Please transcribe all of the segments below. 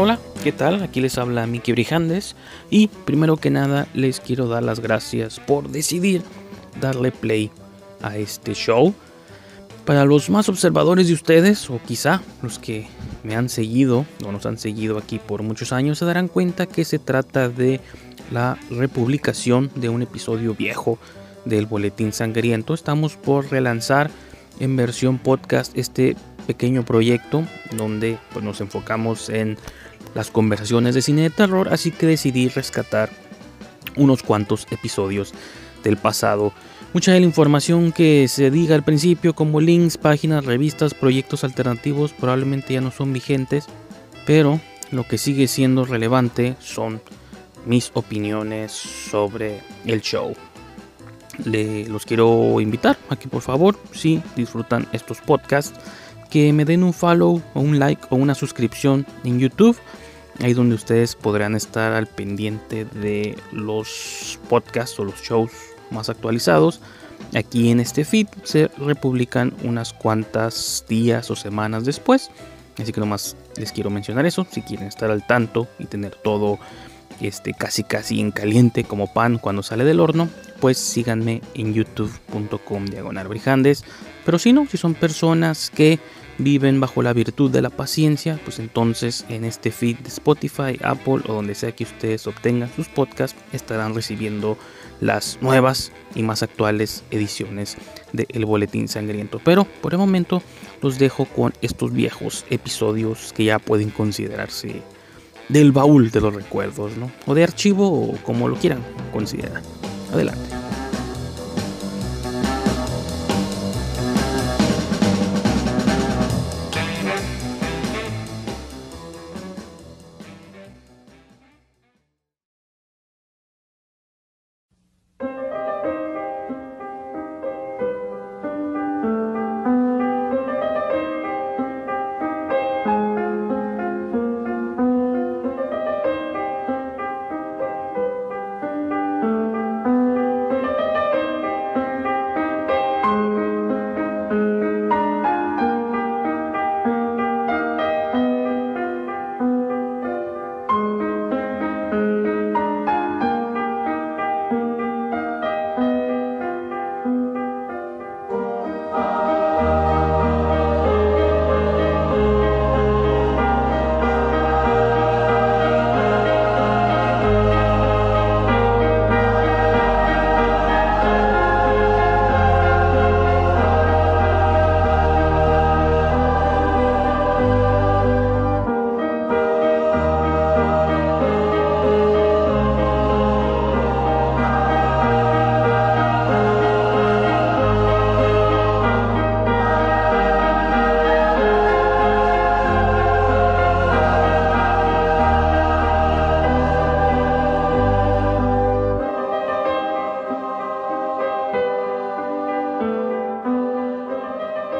Hola, ¿qué tal? Aquí les habla Miki Brijandes y primero que nada les quiero dar las gracias por decidir darle play a este show. Para los más observadores de ustedes, o quizá los que me han seguido o nos han seguido aquí por muchos años, se darán cuenta que se trata de la republicación de un episodio viejo del Boletín Sangriento. Estamos por relanzar en versión podcast este pequeño proyecto donde pues, nos enfocamos en las conversaciones de cine de terror, así que decidí rescatar unos cuantos episodios del pasado. Mucha de la información que se diga al principio, como links, páginas, revistas, proyectos alternativos, probablemente ya no son vigentes, pero lo que sigue siendo relevante son mis opiniones sobre el show. Le, los quiero invitar a que por favor, si disfrutan estos podcasts, que me den un follow o un like o una suscripción en YouTube. Ahí donde ustedes podrán estar al pendiente de los podcasts o los shows más actualizados. Aquí en este feed se republican unas cuantas días o semanas después. Así que nomás les quiero mencionar eso. Si quieren estar al tanto y tener todo este, casi casi en caliente como pan cuando sale del horno, pues síganme en youtube.com diagonal Pero si no, si son personas que viven bajo la virtud de la paciencia, pues entonces en este feed de Spotify, Apple o donde sea que ustedes obtengan sus podcasts, estarán recibiendo las nuevas y más actuales ediciones de El Boletín Sangriento. Pero por el momento los dejo con estos viejos episodios que ya pueden considerarse del baúl de los recuerdos, ¿no? O de archivo o como lo quieran considerar. Adelante.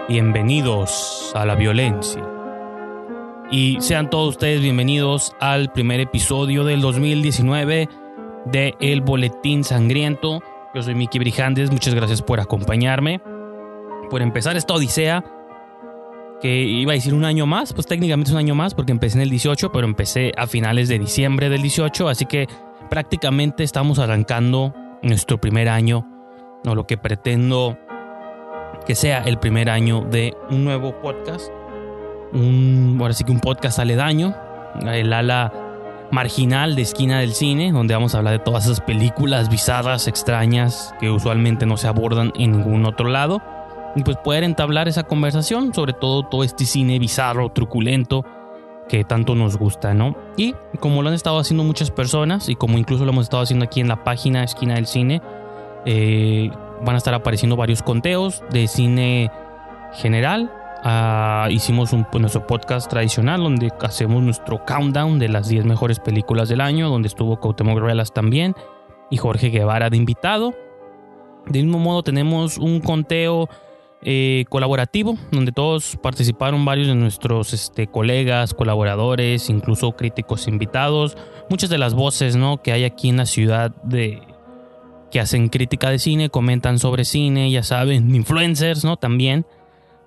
Bienvenidos a la violencia. Y sean todos ustedes bienvenidos al primer episodio del 2019 de El Boletín Sangriento. Yo soy Miki Brijandes, muchas gracias por acompañarme. Por empezar esta odisea, que iba a decir un año más, pues técnicamente es un año más porque empecé en el 18, pero empecé a finales de diciembre del 18, así que prácticamente estamos arrancando nuestro primer año, o lo que pretendo que sea el primer año de un nuevo podcast. Un, ahora sí que un podcast aledaño, el ala marginal de esquina del cine, donde vamos a hablar de todas esas películas bizarras, extrañas, que usualmente no se abordan en ningún otro lado. Y pues poder entablar esa conversación sobre todo todo este cine bizarro, truculento, que tanto nos gusta, ¿no? Y como lo han estado haciendo muchas personas, y como incluso lo hemos estado haciendo aquí en la página Esquina del Cine, eh, van a estar apareciendo varios conteos de cine general. Ah, hicimos un, nuestro podcast tradicional donde hacemos nuestro countdown de las 10 mejores películas del año, donde estuvo Cuauhtémoc también y Jorge Guevara de invitado. De mismo modo tenemos un conteo eh, colaborativo donde todos participaron varios de nuestros este, colegas, colaboradores, incluso críticos invitados. Muchas de las voces ¿no? que hay aquí en la ciudad de, que hacen crítica de cine, comentan sobre cine, ya saben, influencers, ¿no? También.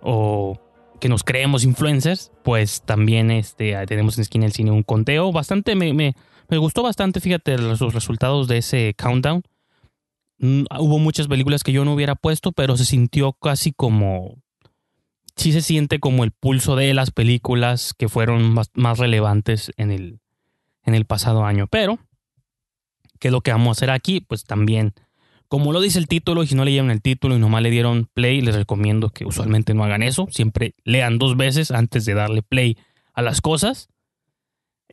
O que nos creemos influencers, pues también este, tenemos en Esquina del Cine un conteo. Bastante, me, me, gustó bastante, fíjate, los, resultados de ese countdown. Mm, hubo muchas películas que yo no hubiera puesto, pero se sintió casi como... Sí se siente como el pulso de las películas que fueron más, más relevantes en el, en el pasado año. Pero, ¿qué es lo que vamos a hacer aquí? Pues también como lo dice el título, y si no leyeron el título y nomás le dieron play, les recomiendo que usualmente no hagan eso. Siempre lean dos veces antes de darle play a las cosas.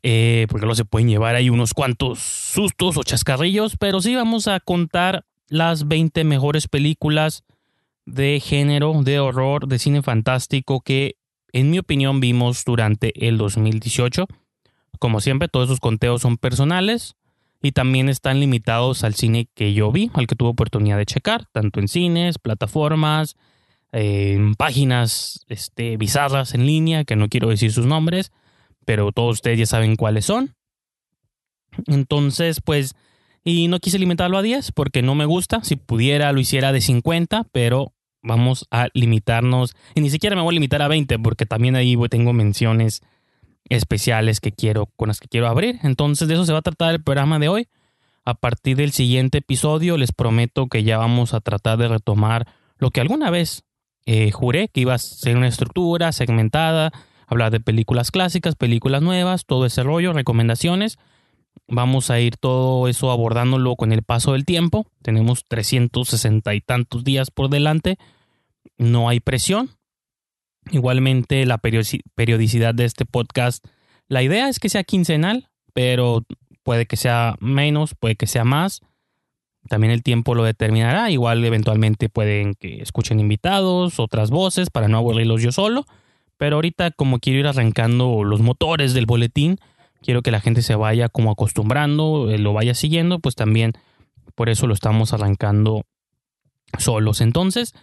Eh, porque luego se pueden llevar ahí unos cuantos sustos o chascarrillos. Pero sí vamos a contar las 20 mejores películas de género, de horror, de cine fantástico que en mi opinión vimos durante el 2018. Como siempre, todos esos conteos son personales y también están limitados al cine que yo vi, al que tuve oportunidad de checar, tanto en cines, plataformas, en páginas este, bizarras en línea, que no quiero decir sus nombres, pero todos ustedes ya saben cuáles son. Entonces, pues, y no quise limitarlo a 10 porque no me gusta, si pudiera lo hiciera de 50, pero vamos a limitarnos, y ni siquiera me voy a limitar a 20 porque también ahí tengo menciones especiales que quiero, con las que quiero abrir. Entonces de eso se va a tratar el programa de hoy. A partir del siguiente episodio les prometo que ya vamos a tratar de retomar lo que alguna vez eh, juré que iba a ser una estructura segmentada, hablar de películas clásicas, películas nuevas, todo ese rollo, recomendaciones. Vamos a ir todo eso abordándolo con el paso del tiempo. Tenemos 360 y tantos días por delante. No hay presión. Igualmente la periodicidad de este podcast, la idea es que sea quincenal, pero puede que sea menos, puede que sea más. También el tiempo lo determinará. Igual eventualmente pueden que escuchen invitados, otras voces, para no aburrirlos yo solo. Pero ahorita como quiero ir arrancando los motores del boletín, quiero que la gente se vaya como acostumbrando, eh, lo vaya siguiendo, pues también por eso lo estamos arrancando solos. Entonces,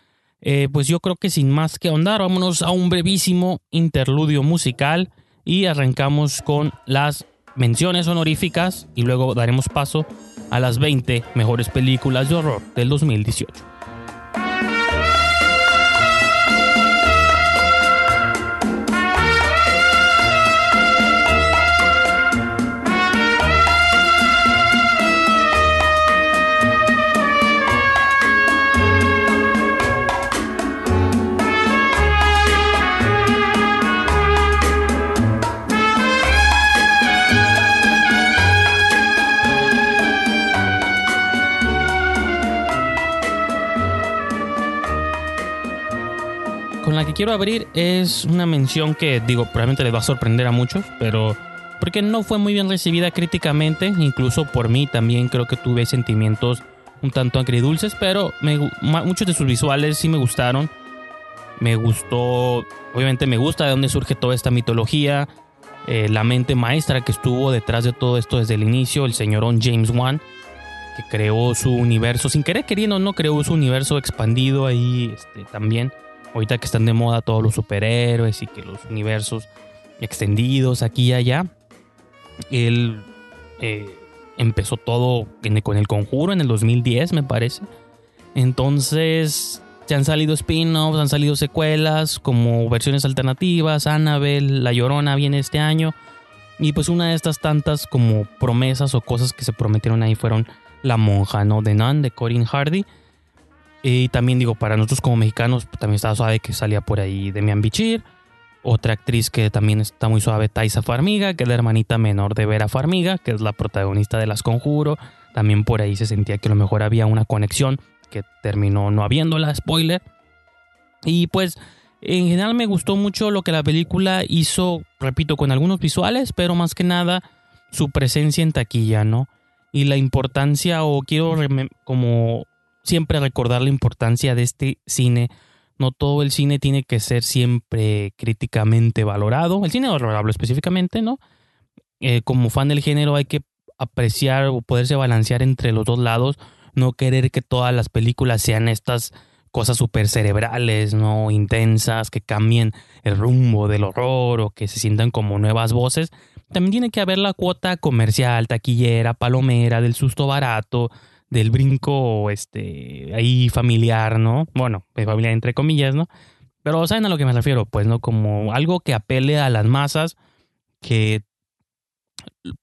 eh, pues yo creo que sin más que ahondar, vámonos a un brevísimo interludio musical y arrancamos con las menciones honoríficas y luego daremos paso a las 20 mejores películas de horror del 2018. La que quiero abrir es una mención que, digo, probablemente les va a sorprender a muchos, pero porque no fue muy bien recibida críticamente, incluso por mí también creo que tuve sentimientos un tanto agridulces, pero muchos de sus visuales sí me gustaron. Me gustó, obviamente me gusta de dónde surge toda esta mitología, eh, la mente maestra que estuvo detrás de todo esto desde el inicio, el señorón James Wan, que creó su universo, sin querer queriendo, no creó su universo expandido ahí este, también ahorita que están de moda todos los superhéroes y que los universos extendidos aquí y allá, él eh, empezó todo con el conjuro en el 2010, me parece. Entonces, se han salido spin-offs, han salido secuelas como versiones alternativas. Annabelle, La Llorona viene este año. Y pues una de estas tantas como promesas o cosas que se prometieron ahí fueron La Monja, ¿no? De Nun, de Corinne Hardy y también digo, para nosotros como mexicanos, pues, también estaba suave que salía por ahí Demian Bichir. Otra actriz que también está muy suave, Taisa Farmiga, que es la hermanita menor de Vera Farmiga, que es la protagonista de Las Conjuro. También por ahí se sentía que a lo mejor había una conexión que terminó no habiéndola, spoiler. Y pues en general me gustó mucho lo que la película hizo, repito, con algunos visuales, pero más que nada su presencia en taquilla, ¿no? Y la importancia, o quiero como siempre recordar la importancia de este cine. No todo el cine tiene que ser siempre críticamente valorado. El cine valorable específicamente, ¿no? Eh, como fan del género hay que apreciar o poderse balancear entre los dos lados. No querer que todas las películas sean estas cosas súper cerebrales, ¿no? Intensas, que cambien el rumbo del horror o que se sientan como nuevas voces. También tiene que haber la cuota comercial, taquillera, palomera, del susto barato, del brinco este ahí familiar, ¿no? Bueno, familiar entre comillas, ¿no? Pero ¿saben a lo que me refiero? Pues no como algo que apele a las masas, que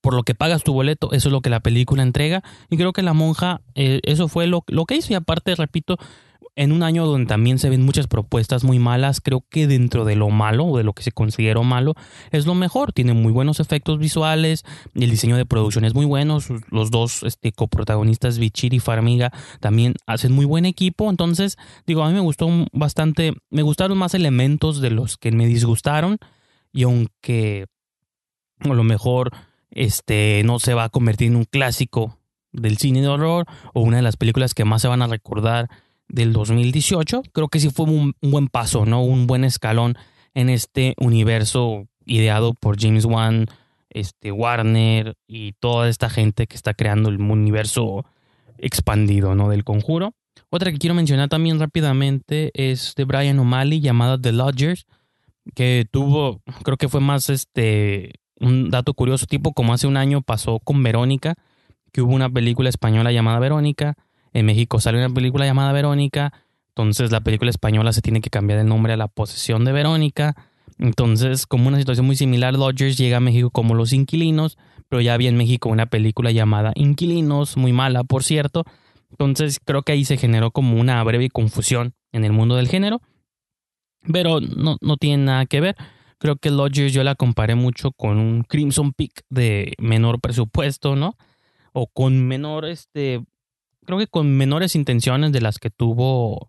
por lo que pagas tu boleto, eso es lo que la película entrega. Y creo que La Monja, eh, eso fue lo, lo que hizo. Y aparte, repito, en un año donde también se ven muchas propuestas muy malas, creo que dentro de lo malo o de lo que se consideró malo es lo mejor. Tiene muy buenos efectos visuales, el diseño de producción es muy bueno. Los dos este, coprotagonistas, Bichir y Farmiga, también hacen muy buen equipo. Entonces, digo, a mí me gustó bastante, me gustaron más elementos de los que me disgustaron. Y aunque a lo mejor este, no se va a convertir en un clásico del cine de horror o una de las películas que más se van a recordar del 2018, creo que sí fue un, buen paso, ¿no? Un buen escalón en este universo ideado por James Wan, este, Warner y toda esta gente que está creando el universo expandido, ¿no? Del conjuro. Otra que quiero mencionar también rápidamente es de Brian O'Malley llamada The Lodgers, que tuvo, creo que fue más este, un dato curioso, tipo como hace un año pasó con Verónica, que hubo una película española llamada Verónica, en México sale una película llamada Verónica, entonces la película española se tiene que cambiar el nombre a La posesión de Verónica. Entonces, como una situación muy similar, Dodgers llega a México como Los Inquilinos, pero ya había en México una película llamada Inquilinos, muy mala, por cierto. Entonces, creo que ahí se generó como una breve confusión en el mundo del género, pero no, no tiene nada que ver. Creo que Lodgers yo la comparé mucho con un Crimson Peak de menor presupuesto, ¿no? O con menor este, creo que con menores intenciones de las que tuvo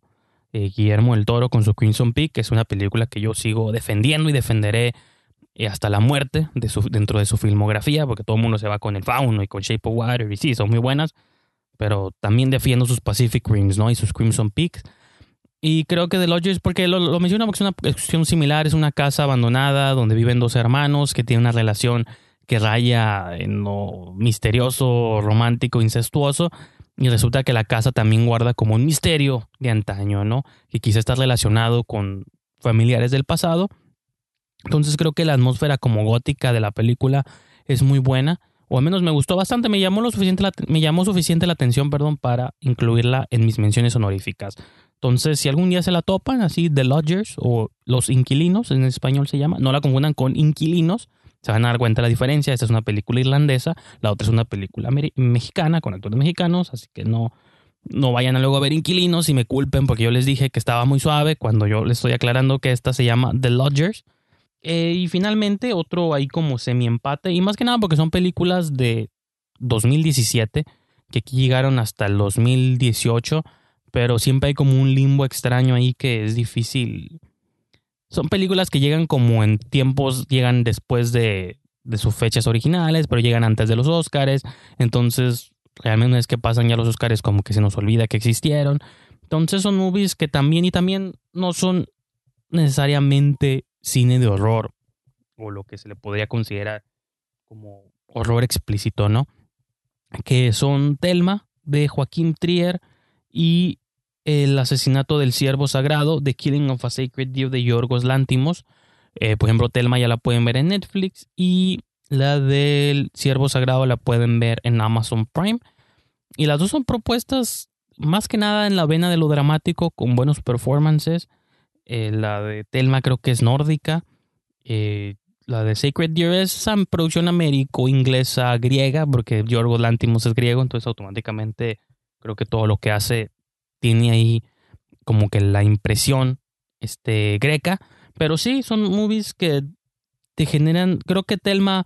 eh, Guillermo el Toro con su Crimson Peak, que es una película que yo sigo defendiendo y defenderé eh, hasta la muerte de su, dentro de su filmografía, porque todo el mundo se va con El Fauno y con Shape of Water, y sí, son muy buenas, pero también defiendo sus Pacific Rims, ¿no? Y sus Crimson Peaks. Y creo que The Lodgers, porque lo, lo menciono porque es una cuestión similar, es una casa abandonada donde viven dos hermanos que tienen una relación que raya en lo misterioso, romántico, incestuoso, y resulta que la casa también guarda como un misterio de antaño, ¿no? Que quizá está relacionado con familiares del pasado. Entonces creo que la atmósfera como gótica de la película es muy buena, o al menos me gustó bastante, me llamó lo suficiente la, me llamó suficiente la atención, perdón, para incluirla en mis menciones honoríficas. Entonces, si algún día se la topan, así The Lodgers o Los Inquilinos, en español se llama, no la confundan con Inquilinos, se van a dar cuenta de la diferencia. Esta es una película irlandesa, la otra es una película mexicana con actores mexicanos, así que no, no vayan a luego a ver inquilinos y me culpen porque yo les dije que estaba muy suave cuando yo les estoy aclarando que esta se llama The Lodgers. Eh, y finalmente otro ahí como semi-empate, y más que nada porque son películas de 2017 que aquí llegaron hasta el 2018, pero siempre hay como un limbo extraño ahí que es difícil son películas que llegan como en tiempos, llegan después de, sus fechas originales, pero llegan antes de los Oscars. Entonces, realmente es que pasan ya los Oscars como que se nos olvida que existieron. Entonces son movies que también y también no son necesariamente cine de horror o lo que se le podría considerar como horror explícito, ¿no? Que son Telma de Joaquín Trier y el asesinato del siervo sagrado, The Killing of a Sacred Deer de Yorgos Lántimos. Eh, por ejemplo, Telma ya la pueden ver en Netflix y la del siervo sagrado la pueden ver en Amazon Prime. Y las dos son propuestas más que nada en la vena de lo dramático con buenos performances. Eh, la de Telma creo que es nórdica. Eh, la de Sacred Deer es producción américo-inglesa griega, porque Yorgos Lántimos es griego, entonces automáticamente creo que todo lo que hace tiene ahí como que la impresión este, greca. Pero sí, son movies que te generan. Creo que Telma,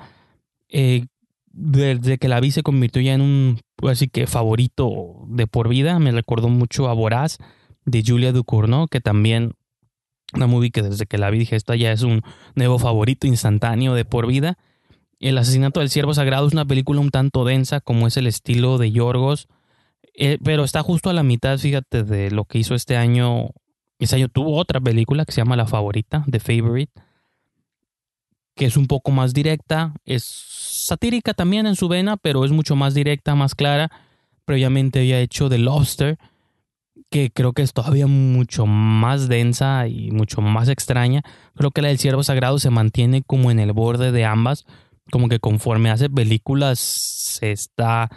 eh, desde que la vi, se convirtió ya en un así que favorito de por vida. Me recordó mucho a Voraz de Julia Ducournau, que también una movie que desde que la vi dije, esta ya es un nuevo favorito instantáneo de por vida. El asesinato del siervo sagrado es una película un tanto densa, como es el estilo de Yorgos. Eh, pero está justo a la mitad, fíjate, de lo que hizo este año. Ese año tuvo otra película que se llama La Favorita, The Favorite, que es un poco más directa, es satírica también en su vena, pero es mucho más directa, más clara. Previamente había hecho The Lobster, que creo que es todavía mucho más densa y mucho más extraña. Creo que la del Ciervo Sagrado se mantiene como en el borde de ambas, como que conforme hace películas se está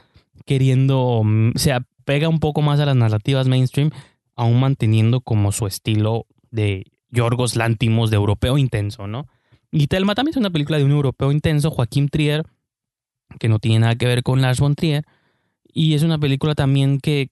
queriendo, mm, se apega un poco más a las narrativas mainstream, aún manteniendo como su estilo de Yorgos Lántimos de Europeo Intenso, ¿no? Y Telma también es una película de un europeo intenso, Joaquín Trier, que no tiene nada que ver con Lars von Trier. Y es una película también que,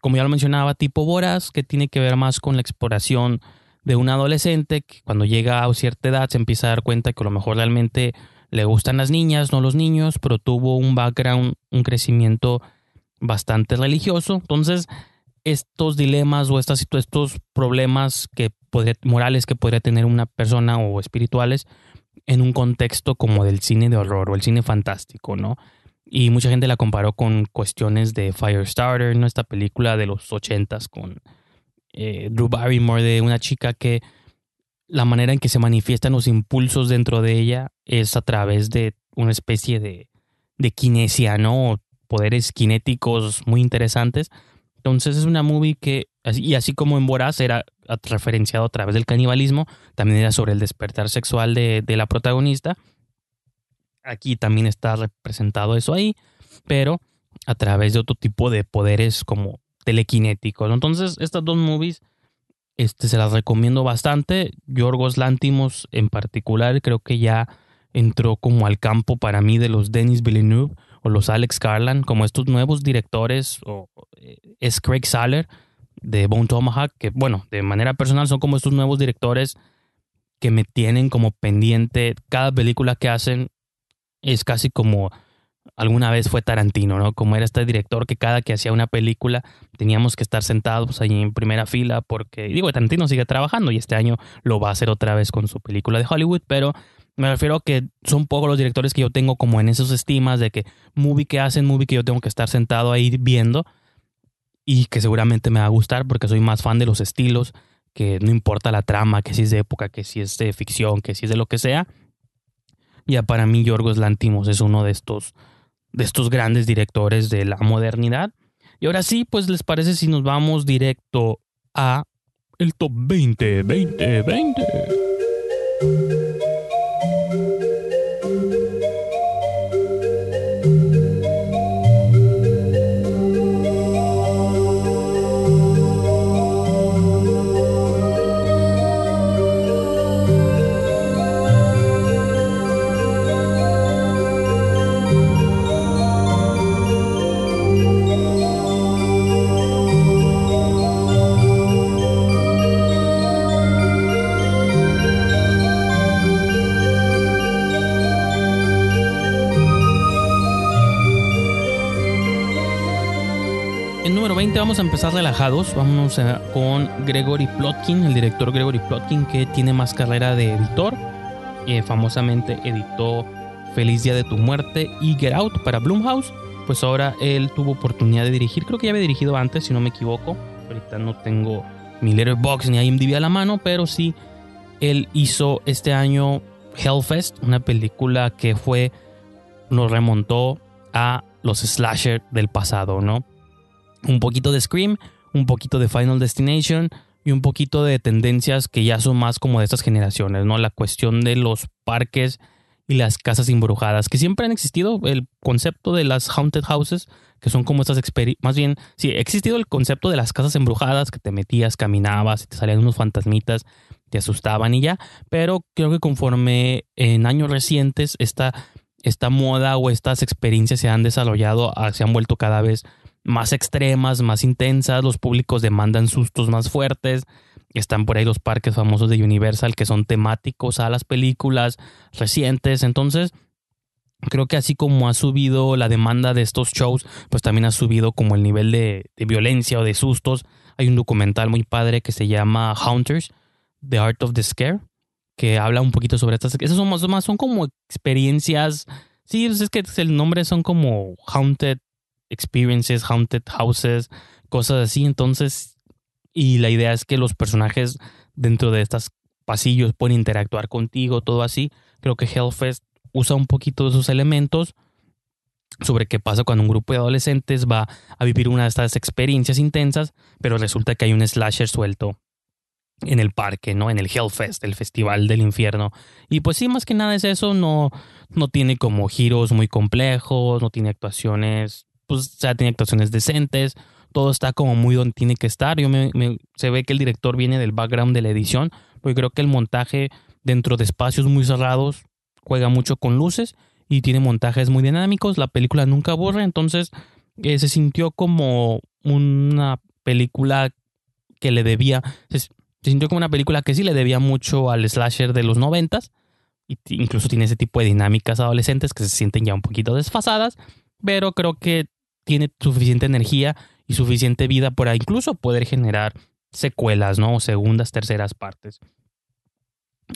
como ya lo mencionaba, tipo Boras, que tiene que ver más con la exploración de un adolescente que cuando llega a cierta edad se empieza a dar cuenta que a lo mejor realmente le gustan las niñas, no los niños, pero tuvo un background, un crecimiento bastante religioso. Entonces, estos dilemas o estas, estos problemas que morales que podría tener una persona o espirituales en un contexto como del cine de horror o el cine fantástico, ¿no? Y mucha gente la comparó con cuestiones de Firestarter, ¿no? Esta película de los ochentas con eh, Drew Barrymore de una chica que la manera en que se manifiestan los impulsos dentro de ella es a través de una especie de, de kinesia, ¿no? Poderes cinéticos muy interesantes. Entonces es una movie que, y así como en Boraz era referenciado a través del canibalismo, también era sobre el despertar sexual de, la protagonista. Aquí también está representado eso ahí, pero a través de otro tipo de poderes como telequinéticos. Entonces, estas dos movies este, se las recomiendo bastante. Yorgos Lantimos en particular creo que ya entró como al campo para mí de los Denis Villeneuve o los Alex Garland, como estos nuevos directores, o eh, es Craig Saller de Bone Tomahawk, que bueno, de manera personal son como estos nuevos directores que me tienen como pendiente. Cada película que hacen es casi como alguna vez fue Tarantino, ¿no? Como era este director que cada que hacía una película teníamos que estar sentados ahí en primera fila porque, digo, Tarantino sigue trabajando y este año lo va a hacer otra vez con su película de Hollywood, pero me refiero a que son pocos los directores que yo tengo como en esos estimas de que movie que hacen, movie que yo tengo que estar sentado ahí viendo y que seguramente me va a gustar porque soy más fan de los estilos, que no importa la trama, que si es de época, que si es de ficción, que si es de lo que sea. Ya para mí Yorgos Lantimos es uno de estos, de estos grandes directores de la modernidad. Y ahora sí, pues les parece si nos vamos directo a el top 20, 20, 20. Vamos a empezar relajados. Vamos con Gregory Plotkin, el director Gregory Plotkin, que tiene más carrera de editor. Eh, famosamente editó Feliz Día de tu Muerte y Get Out para Blumhouse. Pues ahora él tuvo oportunidad de dirigir. Creo que ya había dirigido antes, si no me equivoco. Ahorita no tengo mi Letterboxd ni IMDb a la mano, pero sí él hizo este año Hellfest, una película que fue nos remontó a los slasher del pasado, ¿no? Un poquito de Scream, un poquito de Final Destination y un poquito de tendencias que ya son más como de estas generaciones, ¿no? La cuestión de los parques y las casas embrujadas, que siempre han existido, el concepto de las haunted houses, que son como estas experiencias, más bien, sí, ha existido el concepto de las casas embrujadas, que te metías, caminabas y te salían unos fantasmitas, te asustaban y ya, pero creo que conforme en años recientes esta, esta moda o estas experiencias se han desarrollado, ah, se han vuelto cada vez más extremas, más intensas, los públicos demandan sustos más fuertes. Están por ahí los parques famosos de Universal que son temáticos a las películas recientes. Entonces, creo que así como ha subido la demanda de estos shows, pues también ha subido como el nivel de, violencia o de sustos. Hay un documental muy padre que se llama Haunters, The Art of the Scare, que habla un poquito sobre estas. Esas son más, son como experiencias. Sí, pues es que el nombre son como haunted experiences, haunted houses, cosas así. Entonces, y la idea es que los personajes dentro de estos pasillos pueden interactuar contigo, todo así. Creo que Hellfest usa un poquito de esos elementos sobre qué pasa cuando un grupo de adolescentes va a vivir una de estas experiencias intensas, pero resulta que hay un slasher suelto en el parque, ¿no? En el Hellfest, el festival del infierno. Y pues sí, más que nada es eso, no, no tiene como giros muy complejos, no tiene actuaciones pues ya tiene actuaciones decentes, todo está como muy donde tiene que estar. Yo me, se ve que el director viene del background de la edición, porque creo que el montaje dentro de espacios muy cerrados juega mucho con luces y tiene montajes muy dinámicos. La película nunca aburre, entonces eh, se sintió como una película que le debía, se, sintió como una película que sí le debía mucho al slasher de los noventas, incluso tiene ese tipo de dinámicas adolescentes que se sienten ya un poquito desfasadas, pero creo que tiene suficiente energía y suficiente vida para incluso poder generar secuelas, ¿no? O segundas, terceras partes.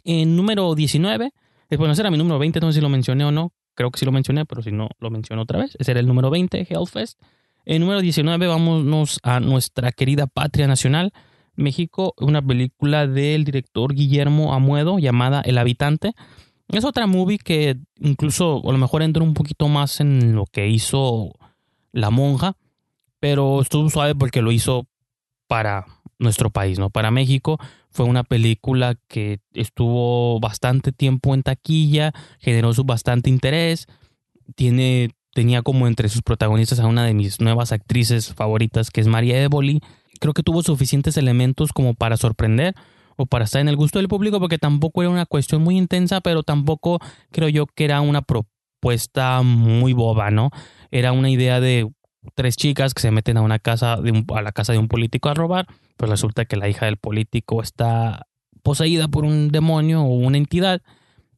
En número 19, bueno, ese era mi número 20, no sé si lo mencioné o no, creo que sí lo mencioné, pero si no, lo menciono otra vez. Ese era el número 20, Hellfest. En número 19, vámonos a nuestra querida patria nacional, México, una película del director Guillermo Amuedo llamada El Habitante. Es otra movie que incluso a lo mejor entra un poquito más en lo que hizo La Monja, pero estuvo suave porque lo hizo para nuestro país, ¿no? Para México. Fue una película que estuvo bastante tiempo en taquilla, generó su bastante interés. Tiene, tenía como entre sus protagonistas a una de mis nuevas actrices favoritas, que es María Evoli. Creo que tuvo suficientes elementos como para sorprender o para estar en el gusto del público, porque tampoco era una cuestión muy intensa, pero tampoco creo yo que era una propuesta muy boba, ¿no? Era una idea de tres chicas que se meten a una casa a la casa de un político a robar, pues resulta que la hija del político está poseída por un demonio o una entidad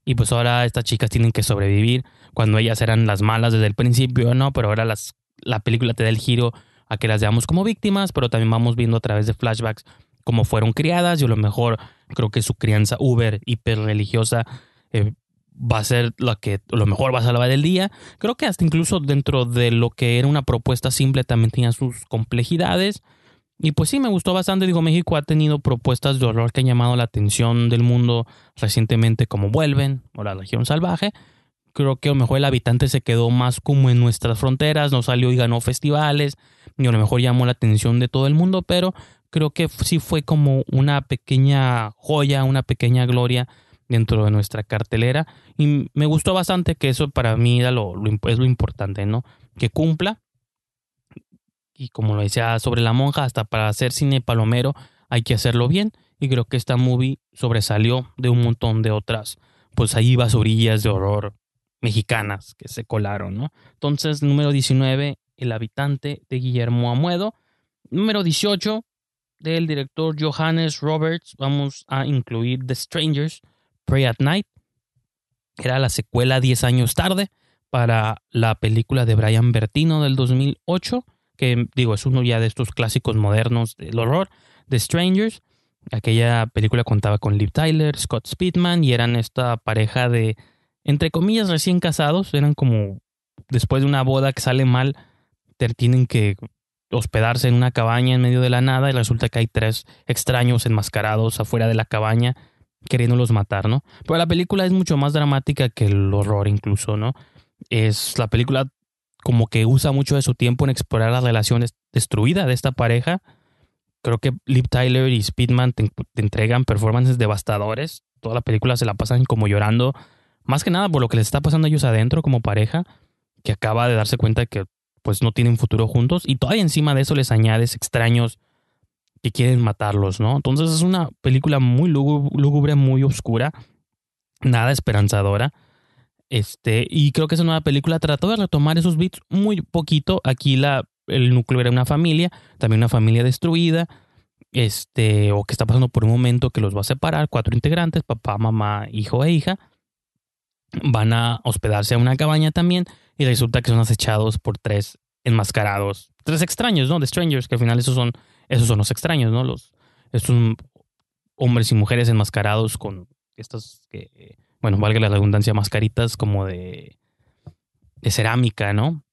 y pues ahora estas chicas tienen que sobrevivir cuando ellas eran las malas desde el principio, ¿no? Pero ahora las, la película te da el giro a que las veamos como víctimas, pero también vamos viendo a través de flashbacks cómo fueron criadas y a lo mejor creo que su crianza uber, hiper religiosa, eh, va a ser lo que lo mejor va a salvar el día. Creo que hasta incluso dentro de lo que era una propuesta simple también tenía sus complejidades. Y pues sí, me gustó bastante. Digo, México ha tenido propuestas de horror que han llamado la atención del mundo recientemente, como Vuelven o La Legión Salvaje. Creo que a lo mejor el habitante se quedó más como en nuestras fronteras, no salió y ganó festivales, y a lo mejor llamó la atención de todo el mundo, pero creo que sí fue como una pequeña joya, una pequeña gloria dentro de nuestra cartelera y me gustó bastante que eso para mí era lo, es lo importante, ¿no? Que cumpla y como lo decía sobre la monja, hasta para hacer cine palomero hay que hacerlo bien y creo que esta movie sobresalió de un montón de otras, pues ahí basurillas de horror mexicanas que se colaron, ¿no? Entonces, número 19, El habitante de Guillermo Amuedo. Número 18, del director Johannes Roberts, vamos a incluir The Strangers, Pray at Night. Era la secuela 10 años tarde para la película de Brian Bertino del 2008, que digo, es uno ya de estos clásicos modernos del horror, The Strangers. Aquella película contaba con Liv Tyler, Scott Speedman y eran esta pareja de, entre comillas, recién casados. Eran como después de una boda que sale mal, tienen que hospedarse en una cabaña en medio de la nada y resulta que hay tres extraños enmascarados afuera de la cabaña queriéndolos matar, ¿no? Pero la película es mucho más dramática que el horror incluso, ¿no? Es la película como que usa mucho de su tiempo en explorar la relación destruida de esta pareja. Creo que Liv Tyler y Speedman te, entregan performances devastadores. Toda la película se la pasan como llorando, más que nada por lo que les está pasando a ellos adentro como pareja, que acaba de darse cuenta de que pues no tienen futuro juntos y todavía encima de eso les añades extraños que quieren matarlos, ¿no? Entonces es una película muy lúgubre, muy oscura, nada esperanzadora. Este, y creo que esa nueva película trató de retomar esos beats muy poquito. Aquí la, el núcleo era una familia, también una familia destruida, este, o que está pasando por un momento que los va a separar, cuatro integrantes, papá, mamá, hijo e hija, van a hospedarse a una cabaña también y resulta que son acechados por tres enmascarados, tres extraños, ¿no? De strangers, que al final esos son esos son los extraños, ¿no? Los, estos hombres y mujeres enmascarados con estas, que, bueno, valga la redundancia, mascaritas como de, de cerámica, ¿no?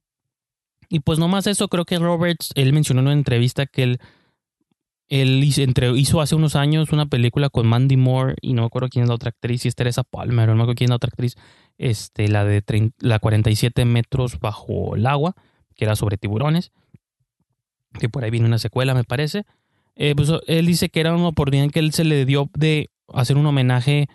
Y pues nomás eso, creo que Roberts, él mencionó en una entrevista que él, él hizo, entre, hizo hace unos años una película con Mandy Moore y no me acuerdo quién es la otra actriz, si es Teresa Palmer, no me acuerdo quién es la otra actriz, este, la de la 47 metros bajo el agua, que era sobre tiburones que por ahí viene una secuela, me parece. Eh, pues él dice que era una oportunidad que él se le dio de hacer un homenaje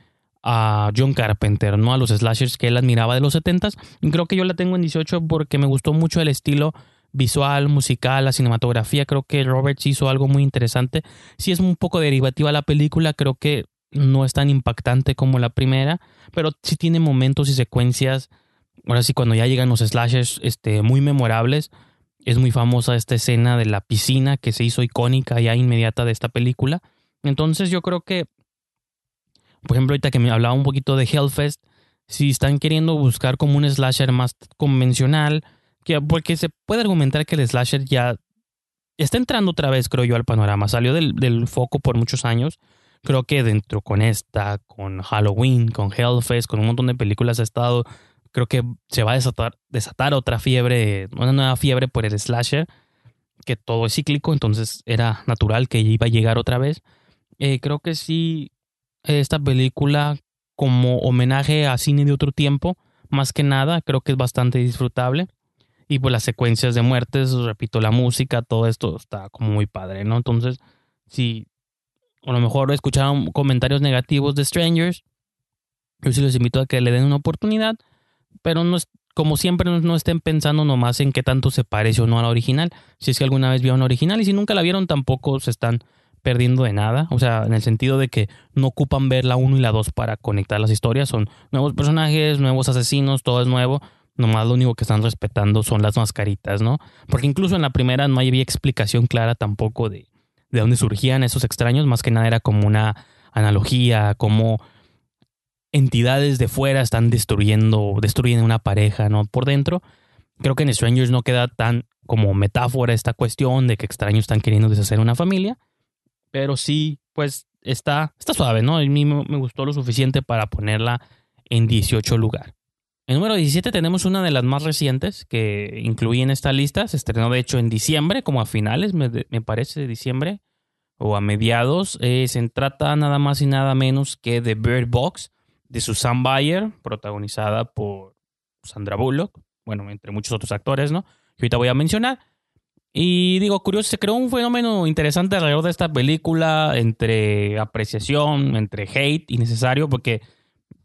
a John Carpenter, ¿no? A los slashers que él admiraba de los 70s. Y creo que yo la tengo en 18 porque me gustó mucho el estilo visual, musical, la cinematografía. Creo que Roberts hizo algo muy interesante. Si es un poco derivativa la película, creo que no es tan impactante como la primera, pero sí tiene momentos y secuencias. Ahora sí, cuando ya llegan los slashers este, muy memorables, es muy famosa esta escena de la piscina que se hizo icónica ya inmediata de esta película. Entonces yo creo que, por ejemplo, ahorita que me hablaba un poquito de Hellfest, si están queriendo buscar como un slasher más convencional, que, porque se puede argumentar que el slasher ya está entrando otra vez, creo yo, al panorama. Salió del, del foco por muchos años. Creo que dentro con esta, con Halloween, con Hellfest, con un montón de películas ha estado creo que se va a desatar, desatar otra fiebre, una nueva fiebre por el slasher, que todo es cíclico, entonces era natural que iba a llegar otra vez. Eh, creo que sí, esta película como homenaje a cine de otro tiempo, más que nada, creo que es bastante disfrutable. Y pues las secuencias de muertes, repito, la música, todo esto está como muy padre, ¿no? Entonces, si a lo mejor escucharon comentarios negativos de Strangers, yo sí les invito a que le den una oportunidad pero no es, como siempre no, estén pensando nomás en qué tanto se parece o no a la original. Si es que alguna vez vieron la original y si nunca la vieron tampoco se están perdiendo de nada. O sea, en el sentido de que no ocupan ver la 1 y la 2 para conectar las historias. Son nuevos personajes, nuevos asesinos, todo es nuevo. Nomás lo único que están respetando son las mascaritas, ¿no? Porque incluso en la primera no había explicación clara tampoco de, de dónde surgían esos extraños. Más que nada era como una analogía, como entidades de fuera están destruyendo, destruyendo una pareja, ¿no? Por dentro. Creo que en Strangers no queda tan como metáfora esta cuestión de que extraños están queriendo deshacer una familia. Pero sí, pues está, está suave, ¿no? A mí me gustó lo suficiente para ponerla en 18 lugar. En número 17 tenemos una de las más recientes que incluí en esta lista. Se estrenó de hecho en diciembre, como a finales, me, parece, de diciembre o a mediados. Eh, se trata nada más y nada menos que de Bird Box de Susan Bayer, protagonizada por Sandra Bullock, bueno, entre muchos otros actores, ¿no? Que ahorita voy a mencionar. Y digo, curioso, se creó un fenómeno interesante alrededor de esta película, entre apreciación, entre hate innecesario, porque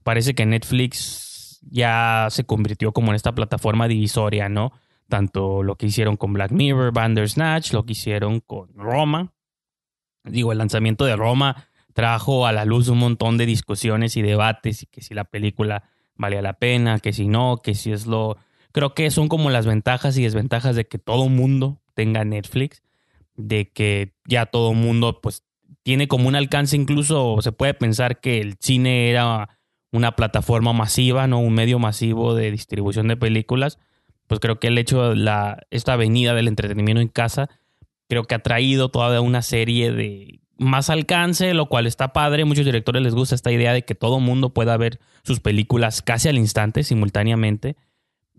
parece que Netflix ya se convirtió como en esta plataforma divisoria, ¿no? Tanto lo que hicieron con Black Mirror, Bandersnatch, lo que hicieron con Roma. Digo, el lanzamiento de Roma trajo a la luz un montón de discusiones y debates y que si la película valía la pena, que si no, que si es lo... Creo que son como las ventajas y desventajas de que todo mundo tenga Netflix, de que ya todo mundo pues tiene como un alcance incluso, se puede pensar que el cine era una plataforma masiva, no un medio masivo de distribución de películas, pues creo que el hecho de la, esta avenida del entretenimiento en casa, creo que ha traído toda una serie de más alcance, lo cual está padre. Muchos directores les gusta esta idea de que todo mundo pueda ver sus películas casi al instante, simultáneamente,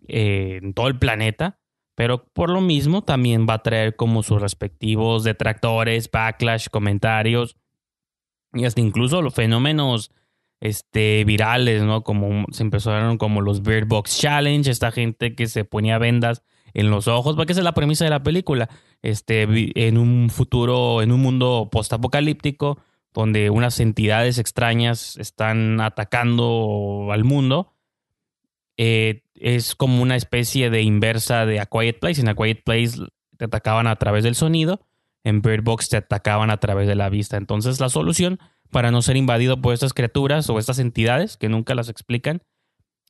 eh, en todo el planeta. Pero por lo mismo también va a traer como sus respectivos detractores, backlash, comentarios y hasta incluso los fenómenos este, virales, ¿no? Como se empezaron como los Bird Box Challenge, esta gente que se ponía vendas en los ojos, porque esa es la premisa de la película. Este, en un futuro, en un mundo postapocalíptico, donde unas entidades extrañas están atacando al mundo. Eh, es como una especie de inversa de A Quiet Place. En A Quiet Place te atacaban a través del sonido, en Bird Box te atacaban a través de la vista. Entonces la solución para no ser invadido por estas criaturas o estas entidades que nunca las explican,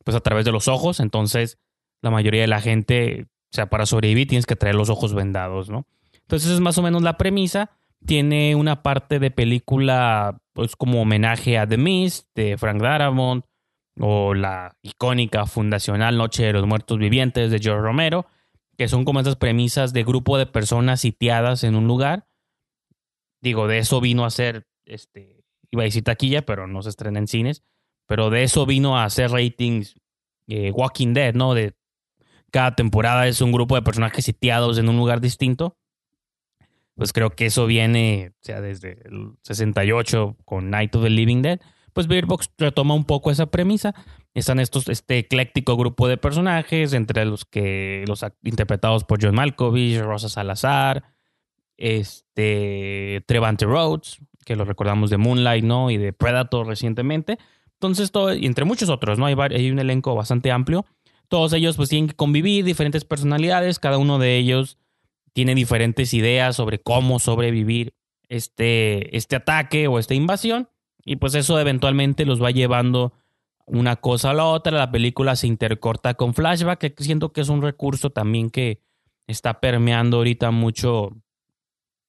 pues a través de los ojos. Entonces la mayoría de la gente o sea, para sobrevivir tienes que traer los ojos vendados, ¿no? Entonces es más o menos la premisa. Tiene una parte de película, pues como homenaje a The Mist de Frank Darabont o la icónica fundacional Noche de los Muertos Vivientes de George Romero, que son como esas premisas de grupo de personas sitiadas en un lugar. Digo, de eso vino a ser, este, iba a decir taquilla, pero no se estrena en cines, pero de eso vino a hacer ratings eh, Walking Dead, ¿no? Cada temporada es un grupo de personajes sitiados en un lugar distinto. Pues creo que eso viene, sea, desde el 68 con Night of the Living Dead. Pues Beard Box retoma un poco esa premisa. Están estos, este ecléctico grupo de personajes, entre los que los interpretados por John Malkovich, Rosa Salazar, este Trevante Rhodes, que lo recordamos de Moonlight, ¿no? Y de Predator recientemente. Entonces, todo, y entre muchos otros, ¿no? Hay, hay un elenco bastante amplio. Todos ellos pues tienen que convivir, diferentes personalidades, cada uno de ellos tiene diferentes ideas sobre cómo sobrevivir este, este ataque o esta invasión. Y pues eso eventualmente los va llevando una cosa a la otra. La película se intercorta con flashback, que siento que es un recurso también que está permeando ahorita mucho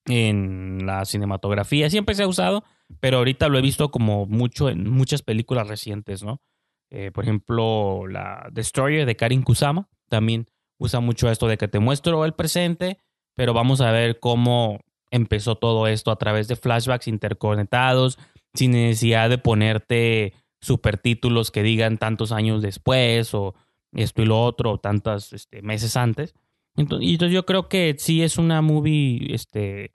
en la cinematografía. Siempre se ha usado, pero ahorita lo he visto como mucho en muchas películas recientes, ¿no? Eh, por ejemplo, la Destroyer de Karin Kusama también usa mucho esto de que te muestro el presente, pero vamos a ver cómo empezó todo esto a través de flashbacks interconectados, sin necesidad de ponerte supertítulos que digan tantos años después o esto y lo otro, o tantos este, meses antes. Entonces, y entonces yo creo que sí es una movie, este,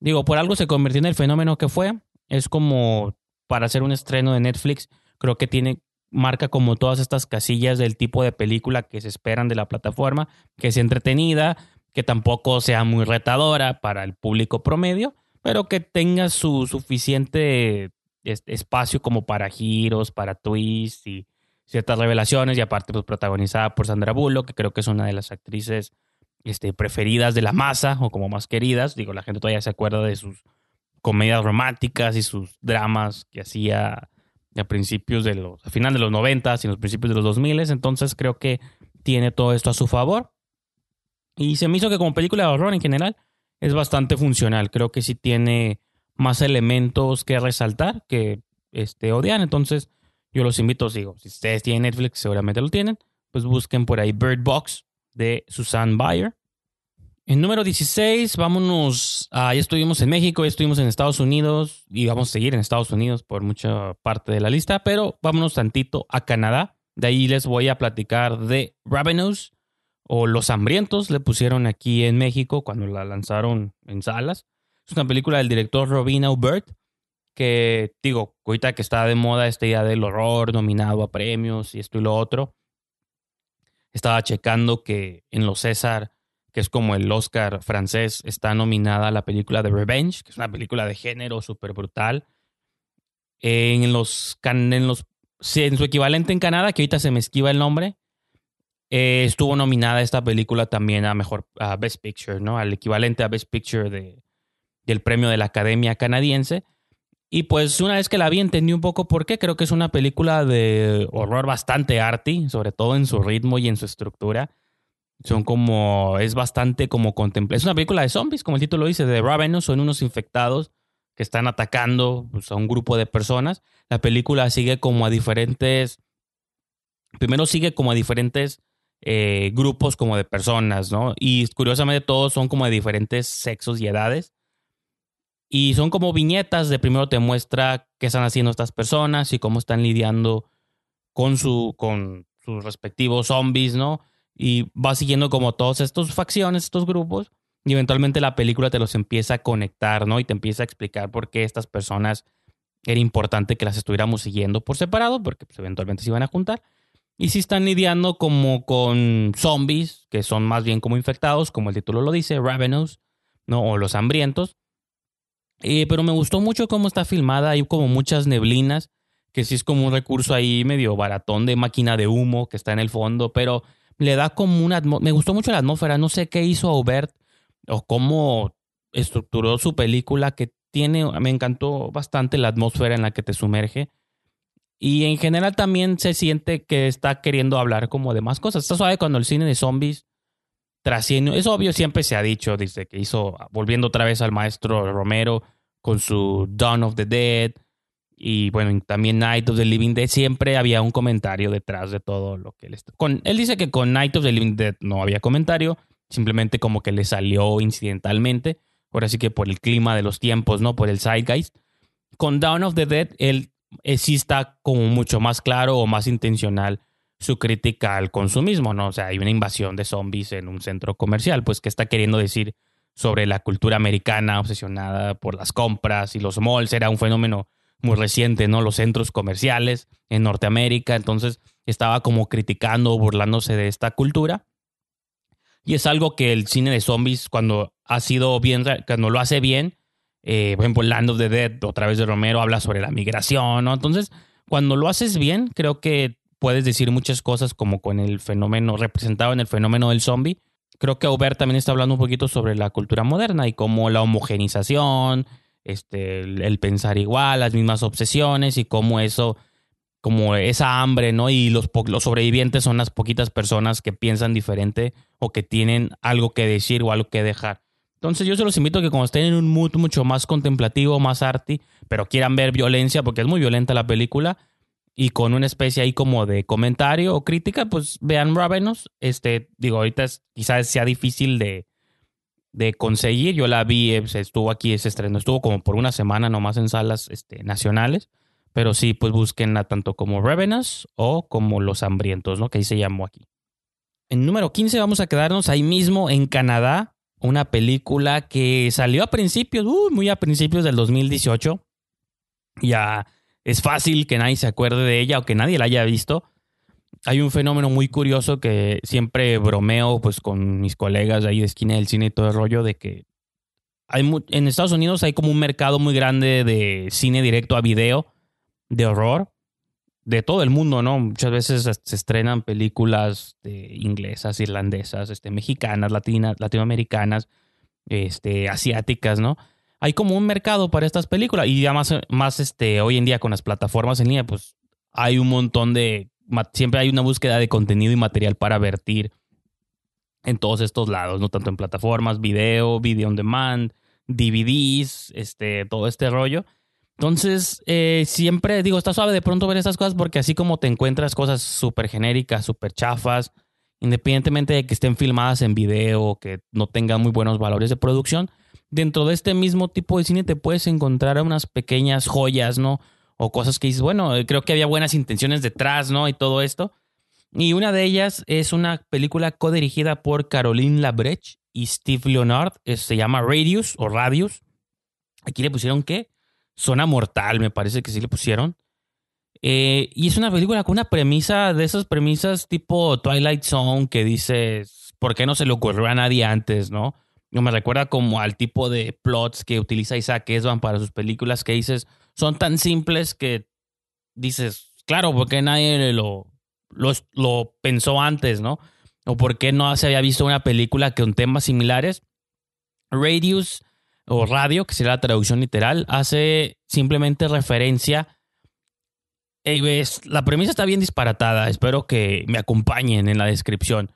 digo, por algo se convirtió en el fenómeno que fue. Es como para hacer un estreno de Netflix, creo que tiene marca como todas estas casillas del tipo de película que se esperan de la plataforma, que sea entretenida, que tampoco sea muy retadora para el público promedio, pero que tenga su suficiente espacio como para giros, para twists y ciertas revelaciones y aparte pues protagonizada por Sandra Bullock, que creo que es una de las actrices este, preferidas de la masa o como más queridas. Digo, la gente todavía se acuerda de sus comedias románticas y sus dramas que hacía a principios de los, a final de los 90 y los principios de los 2000, entonces creo que tiene todo esto a su favor. Y se me hizo que como película de horror en general es bastante funcional. Creo que sí tiene más elementos que resaltar que este, odian. Entonces, yo los invito, digo, si ustedes tienen Netflix, seguramente lo tienen, pues busquen por ahí Bird Box de Susan Bayer. En número 16, vámonos. ya estuvimos en México, ya estuvimos en Estados Unidos y vamos a seguir en Estados Unidos por mucha parte de la lista, pero vámonos tantito a Canadá. De ahí les voy a platicar de Ravenous o Los Hambrientos, le pusieron aquí en México cuando la lanzaron en salas. Es una película del director Robin Aubert, que digo, ahorita que está de moda esta idea del horror nominado a premios y esto y lo otro. Estaba checando que en los César, que es como el Oscar francés, está nominada la película de Revenge, que es una película de género súper brutal. En los, en los en su equivalente en Canadá, que ahorita se me esquiva el nombre, eh, estuvo nominada esta película también a mejor a Best Picture, ¿no? Al equivalente a Best Picture de, del premio de la Academia Canadiense. Y pues una vez que la vi entendí un poco por qué. Creo que es una película de horror bastante arty, sobre todo en su ritmo y en su estructura. Son como, es bastante como contemplar. Es una película de zombies, como el título dice, de Ravenous. Son unos infectados que están atacando pues, a un grupo de personas. La película sigue como a diferentes, primero sigue como a diferentes eh, grupos como de personas, ¿no? Y curiosamente todos son como de diferentes sexos y edades. Y son como viñetas de primero te muestra qué están haciendo estas personas y cómo están lidiando con, su, con sus respectivos zombies, ¿no? Y va siguiendo como todas estas facciones, estos grupos, y eventualmente la película te los empieza a conectar, ¿no? Y te empieza a explicar por qué estas personas era importante que las estuviéramos siguiendo por separado, porque pues, eventualmente se iban a juntar. Y si están lidiando como con zombies, que son más bien como infectados, como el título lo dice, Ravenous, ¿no? O los hambrientos. Eh, pero me gustó mucho cómo está filmada, hay como muchas neblinas, que sí es como un recurso ahí medio baratón de máquina de humo que está en el fondo, pero le da como una... Me gustó mucho la atmósfera, no sé qué hizo Aubert o cómo estructuró su película, que tiene, me encantó bastante la atmósfera en la que te sumerge. Y en general también se siente que está queriendo hablar como de más cosas. Está suave cuando el cine de zombies trasciende. Es obvio, siempre se ha dicho, desde que hizo, volviendo otra vez al maestro Romero con su Dawn of the Dead y bueno, también Night of the Living Dead, siempre había un comentario detrás de todo lo que él está. Con, él dice que con Night of the Living Dead no había comentario, simplemente como que le salió incidentalmente, ahora sí que por el clima de los tiempos, ¿no? Por el zeitgeist. Con Dawn of the Dead, él eh, sí está como mucho más claro o más intencional su crítica al consumismo, ¿no? O sea, hay una invasión de zombies en un centro comercial, pues ¿qué está queriendo decir sobre la cultura americana obsesionada por las compras y los malls? Era un fenómeno muy reciente, ¿no? Los centros comerciales en Norteamérica, entonces estaba como criticando o burlándose de esta cultura. Y es algo que el cine de zombies, cuando ha sido bien, cuando lo hace bien, eh, por ejemplo, Land of the Dead, otra vez de Romero, habla sobre la migración, ¿no? Entonces, cuando lo haces bien, creo que puedes decir muchas cosas como con el fenómeno representado en el fenómeno del zombie. Creo que Aubert también está hablando un poquito sobre la cultura moderna y cómo la homogenización, este, el, pensar igual, las mismas obsesiones y cómo eso, como esa hambre, ¿no? Y los, los sobrevivientes son las poquitas personas que piensan diferente o que tienen algo que decir o algo que dejar. Entonces yo se los invito a que cuando estén en un mood mucho más contemplativo, más arty, pero quieran ver violencia, porque es muy violenta la película, y con una especie ahí como de comentario o crítica, pues vean Ravenous. Este, digo, ahorita quizás sea difícil de, de conseguir. Yo la vi, eh, se estuvo aquí, ese estreno, estuvo como por una semana nomás en salas este, nacionales. Pero sí, pues busquen tanto como Ravenous o como Los Hambrientos, ¿no? Que ahí se llamó aquí. En número 15 vamos a quedarnos ahí mismo en Canadá, una película que salió a principios, muy a principios del 2018. Ya es fácil que nadie se acuerde de ella o que nadie la haya visto. Hay un fenómeno muy curioso que siempre bromeo pues con mis colegas ahí de esquina del cine y todo el rollo de que hay en Estados Unidos hay como un mercado muy grande de cine directo a video de horror de todo el mundo, ¿no? Muchas veces se estrenan películas de inglesas, irlandesas, este, mexicanas, latinas, latinoamericanas, este, asiáticas, ¿no? Hay como un mercado para estas películas y ya más, más este, hoy en día con las plataformas en línea, pues hay un montón de, siempre hay una búsqueda de contenido y material para vertir en todos estos lados, ¿no? Tanto en plataformas, video, video on demand, DVDs, este, todo este rollo. Entonces, eh, siempre digo, está suave de pronto ver estas cosas porque así como te encuentras cosas súper genéricas, súper chafas, independientemente de que estén filmadas en video que no tengan muy buenos valores de producción, dentro de este mismo tipo de cine te puedes encontrar unas pequeñas joyas, ¿no? O cosas que dices, bueno, creo que había buenas intenciones detrás, ¿no? Y todo esto. Y una de ellas es una película codirigida por Caroline Labreche y Steve Leonard. Se llama Radius o Radius. Aquí le pusieron qué? Zona Mortal, me parece que sí le pusieron. Eh, y es una película con una premisa de esas premisas tipo Twilight Zone que dices, ¿por qué no se le ocurrió a nadie antes, no? No me recuerda como al tipo de plots que utiliza Isaac Esban para sus películas que dices, son tan simples que dices, claro, ¿por qué nadie lo, lo, pensó antes, no? O por qué no se había visto una película con temas similares. Radius o radio, que sería la traducción literal, hace simplemente referencia. la premisa está bien disparatada, espero que me acompañen en la descripción.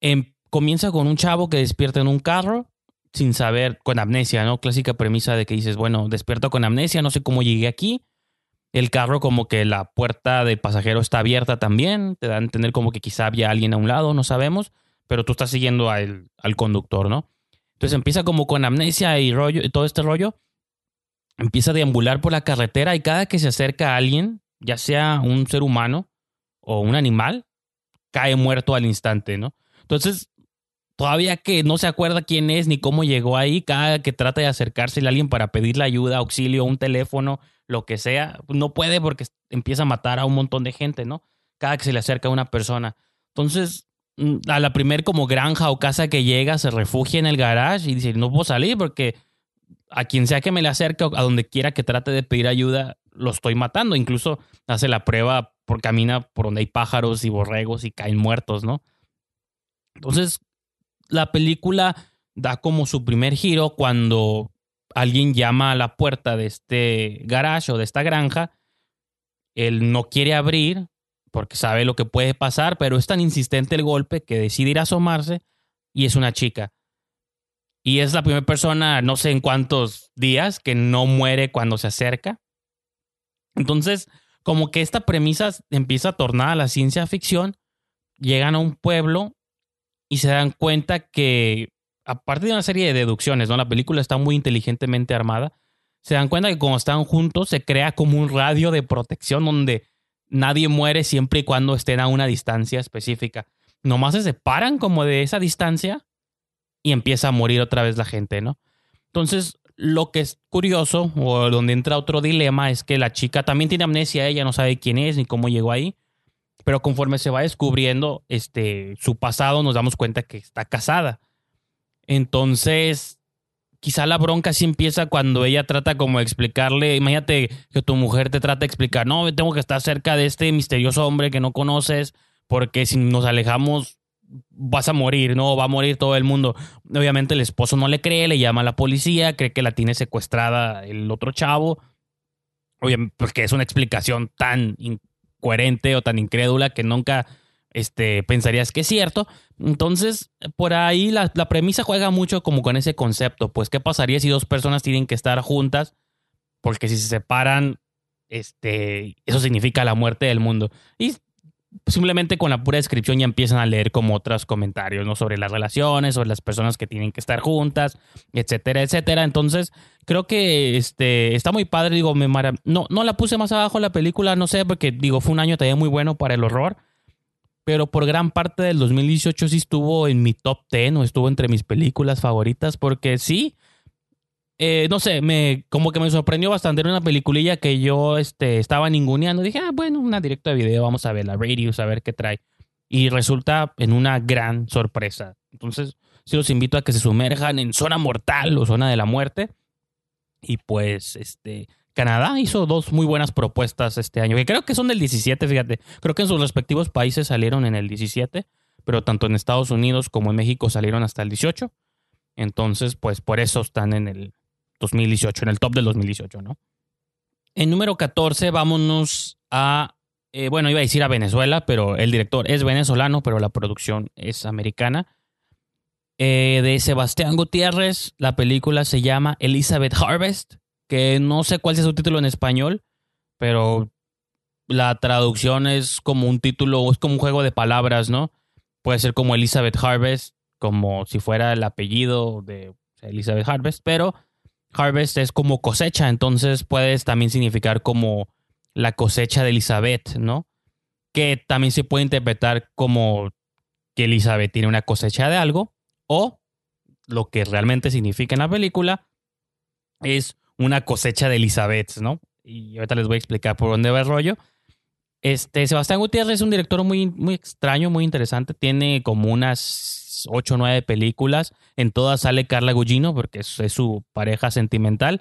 Em, comienza con un chavo que despierta en un carro sin saber, con amnesia, ¿no? Clásica premisa de que dices, bueno, despierto con amnesia, no sé cómo llegué aquí. El carro como que la puerta del pasajero está abierta también, te da a entender como que quizá había alguien a un lado, no sabemos, pero tú estás siguiendo al, al conductor, ¿no? Entonces empieza como con amnesia y rollo, todo este rollo. Empieza a deambular por la carretera y cada que se acerca a alguien, ya sea un ser humano o un animal, cae muerto al instante, ¿no? Entonces, todavía que no se acuerda quién es ni cómo llegó ahí, cada que trata de acercarse a alguien para pedirle ayuda, auxilio, un teléfono, lo que sea, no puede porque empieza a matar a un montón de gente, ¿no? Cada que se le acerca a una persona. Entonces, Mm, a la primer como granja o casa que llega, se refugia en el garage y dice, no puedo salir porque a quien sea que me le acerque a donde quiera que trate de pedir ayuda, lo estoy matando. Incluso hace la prueba por camina por donde hay pájaros y borregos y caen muertos, ¿no? Entonces, la película da como su primer giro cuando alguien llama a la puerta de este garage o de esta granja. Él no quiere abrir porque sabe lo que puede pasar, pero es tan insistente el golpe que decide ir a asomarse y es una chica. Y es la primera persona, no sé en cuántos días, que no muere cuando se acerca. Entonces, como que esta premisa empieza a tornar a la ciencia ficción, llegan a un pueblo y se dan cuenta que, aparte de una serie de deducciones, ¿no? La película está muy inteligentemente armada, se dan cuenta que cuando están juntos se crea como un radio de protección donde nadie muere siempre y cuando estén a una distancia específica. Nomás se separan como de esa distancia y empieza a morir otra vez la gente, ¿no? Entonces, lo que es curioso o donde entra otro dilema es que la chica también tiene amnesia, ella no sabe quién es ni cómo llegó ahí, pero conforme se va descubriendo este su pasado nos damos cuenta que está casada. Entonces, quizá la bronca sí empieza cuando ella trata como de explicarle, imagínate que tu mujer te trata de explicar, no, tengo que estar cerca de este misterioso hombre que no conoces, porque si nos alejamos vas a morir, ¿no? Va a morir todo el mundo. Obviamente el esposo no le cree, le llama a la policía, cree que la tiene secuestrada el otro chavo. Obviamente, porque es una explicación tan incoherente o tan incrédula que nunca este, pensarías que es cierto. Entonces, por ahí la, la premisa juega mucho como con ese concepto. Pues, ¿qué pasaría si dos personas tienen que estar juntas? Porque si se separan, este, eso significa la muerte del mundo. Y simplemente con la pura descripción ya empiezan a leer como otros comentarios, ¿no? Sobre las relaciones, sobre las personas que tienen que estar juntas, etcétera, etcétera. Entonces, creo que este, está muy padre, digo, me no, no la puse más abajo la película, no sé, porque digo, fue un año también muy bueno para el horror, pero por gran parte del 2018 sí estuvo en mi top 10 o estuvo entre mis películas favoritas, porque sí, eh, no sé, me, como que me sorprendió bastante. Era una peliculilla que yo este, estaba ninguneando. Dije, ah, bueno, una directa de video, vamos a ver la Radius, a ver qué trae. Y resulta en una gran sorpresa. Entonces, sí los invito a que se sumerjan en Zona Mortal o Zona de la Muerte. Y pues, este, Canadá hizo dos muy buenas propuestas este año, que creo que son del 17, fíjate. Creo que en sus respectivos países salieron en el 17, pero tanto en Estados Unidos como en México salieron hasta el 18. Entonces, pues por eso están en el, 2018, en el top del 2018, ¿no? En número 14, vámonos a, eh, bueno, iba a decir a Venezuela, pero el director es venezolano, pero la producción es americana. Eh, de Sebastián Gutiérrez, la película se llama Elizabeth Harvest, que no sé cuál es su título en español, pero la traducción es como un título, es como un juego de palabras, ¿no? Puede ser como Elizabeth Harvest, como si fuera el apellido de Elizabeth Harvest, pero harvest es como cosecha, entonces puedes también significar como la cosecha de Elizabeth, ¿no? Que también se puede interpretar como que Elizabeth tiene una cosecha de algo, o lo que realmente significa en la película es una cosecha de Elizabeth, ¿no? Y ahorita les voy a explicar por dónde va el rollo. Este, Sebastián Gutiérrez es un director muy, muy extraño, muy interesante. Tiene como unas 8 o 9 películas. En todas sale Carla Gugino porque es, su pareja sentimental.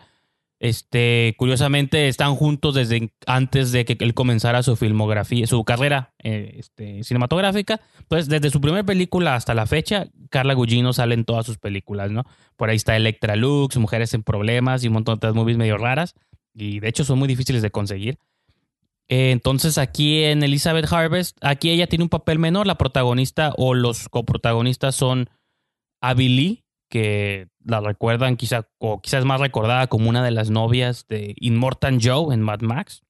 Este, curiosamente están juntos desde antes de que él comenzara su filmografía, su carrera eh, este, cinematográfica. Entonces, desde su primera película hasta la fecha, Carla Gugino sale en todas sus películas, ¿no? Por ahí está Electra Lux, Mujeres en Problemas y un montón de otras movies medio raras. Y de hecho son muy difíciles de conseguir. Eh, entonces aquí en Elizabeth Harvest, aquí ella tiene un papel menor, la protagonista o los coprotagonistas son Abby Lee, que la recuerdan quizá, o quizás más recordada como una de las novias de Immortan Joe en Mad Max.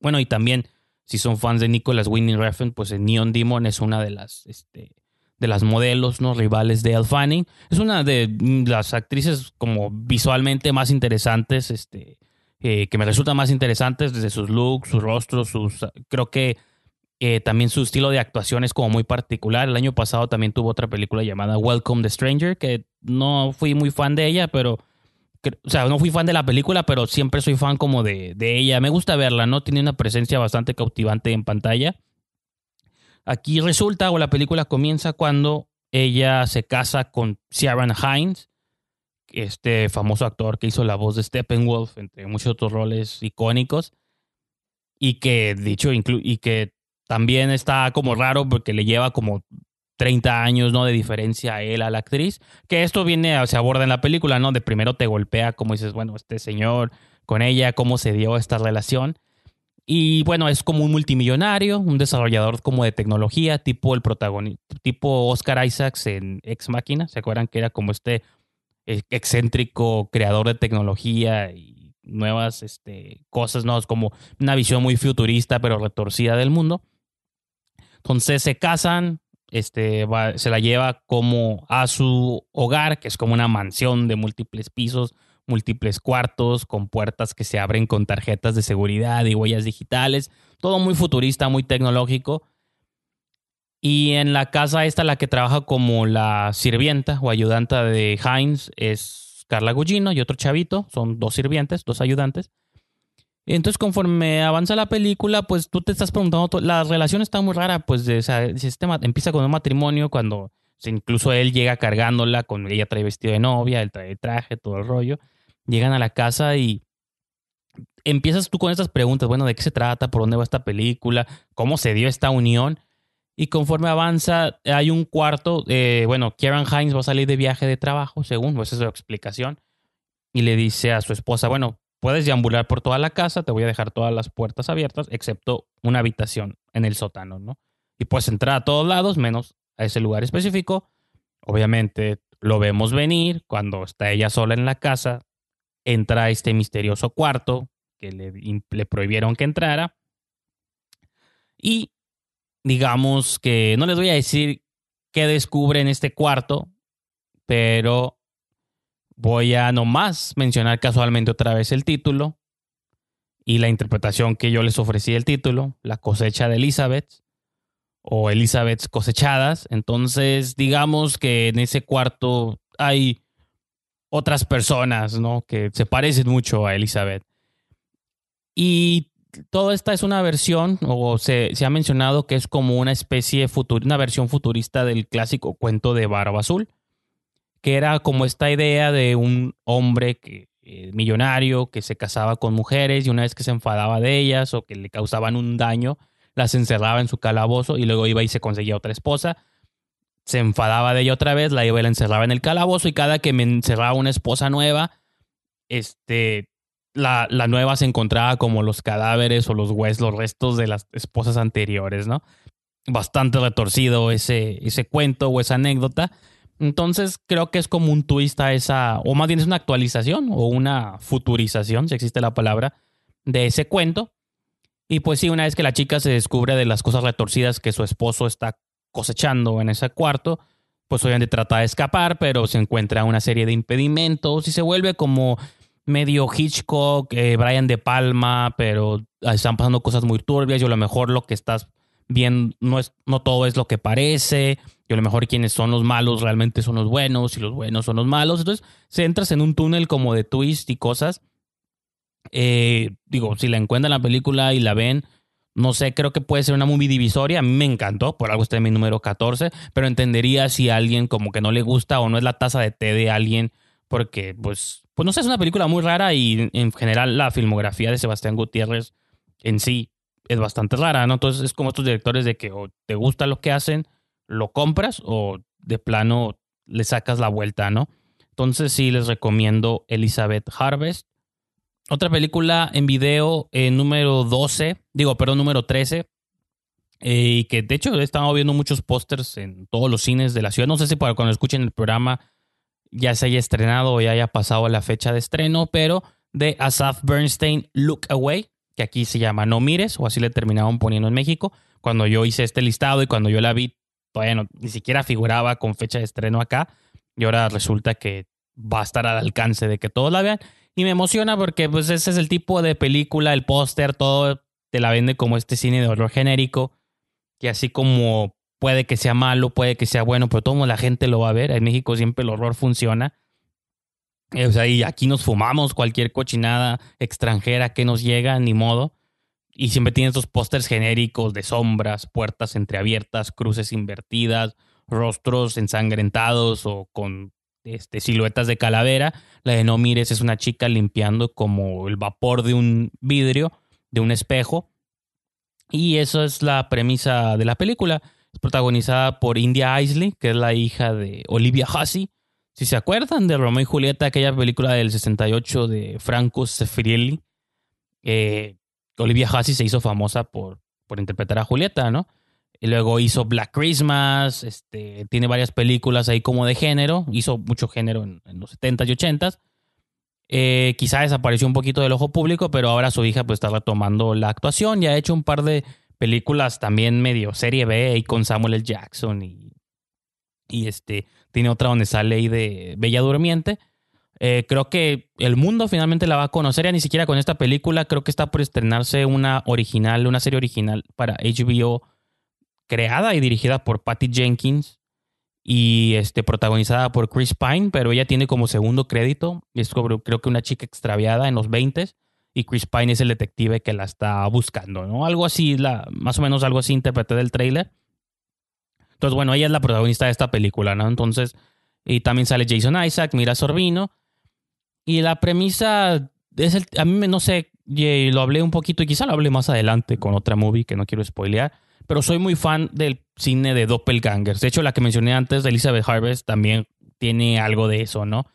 Bueno, y también, si son fans de Nicholas Winning Refn, pues en Neon Demon es una de las, este, de las modelos, ¿no? Rivales de Elle Fanning. Es una de las actrices como visualmente más interesantes, este, eh, que me resultan más interesantes desde sus looks, sus rostros, sus... Creo que eh, también su estilo de actuación es como muy particular. El año pasado también tuvo otra película llamada Welcome the Stranger, que no fui muy fan de ella, pero... o sea, no fui fan de la película, pero siempre soy fan como de, de ella. Me gusta verla, ¿no? Tiene una presencia bastante cautivante en pantalla. Aquí resulta, o la película comienza cuando ella se casa con Ciaran Hines, este famoso actor que hizo la voz de Steppenwolf, entre muchos otros roles icónicos, y que dicho y que también está como raro porque le lleva como 30 años ¿no? de diferencia a él, a la actriz, que esto viene, se aborda en la película, ¿no? De primero te golpea, como dices, bueno, este señor con ella, cómo se dio esta relación. Y bueno, es como un multimillonario, un desarrollador como de tecnología, tipo el protagonista, tipo Oscar Isaacs en Ex Máquina. ¿Se acuerdan que era como este excéntrico creador de tecnología y nuevas este, cosas, ¿no? Como una visión muy futurista, pero retorcida del mundo. Entonces se casan, este, se la lleva como a su hogar, que es como una mansión de múltiples pisos, múltiples cuartos, con puertas que se abren con tarjetas de seguridad y huellas digitales. Todo muy futurista, muy tecnológico. Y en la casa esta, la que trabaja como la sirvienta o ayudanta de Heinz es Carla Gugino y otro chavito. Son dos sirvientes, dos ayudantes. Entonces, conforme avanza la película, pues tú te estás preguntando, la relación está muy rara, pues de, o sistema empieza con un matrimonio cuando incluso él llega cargándola, con ella trae vestido de novia, él trae traje, todo el rollo. Llegan a la casa y empiezas tú con estas preguntas, bueno, ¿de qué se trata? ¿Por dónde va esta película? ¿Cómo se dio esta unión? Y conforme avanza, hay un cuarto. Bueno, Kieran Hines va a salir de viaje de trabajo, según, pues esa es su explicación. Y le dice a su esposa: Bueno, puedes deambular por toda la casa, te voy a dejar todas las puertas abiertas, excepto una habitación en el sótano, ¿no? Y puedes entrar a todos lados, menos a ese lugar específico. Obviamente lo vemos venir cuando está ella sola en la casa, entra a este misterioso cuarto que le, le prohibieron que entrara. Y digamos que no les voy a decir qué descubre en este cuarto, pero voy a nomás mencionar casualmente otra vez el título y la interpretación que yo les ofrecí el título, La cosecha de Elizabeth o Elizabeth cosechadas. Entonces, digamos que en ese cuarto hay otras personas, ¿no? Que se parecen mucho a Elizabeth. Y toda esta es una versión, o se, ha mencionado que es como una especie, una versión futurista del clásico cuento de Barba Azul, que era como esta idea de un hombre que, eh, millonario que se casaba con mujeres y una vez que se enfadaba de ellas o que le causaban un daño, las encerraba en su calabozo y luego iba y se conseguía otra esposa. Se enfadaba de ella otra vez, la iba y la encerraba en el calabozo y cada que me encerraba una esposa nueva, este, la, la, nueva se encontraba como los cadáveres o los los restos de las esposas anteriores, ¿no? Bastante retorcido ese, ese cuento o esa anécdota. Entonces creo que es como un twist a esa, o más bien es una actualización o una futurización, si existe la palabra, de ese cuento. Y pues sí, una vez que la chica se descubre de las cosas retorcidas que su esposo está cosechando en ese cuarto, pues obviamente trata de escapar, pero se encuentra una serie de impedimentos y se vuelve como medio Hitchcock, eh, Brian De Palma, pero están pasando cosas muy turbias y a lo mejor lo que estás viendo no, es, no todo es lo que parece, y a lo mejor quienes son los malos realmente son los buenos y los buenos son los malos. Entonces se entras en un túnel como de twist y cosas eh, digo, si la encuentran en la película y la ven, no sé, creo que puede ser una movie divisoria. A mí me encantó, por algo está en mi número 14, pero entendería si alguien como que no le gusta o no es la taza de té de alguien, porque pues, pues no sé, es una película muy rara y en general la filmografía de Sebastián Gutiérrez en sí es bastante rara, ¿no? Entonces es como estos directores de que o te gusta lo que hacen, lo compras o de plano le sacas la vuelta, ¿no? Entonces sí les recomiendo Elizabeth Harvest. Otra película en video eh, número 12, digo, perdón, número 13, eh, y que de hecho he estado viendo muchos pósters en todos los cines de la ciudad. No sé si para cuando escuchen el programa ya se haya estrenado o ya haya pasado la fecha de estreno, pero de Asaf Bernstein, Look Away, que aquí se llama No Mires, o así le terminaban poniendo en México. Cuando yo hice este listado y cuando yo la vi, todavía ni siquiera figuraba con fecha de estreno acá, y ahora resulta que va a estar al alcance de que todos la vean. Y me emociona porque pues ese es el tipo de película, el póster, todo te la vende como este cine de horror genérico, que así como puede que sea malo, puede que sea bueno, pero todo la gente lo va a ver. En México siempre el horror funciona. Eh, o sea, y aquí nos fumamos cualquier cochinada extranjera que nos llega, ni modo. Y siempre tiene estos pósters genéricos de sombras, puertas entreabiertas, cruces invertidas, rostros ensangrentados o con este, siluetas de calavera. La de No Mires es una chica limpiando como el vapor de un vidrio, de un espejo. Y eso es la premisa de la película. Es protagonizada por India Isley, que es la hija de Olivia Hussey. Si se acuerdan de Romeo y Julieta, aquella película del 68 de Franco Sefrielli, eh, Olivia Hussey se hizo famosa por, por interpretar a Julieta, ¿no? Y luego hizo Black Christmas, este, tiene varias películas ahí como de género, hizo mucho género en, los 70s y 80s. Eh, quizá desapareció un poquito del ojo público, pero ahora su hija pues está retomando la actuación y ha hecho un par de películas también medio serie B y con Samuel L. Jackson y, y este, tiene otra donde sale ahí de Bella Durmiente. Eh, creo que el mundo finalmente la va a conocer, ya ni siquiera con esta película, creo que está por estrenarse una original, una serie original para HBO creada y dirigida por Patty Jenkins y este, protagonizada por Chris Pine, pero ella tiene como segundo crédito. Es creo que una chica extraviada en los 20 y Chris Pine es el detective que la está buscando, ¿no? Algo así, la, más o menos algo así interpreté del trailer. Entonces, bueno, ella es la protagonista de esta película, ¿no? Entonces, y también sale Jason Isaac, Mira Sorbino. Y la premisa es el, a mí no sé, lo hablé un poquito y quizá lo hablé más adelante con otra movie que no quiero spoilear pero soy muy fan del cine de doppelgangers. De hecho, la que mencioné antes de Elizabeth Harvest también tiene algo de eso, ¿no?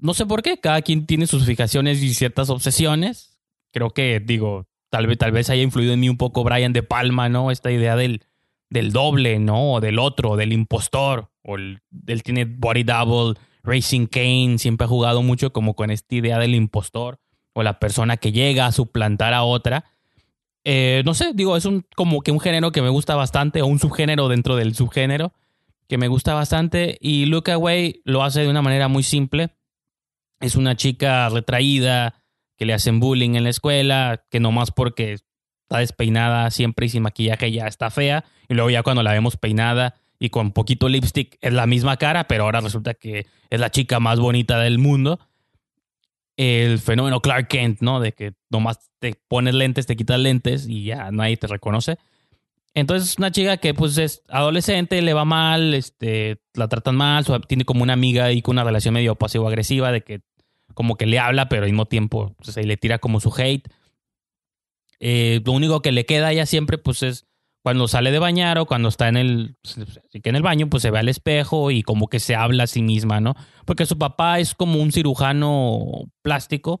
No sé por qué, cada quien tiene sus fijaciones y ciertas obsesiones. Creo que, digo, tal vez, tal vez haya influido en mí un poco Brian De Palma, ¿no? Esta idea del, del doble, ¿no? O del otro, del impostor. O el, él tiene Body Double, Racing Kane, siempre ha jugado mucho como con esta idea del impostor o la persona que llega a suplantar a otra. Eh, no sé, digo, es un, como que un género que me gusta bastante, o un subgénero dentro del subgénero que me gusta bastante. Y Look Away lo hace de una manera muy simple. Es una chica retraída, que le hacen bullying en la escuela, que nomás porque está despeinada siempre y sin maquillaje ya está fea. Y luego ya cuando la vemos peinada y con poquito lipstick es la misma cara, pero ahora resulta que es la chica más bonita del mundo. El fenómeno Clark Kent, ¿no? De que nomás te pones lentes, te quitas lentes y ya nadie te reconoce. Entonces es una chica que pues es adolescente, le va mal, este, la tratan mal, tiene como una amiga y con una relación medio pasivo-agresiva de que como que le habla, pero al mismo tiempo pues, le tira como su hate. Eh, lo único que le queda a ella siempre pues es cuando sale de bañar o cuando está en el, que en el baño, pues se ve al espejo y como que se habla a sí misma, ¿no? Porque su papá es como un cirujano plástico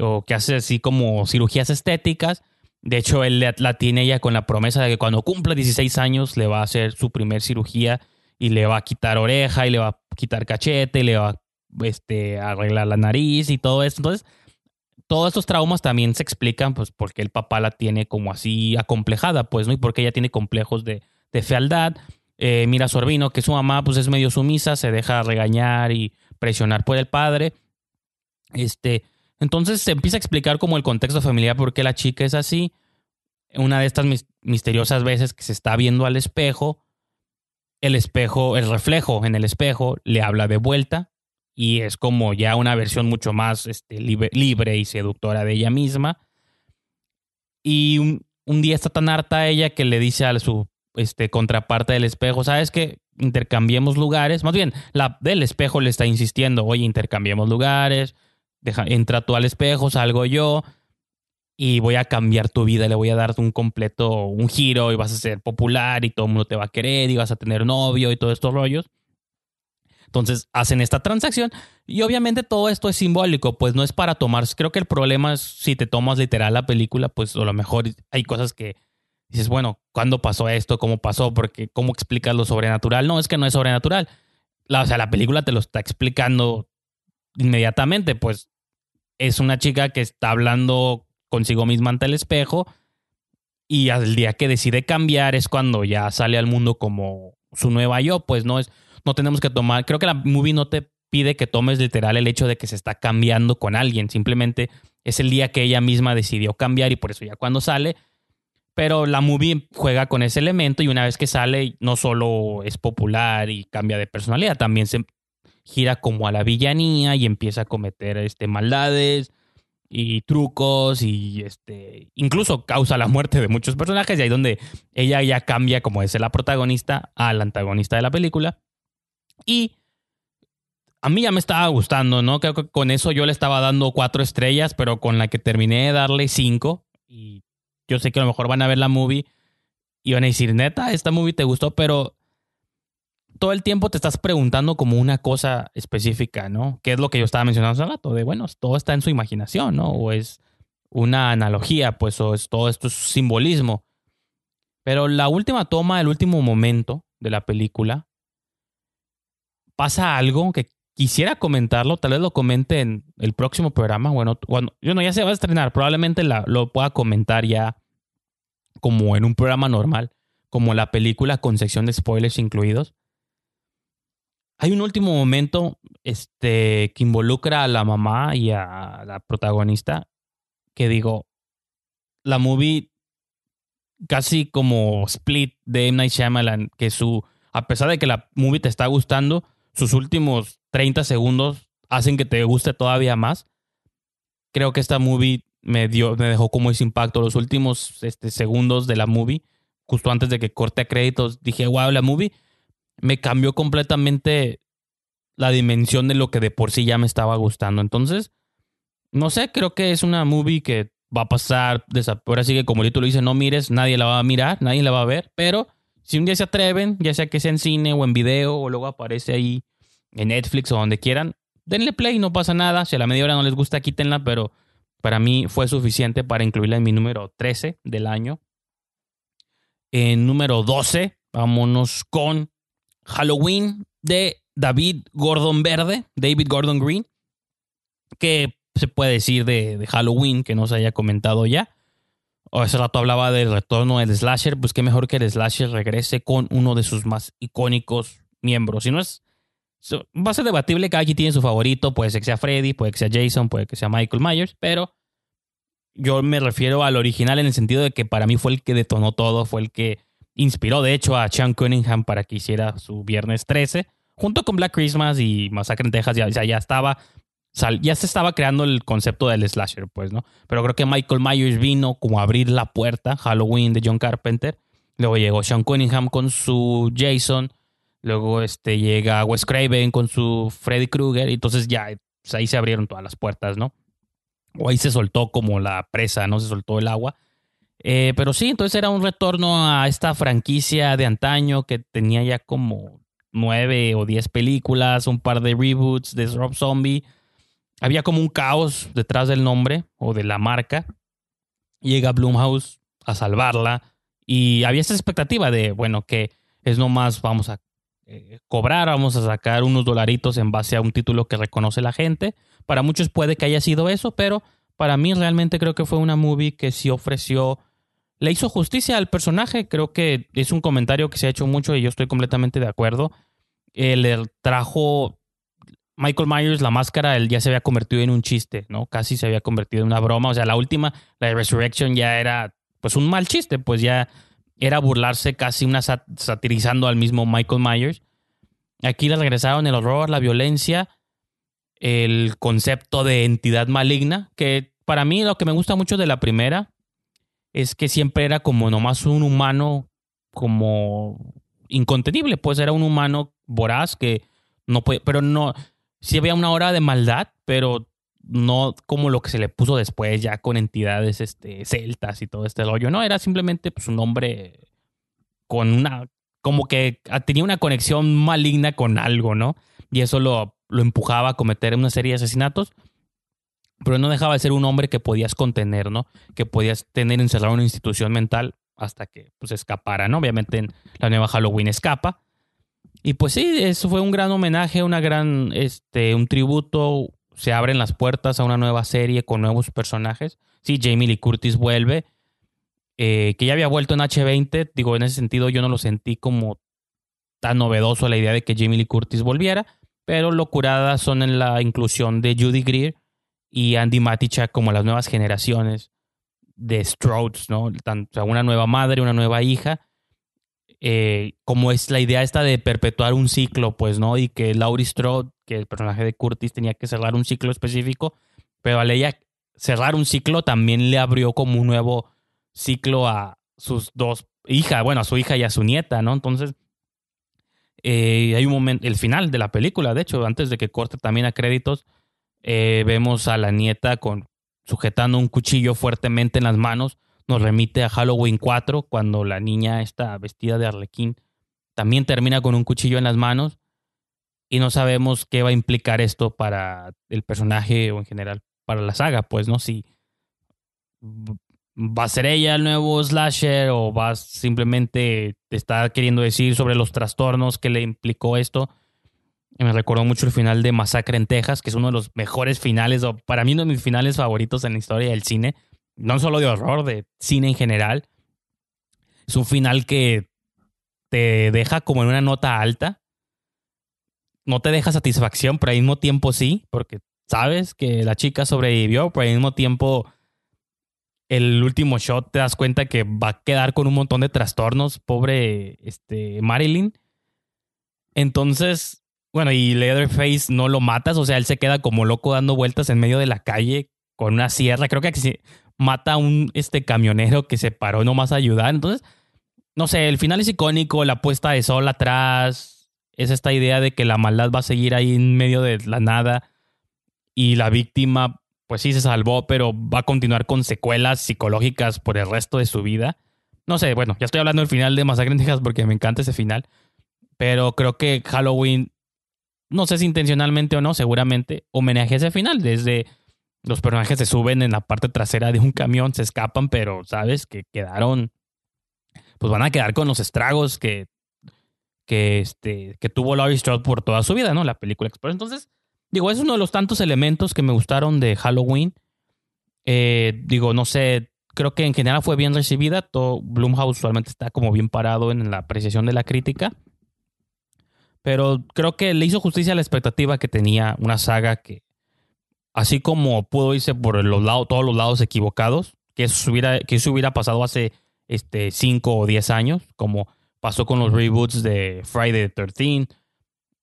o que hace así como cirugías estéticas. De hecho, él la tiene ella con la promesa de que cuando cumpla 16 años le va a hacer su primer cirugía y le va a quitar oreja y le va a quitar cachete y le va a este, arreglar la nariz y todo eso. Entonces, todos estos traumas también se explican, pues, porque el papá la tiene como así acomplejada, pues, ¿no? Y porque ella tiene complejos de, fealdad. Eh, mira Sorbino, que su mamá, pues, es medio sumisa, se deja regañar y presionar por el padre. Este, entonces se empieza a explicar como el contexto familiar por qué la chica es así. Una de estas misteriosas veces que se está viendo al espejo, el espejo, el reflejo en el espejo le habla de vuelta y es como ya una versión mucho más este, libre, y seductora de ella misma. Y un, día está tan harta ella que le dice a su este, contraparte del espejo, ¿sabes qué? Intercambiemos lugares. Más bien, la del espejo le está insistiendo, oye, intercambiemos lugares, deja, entra tú al espejo, salgo yo y voy a cambiar tu vida, le voy a dar un completo, un giro y vas a ser popular y todo el mundo te va a querer y vas a tener novio y todos estos rollos. Entonces hacen esta transacción y obviamente todo esto es simbólico, pues no es para tomar. Creo que el problema es si te tomas literal la película, pues a lo mejor hay cosas que dices, bueno, ¿cuándo pasó esto? ¿Cómo pasó? Porque ¿cómo explicas lo sobrenatural? No, es que no es sobrenatural. La, o sea, la película te lo está explicando inmediatamente, pues es una chica que está hablando consigo misma ante el espejo y al día que decide cambiar es cuando ya sale al mundo como su nueva yo, pues no es no tenemos que tomar, creo que la movie no te pide que tomes literal el hecho de que se está cambiando con alguien, simplemente es el día que ella misma decidió cambiar y por eso ya cuando sale, pero la movie juega con ese elemento y una vez que sale no solo es popular y cambia de personalidad, también se gira como a la villanía y empieza a cometer este, maldades y trucos y este incluso causa la muerte de muchos personajes y ahí donde ella ya cambia como es la protagonista al antagonista de la película y a mí ya me estaba gustando, ¿no? Creo que con eso yo le estaba dando cuatro estrellas, pero con la que terminé de darle cinco. Y yo sé que a lo mejor van a ver la movie y van a decir, neta, esta movie te gustó, pero todo el tiempo te estás preguntando como una cosa específica, ¿no? Que es lo que yo estaba mencionando hace rato, de bueno, todo está en su imaginación, ¿no? O es una analogía, pues, o es todo esto es simbolismo. Pero la última toma, el último momento de la película, pasa algo que quisiera comentarlo, tal vez lo comente en el próximo programa. Bueno, cuando, yo no, ya se va a estrenar, probablemente lo pueda comentar ya como en un programa normal, como la película con sección de spoilers incluidos. Hay un último momento este, que involucra a la mamá y a la protagonista que digo, la movie casi como Split de M. Night Shyamalan, que su, a pesar de que la movie te está gustando, sus últimos 30 segundos hacen que te guste todavía más. Creo que esta movie me, dio, me dejó como ese impacto. Los últimos este, segundos de la movie, justo antes de que corte créditos, dije, wow, la movie me cambió completamente la dimensión de lo que de por sí ya me estaba gustando. Entonces, no sé, creo que es una movie que va a pasar, ahora sí que como tú lo dice, no mires, nadie la va a mirar, nadie la va a ver, pero si un día se atreven, ya sea que sea en cine o en video o luego aparece ahí en Netflix o donde quieran, denle play, no pasa nada, si a la media hora no les gusta, quítenla, pero para mí fue suficiente para incluirla en mi número 13 del año. En número 12, vámonos con Halloween de David Gordon Verde, David Gordon Green, que se puede decir de, Halloween que no se haya comentado ya. O hace rato hablaba del retorno del slasher, pues qué mejor que el slasher regrese con uno de sus más icónicos miembros. Si no es, va a ser debatible, cada quien tiene su favorito, puede ser que sea Freddy, puede que sea Jason, puede que sea Michael Myers, pero yo me refiero al original en el sentido de que para mí fue el que detonó todo, fue el que inspiró de hecho a Sean Cunningham para que hiciera su Viernes 13, junto con Black Christmas y Masacre en Texas, ya, ya estaba ya se estaba creando el concepto del slasher, pues, ¿no? Pero creo que Michael Myers vino como a abrir la puerta, Halloween de John Carpenter. Luego llegó Sean Cunningham con su Jason. Luego este, llega Wes Craven con su Freddy Krueger. Y entonces ya pues, ahí se abrieron todas las puertas, ¿no? O ahí se soltó como la presa, ¿no? Se soltó el agua. Eh, pero sí, entonces era un retorno a esta franquicia de antaño que tenía ya como nueve o diez películas, un par de reboots de Rob Zombie había como un caos detrás del nombre o de la marca. Llega Blumhouse a salvarla y había esa expectativa de, bueno, que es nomás vamos a eh, cobrar, vamos a sacar unos dolaritos en base a un título que reconoce la gente. Para muchos puede que haya sido eso, pero para mí realmente creo que fue una movie que sí ofreció, le hizo justicia al personaje. Creo que es un comentario que se ha hecho mucho y yo estoy completamente de acuerdo. Eh, le trajo Michael Myers, la máscara, él ya se había convertido en un chiste, ¿no? Casi se había convertido en una broma. O sea, la última, la de Resurrection, ya era pues un mal chiste, pues ya era burlarse casi una satirizando al mismo Michael Myers. Aquí le regresaron el horror, la violencia, el concepto de entidad maligna, que para mí lo que me gusta mucho de la primera es que siempre era como nomás un humano como incontenible, pues era un humano voraz que no puede, pero no, sí había una hora de maldad, pero no como lo que se le puso después ya con entidades este, celtas y todo este rollo. No, era simplemente pues, un hombre con una, como que tenía una conexión maligna con algo, ¿no? Y eso lo, lo empujaba a cometer una serie de asesinatos, pero no dejaba de ser un hombre que podías contener, ¿no? Que podías tener encerrado en una institución mental hasta que pues escapara, ¿no? Obviamente en la nueva Halloween escapa, y pues sí, eso fue un gran homenaje, una gran, este, un tributo. Se abren las puertas a una nueva serie con nuevos personajes. Sí, Jamie Lee Curtis vuelve, eh, que ya había vuelto en H20. Digo, en ese sentido yo no lo sentí como tan novedoso la idea de que Jamie Lee Curtis volviera, pero lo curadas son en la inclusión de Judy Greer y Andy Matichak como las nuevas generaciones de Strodes, ¿no? Una nueva madre, una nueva hija eh, como es la idea esta de perpetuar un ciclo, pues, ¿no? Y que Laurie Strode, que el personaje de Curtis tenía que cerrar un ciclo específico, pero al ella cerrar un ciclo también le abrió como un nuevo ciclo a sus dos hijas, bueno, a su hija y a su nieta, ¿no? Entonces, eh, hay un momento, el final de la película, de hecho, antes de que corte también a créditos, eh, vemos a la nieta con sujetando un cuchillo fuertemente en las manos nos remite a Halloween 4, cuando la niña está vestida de arlequín también termina con un cuchillo en las manos y no sabemos qué va a implicar esto para el personaje o en general para la saga, pues no si va a ser ella el nuevo slasher o va simplemente te está queriendo decir sobre los trastornos que le implicó esto. me recordó mucho el final de Masacre en Texas, que es uno de los mejores finales, o para mí uno de mis finales favoritos en la historia del cine no solo de horror, de cine en general. Es un final que te deja como en una nota alta. No te deja satisfacción, pero al mismo tiempo sí, porque sabes que la chica sobrevivió, pero al mismo tiempo el último shot te das cuenta que va a quedar con un montón de trastornos, pobre este, Marilyn. Entonces, bueno, y Leatherface no lo matas, o sea, él se queda como loco dando vueltas en medio de la calle con una sierra. Creo que mata a un este, camionero que se paró nomás a ayudar. Entonces, no sé, el final es icónico, la puesta de sol atrás, es esta idea de que la maldad va a seguir ahí en medio de la nada y la víctima pues sí se salvó, pero va a continuar con secuelas psicológicas por el resto de su vida. No sé, bueno, ya estoy hablando del final de Masacre en Texas porque me encanta ese final. Pero creo que Halloween, no sé si intencionalmente o no, seguramente homenaje ese final. Desde los personajes se suben en la parte trasera de un camión, se escapan, pero sabes que quedaron, pues van a quedar con los estragos que, que, este, que tuvo Laurie Strode por toda su vida, ¿no? La película Express. Entonces, digo, es uno de los tantos elementos que me gustaron de Halloween. Eh, digo, no sé, creo que en general fue bien recibida. Todo, usualmente está como bien parado en la apreciación de la crítica. Pero creo que le hizo justicia a la expectativa que tenía una saga que, así como pudo irse por los lados, todos los lados equivocados, que eso hubiera, que eso hubiera pasado hace este, 5 o 10 años, como pasó con los reboots de Friday the 13,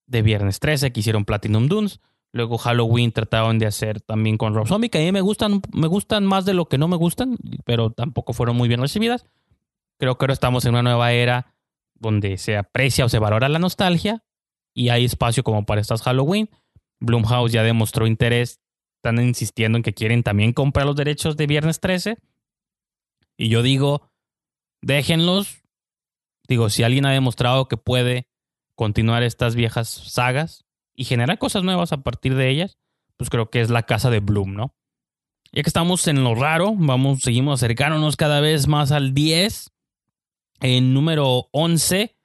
de Viernes 13, que hicieron Platinum Dunes. Luego Halloween trataron de hacer también con Rob Zombie, que a mí me gustan, me gustan más de lo que no me gustan, pero tampoco fueron muy bien recibidas. Creo que ahora estamos en una nueva era donde se aprecia o se valora la nostalgia y hay espacio como para estas Halloween. Blumhouse ya demostró interés, están insistiendo en que quieren también comprar los derechos de Viernes 13. Y yo digo, déjenlos. Digo, si alguien ha demostrado que puede continuar estas viejas sagas y generar cosas nuevas a partir de ellas, pues creo que es la casa de Bloom, ¿no? Ya que estamos en lo raro, vamos, seguimos acercándonos cada vez más al 10. En número 11,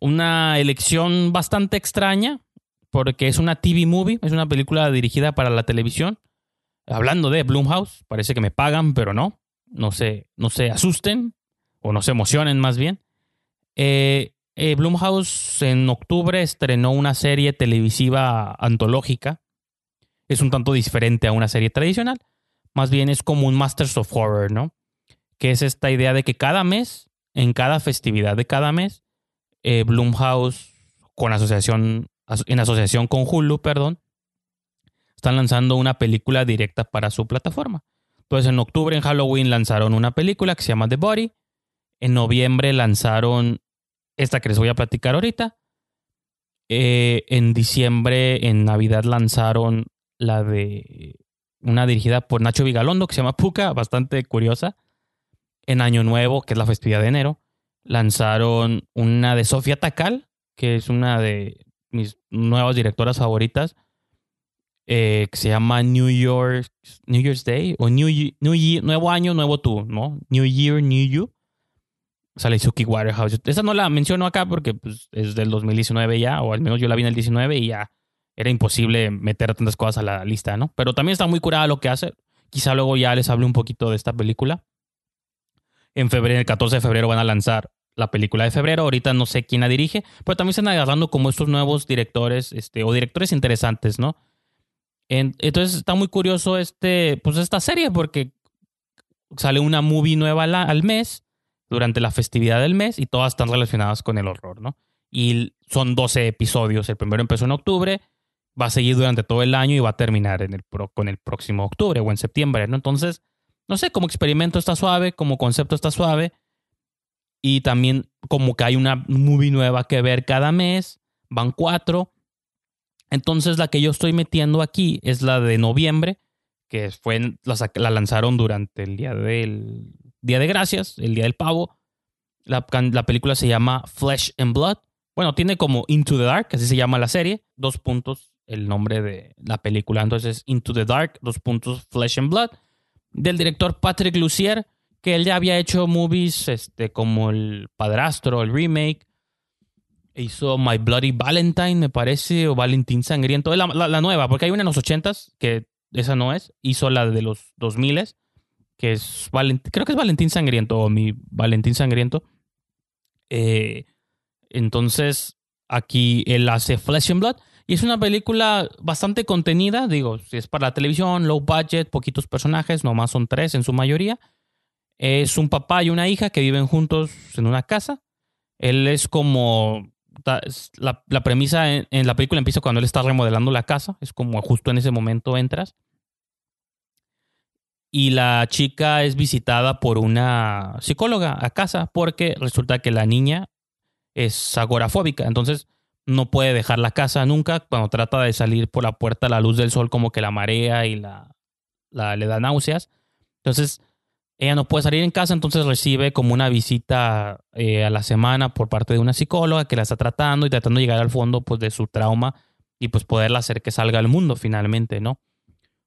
una elección bastante extraña, porque es una TV movie, es una película dirigida para la televisión. Hablando de Blumhouse, parece que me pagan, pero no. No se, no se asusten o no se emocionen más bien. Eh, eh, Blumhouse en octubre estrenó una serie televisiva antológica. Es un tanto diferente a una serie tradicional. Más bien es como un Masters of Horror, ¿no? Que es esta idea de que cada mes, en cada festividad de cada mes, eh, Blumhouse, con asociación, en asociación con Hulu, perdón, están lanzando una película directa para su plataforma. Entonces, en octubre, en Halloween, lanzaron una película que se llama The Body. En noviembre lanzaron esta que les voy a platicar ahorita. Eh, en diciembre, en Navidad, lanzaron la de una dirigida por Nacho Vigalondo que se llama Puka, bastante curiosa. En Año Nuevo, que es la festividad de enero, lanzaron una de Sofía Takal, que es una de mis nuevas directoras favoritas, eh, que se llama New York, New Year's Day, o New, New Nuevo Año, Nuevo Tú, ¿no? New Year, New You. Sale Suki Waterhouse. Esa no la menciono acá porque pues, es del 2019 ya, o al menos yo la vi en el 19 y ya era imposible meter tantas cosas a la lista, ¿no? Pero también está muy curada lo que hace. Quizá luego ya les hable un poquito de esta película. En febrero, el 14 de febrero van a lanzar la película de febrero. Ahorita no sé quién la dirige, pero también están agarrando como estos nuevos directores, este, o directores interesantes, ¿no? entonces está muy curioso este, pues esta serie porque sale una movie nueva al, mes durante la festividad del mes y todas están relacionadas con el horror, ¿no? Y son 12 episodios. El primero empezó en octubre, va a seguir durante todo el año y va a terminar en el con el próximo octubre o en septiembre, ¿no? Entonces, no sé, como experimento está suave, como concepto está suave. Y también como que hay una movie nueva que ver cada mes, van cuatro. Entonces la que yo estoy metiendo aquí es la de noviembre, que fue, la, lanzaron durante el día del Día de Gracias, el Día del Pavo. La, la, película se llama Flesh and Blood. Bueno, tiene como Into the Dark, así se llama la serie. Dos puntos, el nombre de la película. Entonces, Into the Dark, dos puntos, Flesh and Blood del director Patrick Lucier, que él ya había hecho movies este, como El Padrastro, el remake. Hizo My Bloody Valentine, me parece, o Valentín Sangriento. La, la, nueva, porque hay una en los 80s, que esa no es. Hizo la de los 2000s, que es creo que es Valentín Sangriento, o mi Valentín Sangriento. Eh, entonces, aquí él hace Flesh and Blood. Y es una película bastante contenida, digo, si es para la televisión, low budget, poquitos personajes, nomás son tres en su mayoría. Es un papá y una hija que viven juntos en una casa. Él es como... La, premisa en, la película empieza cuando él está remodelando la casa, es como justo en ese momento entras. Y la chica es visitada por una psicóloga a casa porque resulta que la niña es agorafóbica. Entonces, no puede dejar la casa nunca. Cuando trata de salir por la puerta, la luz del sol como que la marea y la, la, le da náuseas. Entonces, ella no puede salir en casa, entonces recibe como una visita eh, a la semana por parte de una psicóloga que la está tratando y tratando de llegar al fondo pues, de su trauma y pues poderla hacer que salga al mundo finalmente, ¿no?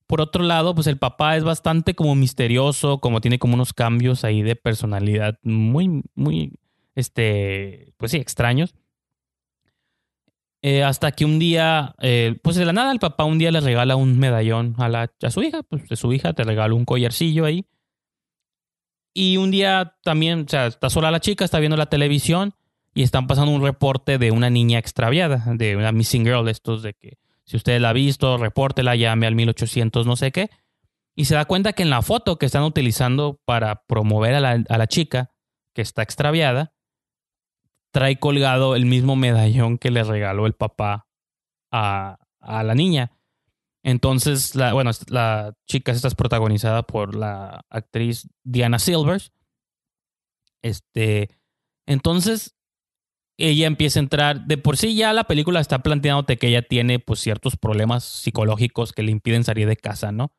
Por otro lado, pues el papá es bastante como misterioso, como tiene como unos cambios ahí de personalidad muy, muy, este, pues sí, extraños. Eh, hasta que un día, eh, pues de la nada, el papá un día le regala un medallón a, la, a su hija, pues de su hija te regala un collarcillo ahí. Y un día también, o sea, está sola la chica, está viendo la televisión y están pasando un reporte de una niña extraviada, de una missing girl, estos de que si usted la ha visto, repórtela, llame al 1800 no sé qué. Y se da cuenta que en la foto que están utilizando para promover a la, a la chica que está extraviada, trae colgado el mismo medallón que le regaló el papá a, a la niña. Entonces, la, bueno, la chica esta es protagonizada por la actriz Diana Silvers. Este, entonces, ella empieza a entrar, de por sí ya la película está planteándote que ella tiene pues ciertos problemas psicológicos que le impiden salir de casa, ¿no?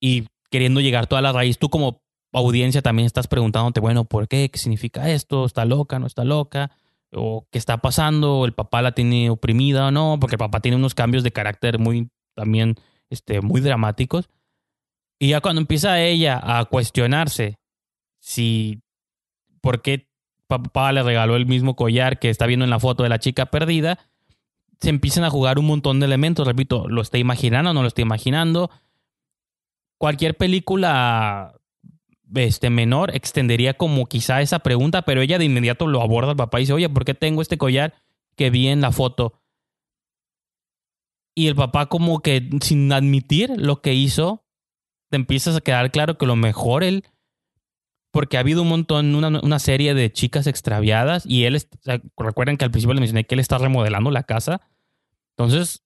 Y queriendo llegar toda la raíz, tú como audiencia también estás preguntándote, bueno, ¿por qué? ¿Qué significa esto? ¿Está loca? ¿No está loca? ¿O qué está pasando? ¿El papá la tiene oprimida o no? Porque el papá tiene unos cambios de carácter muy, también, este, muy dramáticos. Y ya cuando empieza ella a cuestionarse si, ¿por qué papá le regaló el mismo collar que está viendo en la foto de la chica perdida, se empiezan a jugar un montón de elementos. Repito, ¿lo está imaginando o no lo está imaginando? Cualquier película este, menor extendería como quizá esa pregunta, pero ella de inmediato lo aborda al papá y dice, oye, ¿por qué tengo este collar que vi en la foto? Y el papá como que sin admitir lo que hizo, te empiezas a quedar claro que lo mejor él porque ha habido un montón, una, serie de chicas extraviadas y él, recuerden que al principio le mencioné que él está remodelando la casa. Entonces,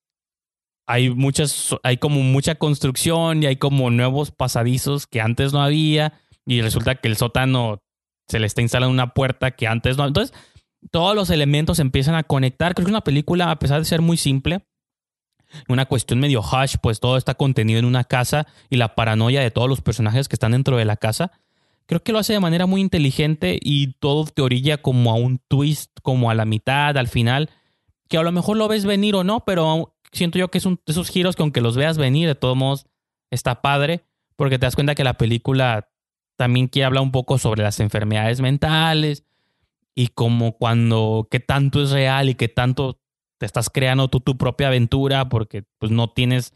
hay muchas, hay como mucha construcción y hay como nuevos pasadizos que antes no había y resulta que el sótano se le está instalando una puerta que antes no. Entonces, todos los elementos empiezan a conectar. Creo que es una película, a pesar de ser muy simple, una cuestión medio hush, pues todo está contenido en una casa y la paranoia de todos los personajes que están dentro de la casa creo que lo hace de manera muy inteligente y todo te orilla como a un twist, como a la mitad, al final, que a lo mejor lo ves venir o no, pero siento yo que es un esos giros que aunque los veas venir, de todos modos, está padre, porque te das cuenta que la película también quiere hablar un poco sobre las enfermedades mentales y como cuando, qué tanto es real y qué tanto te estás creando tú tu propia aventura porque pues no tienes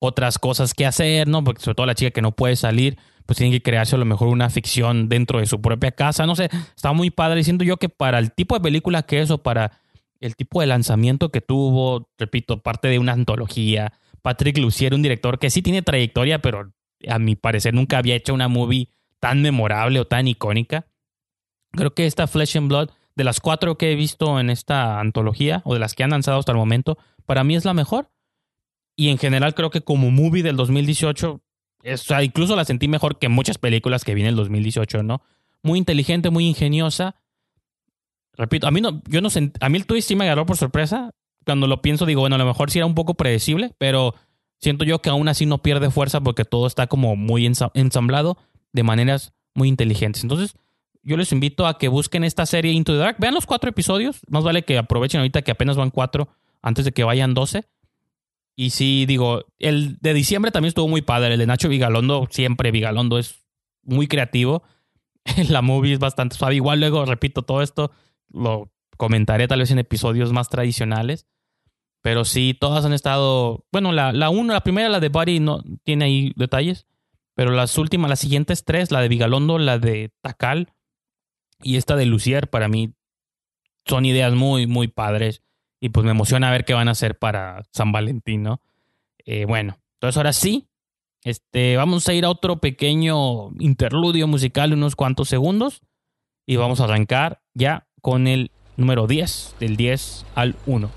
otras cosas que hacer, ¿no? Porque sobre todo la chica que no puede salir, pues tienen que crearse a lo mejor una ficción dentro de su propia casa. No sé, está muy padre. Siento yo que para el tipo de película que es o para el tipo de lanzamiento que tuvo, repito, parte de una antología. Patrick Lucier, un director que sí tiene trayectoria, pero a mi parecer nunca había hecho una movie tan memorable o tan icónica. Creo que esta Flesh and Blood, de las cuatro que he visto en esta antología, o de las que han lanzado hasta el momento, para mí es la mejor. Y en general creo que como movie del 2018 o sea, incluso la sentí mejor que muchas películas que vi en el 2018, ¿no? Muy inteligente, muy ingeniosa. Repito, a mí no, yo no sent, a mí el twist sí me agarró por sorpresa. Cuando lo pienso digo, bueno, a lo mejor sí era un poco predecible, pero siento yo que aún así no pierde fuerza porque todo está como muy ensamblado de maneras muy inteligentes. Entonces, yo les invito a que busquen esta serie Into the Dark. Vean los cuatro episodios. Más vale que aprovechen ahorita que apenas van cuatro antes de que vayan doce. Y sí, digo, el de diciembre también estuvo muy padre. El de Nacho Vigalondo, siempre Vigalondo es muy creativo. La movie es bastante suave. Igual luego, repito, todo esto lo comentaré tal vez en episodios más tradicionales. Pero sí, todas han estado. Bueno, la, la una, la primera, la de Buddy, no tiene ahí detalles. Pero las últimas, las siguientes tres, la de Vigalondo, la de Tacal y esta de Lucier, para mí son ideas muy, muy padres. Y pues me emociona ver qué van a hacer para San Valentín, ¿no? Eh, bueno, entonces ahora sí, este, vamos a ir a otro pequeño interludio musical unos cuantos segundos y vamos a arrancar ya con el número 10, del 10 al 1.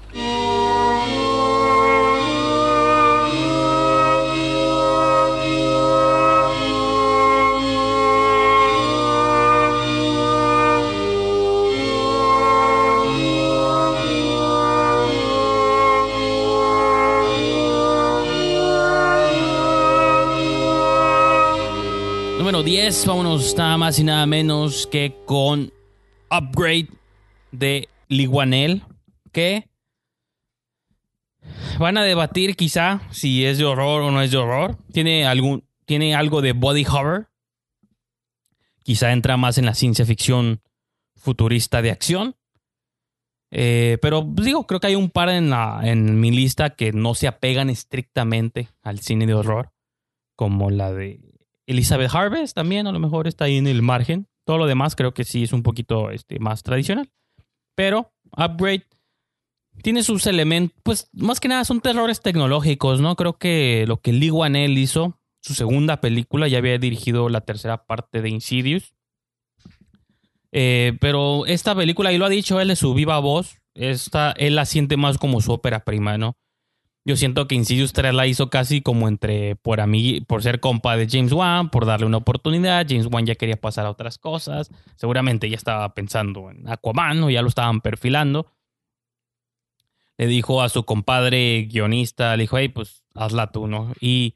10, vámonos nada más y nada menos que con Upgrade de Liguanel, que van a debatir quizá si es de horror o no es de horror. Tiene, algún, tiene algo de body horror. Quizá entra más en la ciencia ficción futurista de acción. Eh, pero pues, digo, creo que hay un par en, la, en mi lista que no se apegan estrictamente al cine de horror, como la de Elizabeth Harvest también, a lo mejor está ahí en el margen. Todo lo demás creo que sí es un poquito este, más tradicional. Pero Upgrade tiene sus elementos, pues más que nada son terrores tecnológicos, ¿no? Creo que lo que Lee Wanell hizo, su segunda película, ya había dirigido la tercera parte de Insidious. Eh, pero esta película, y lo ha dicho él de su viva voz, esta, él la siente más como su ópera prima, ¿no? Yo siento que Insidious 3 la hizo casi como entre por mí, por ser compa de James Wan, por darle una oportunidad. James Wan ya quería pasar a otras cosas. Seguramente ya estaba pensando en Aquaman o ya lo estaban perfilando. Le dijo a su compadre guionista, le dijo, hey, pues hazla tú, ¿no? Y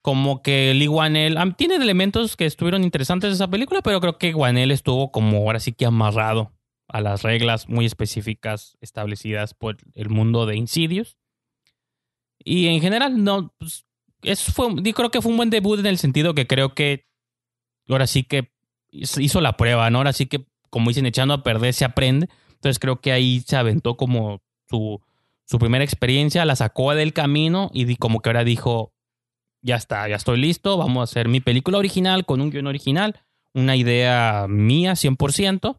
como que Lee Wanell tiene elementos que estuvieron interesantes de esa película, pero creo que Wanell estuvo como ahora sí que amarrado a las reglas muy específicas establecidas por el mundo de Insidious. Y en general, no, pues, eso fue, yo creo que fue un buen debut en el sentido que creo que ahora sí que hizo la prueba, ¿no? Ahora sí que, como dicen, echando a perder se aprende. Entonces creo que ahí se aventó como su, su primera experiencia, la sacó del camino y como que ahora dijo, ya está, ya estoy listo, vamos a hacer mi película original con un guion original, una idea mía 100%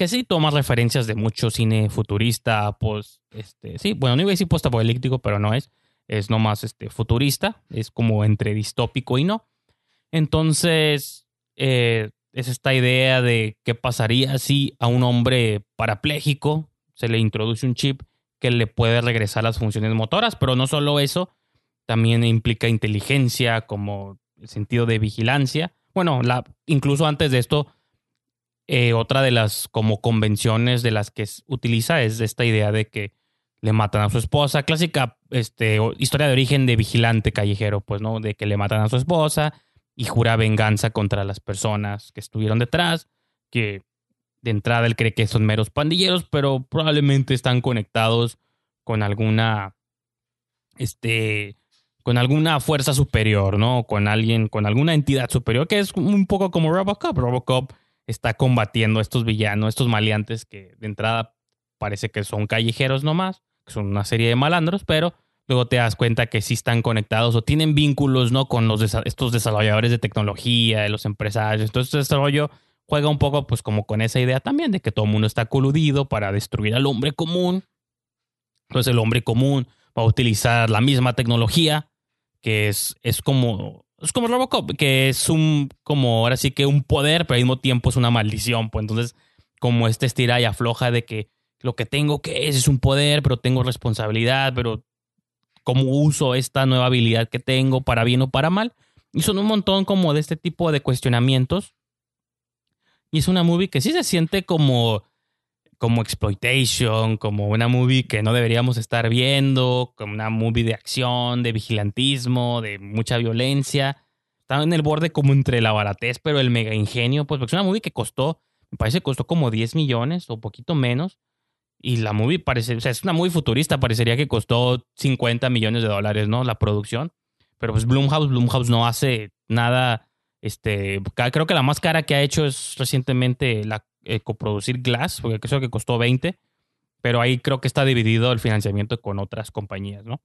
que sí toma referencias de mucho cine futurista, pues, este, sí, bueno, no iba a decir post-apocalíptico, pero no es, es nomás este, futurista, es como entre distópico y no. Entonces, eh, es esta idea de qué pasaría si a un hombre parapléjico se le introduce un chip que le puede regresar las funciones motoras, pero no solo eso, también implica inteligencia como el sentido de vigilancia. Bueno, incluso antes de esto, eh, otra de las como convenciones de las que utiliza es esta idea de que le matan a su esposa. Clásica este, historia de origen de vigilante callejero, pues, ¿no? De que le matan a su esposa y jura venganza contra las personas que estuvieron detrás, que de entrada él cree que son meros pandilleros, pero probablemente están conectados con alguna, este, con alguna fuerza superior, ¿no? Con alguien, con alguna entidad superior, que es un poco como Robocop. Robocop está combatiendo a estos villanos, estos maleantes que de entrada parece que son callejeros nomás, que son una serie de malandros, pero luego te das cuenta que sí están conectados o tienen vínculos, ¿no? Con los estos desarrolladores de tecnología, de los empresarios. Entonces, este desarrollo juega un poco, pues, como con esa idea también de que todo el mundo está coludido para destruir al hombre común. Entonces, el hombre común va a utilizar la misma tecnología, que es, es como es como Robocop, que es un, como ahora sí que un poder, pero al mismo tiempo es una maldición. Pues entonces, como este estira y afloja de que lo que tengo que es, es un poder, pero tengo responsabilidad, pero cómo uso esta nueva habilidad que tengo para bien o para mal. Y son un montón como de este tipo de cuestionamientos. Y es una movie que sí se siente como como exploitation, como una movie que no deberíamos estar viendo, como una movie de acción, de vigilantismo, de mucha violencia. Está en el borde como entre la baratez, pero el mega ingenio, pues porque es una movie que costó, me parece que costó como 10 millones o poquito menos. Y la movie parece, o sea, es una muy futurista, parecería que costó 50 millones de dólares, ¿no? La producción. Pero pues Blumhouse, Blumhouse no hace nada, este, creo que la más cara que ha hecho es recientemente la eh, coproducir Glass, porque creo que costó 20, pero ahí creo que está dividido el financiamiento con otras compañías, ¿no?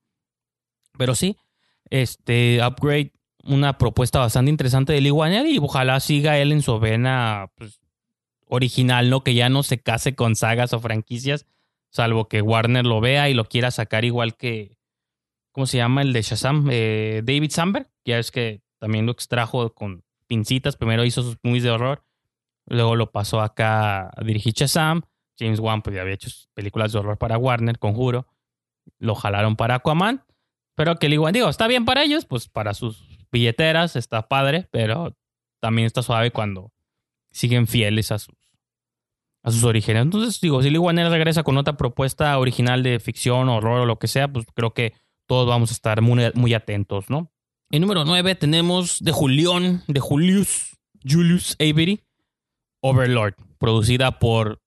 Pero sí, este Upgrade, una propuesta bastante interesante de Lee y ojalá siga él en su vena pues, original, ¿no? Que ya no se case con sagas o franquicias, salvo que Warner lo vea y lo quiera sacar igual que, ¿cómo se llama? El de Shazam, eh, David Samberg, ya es que también lo extrajo con pincitas, primero hizo sus movies de horror Luego lo pasó acá a dirigir Shazam. James Wan pues ya había hecho películas de horror para Warner, Conjuro. Lo jalaron para Aquaman. Pero que igual digo, está bien para ellos, pues para sus billeteras está padre, pero también está suave cuando siguen fieles a sus, a sus orígenes. Entonces, digo, si Lee Warner regresa con otra propuesta original de ficción, horror o lo que sea, pues creo que todos vamos a estar muy, muy atentos, ¿no? En número 9 tenemos de Julián, de Julius, Julius Avery, Overlord, producida por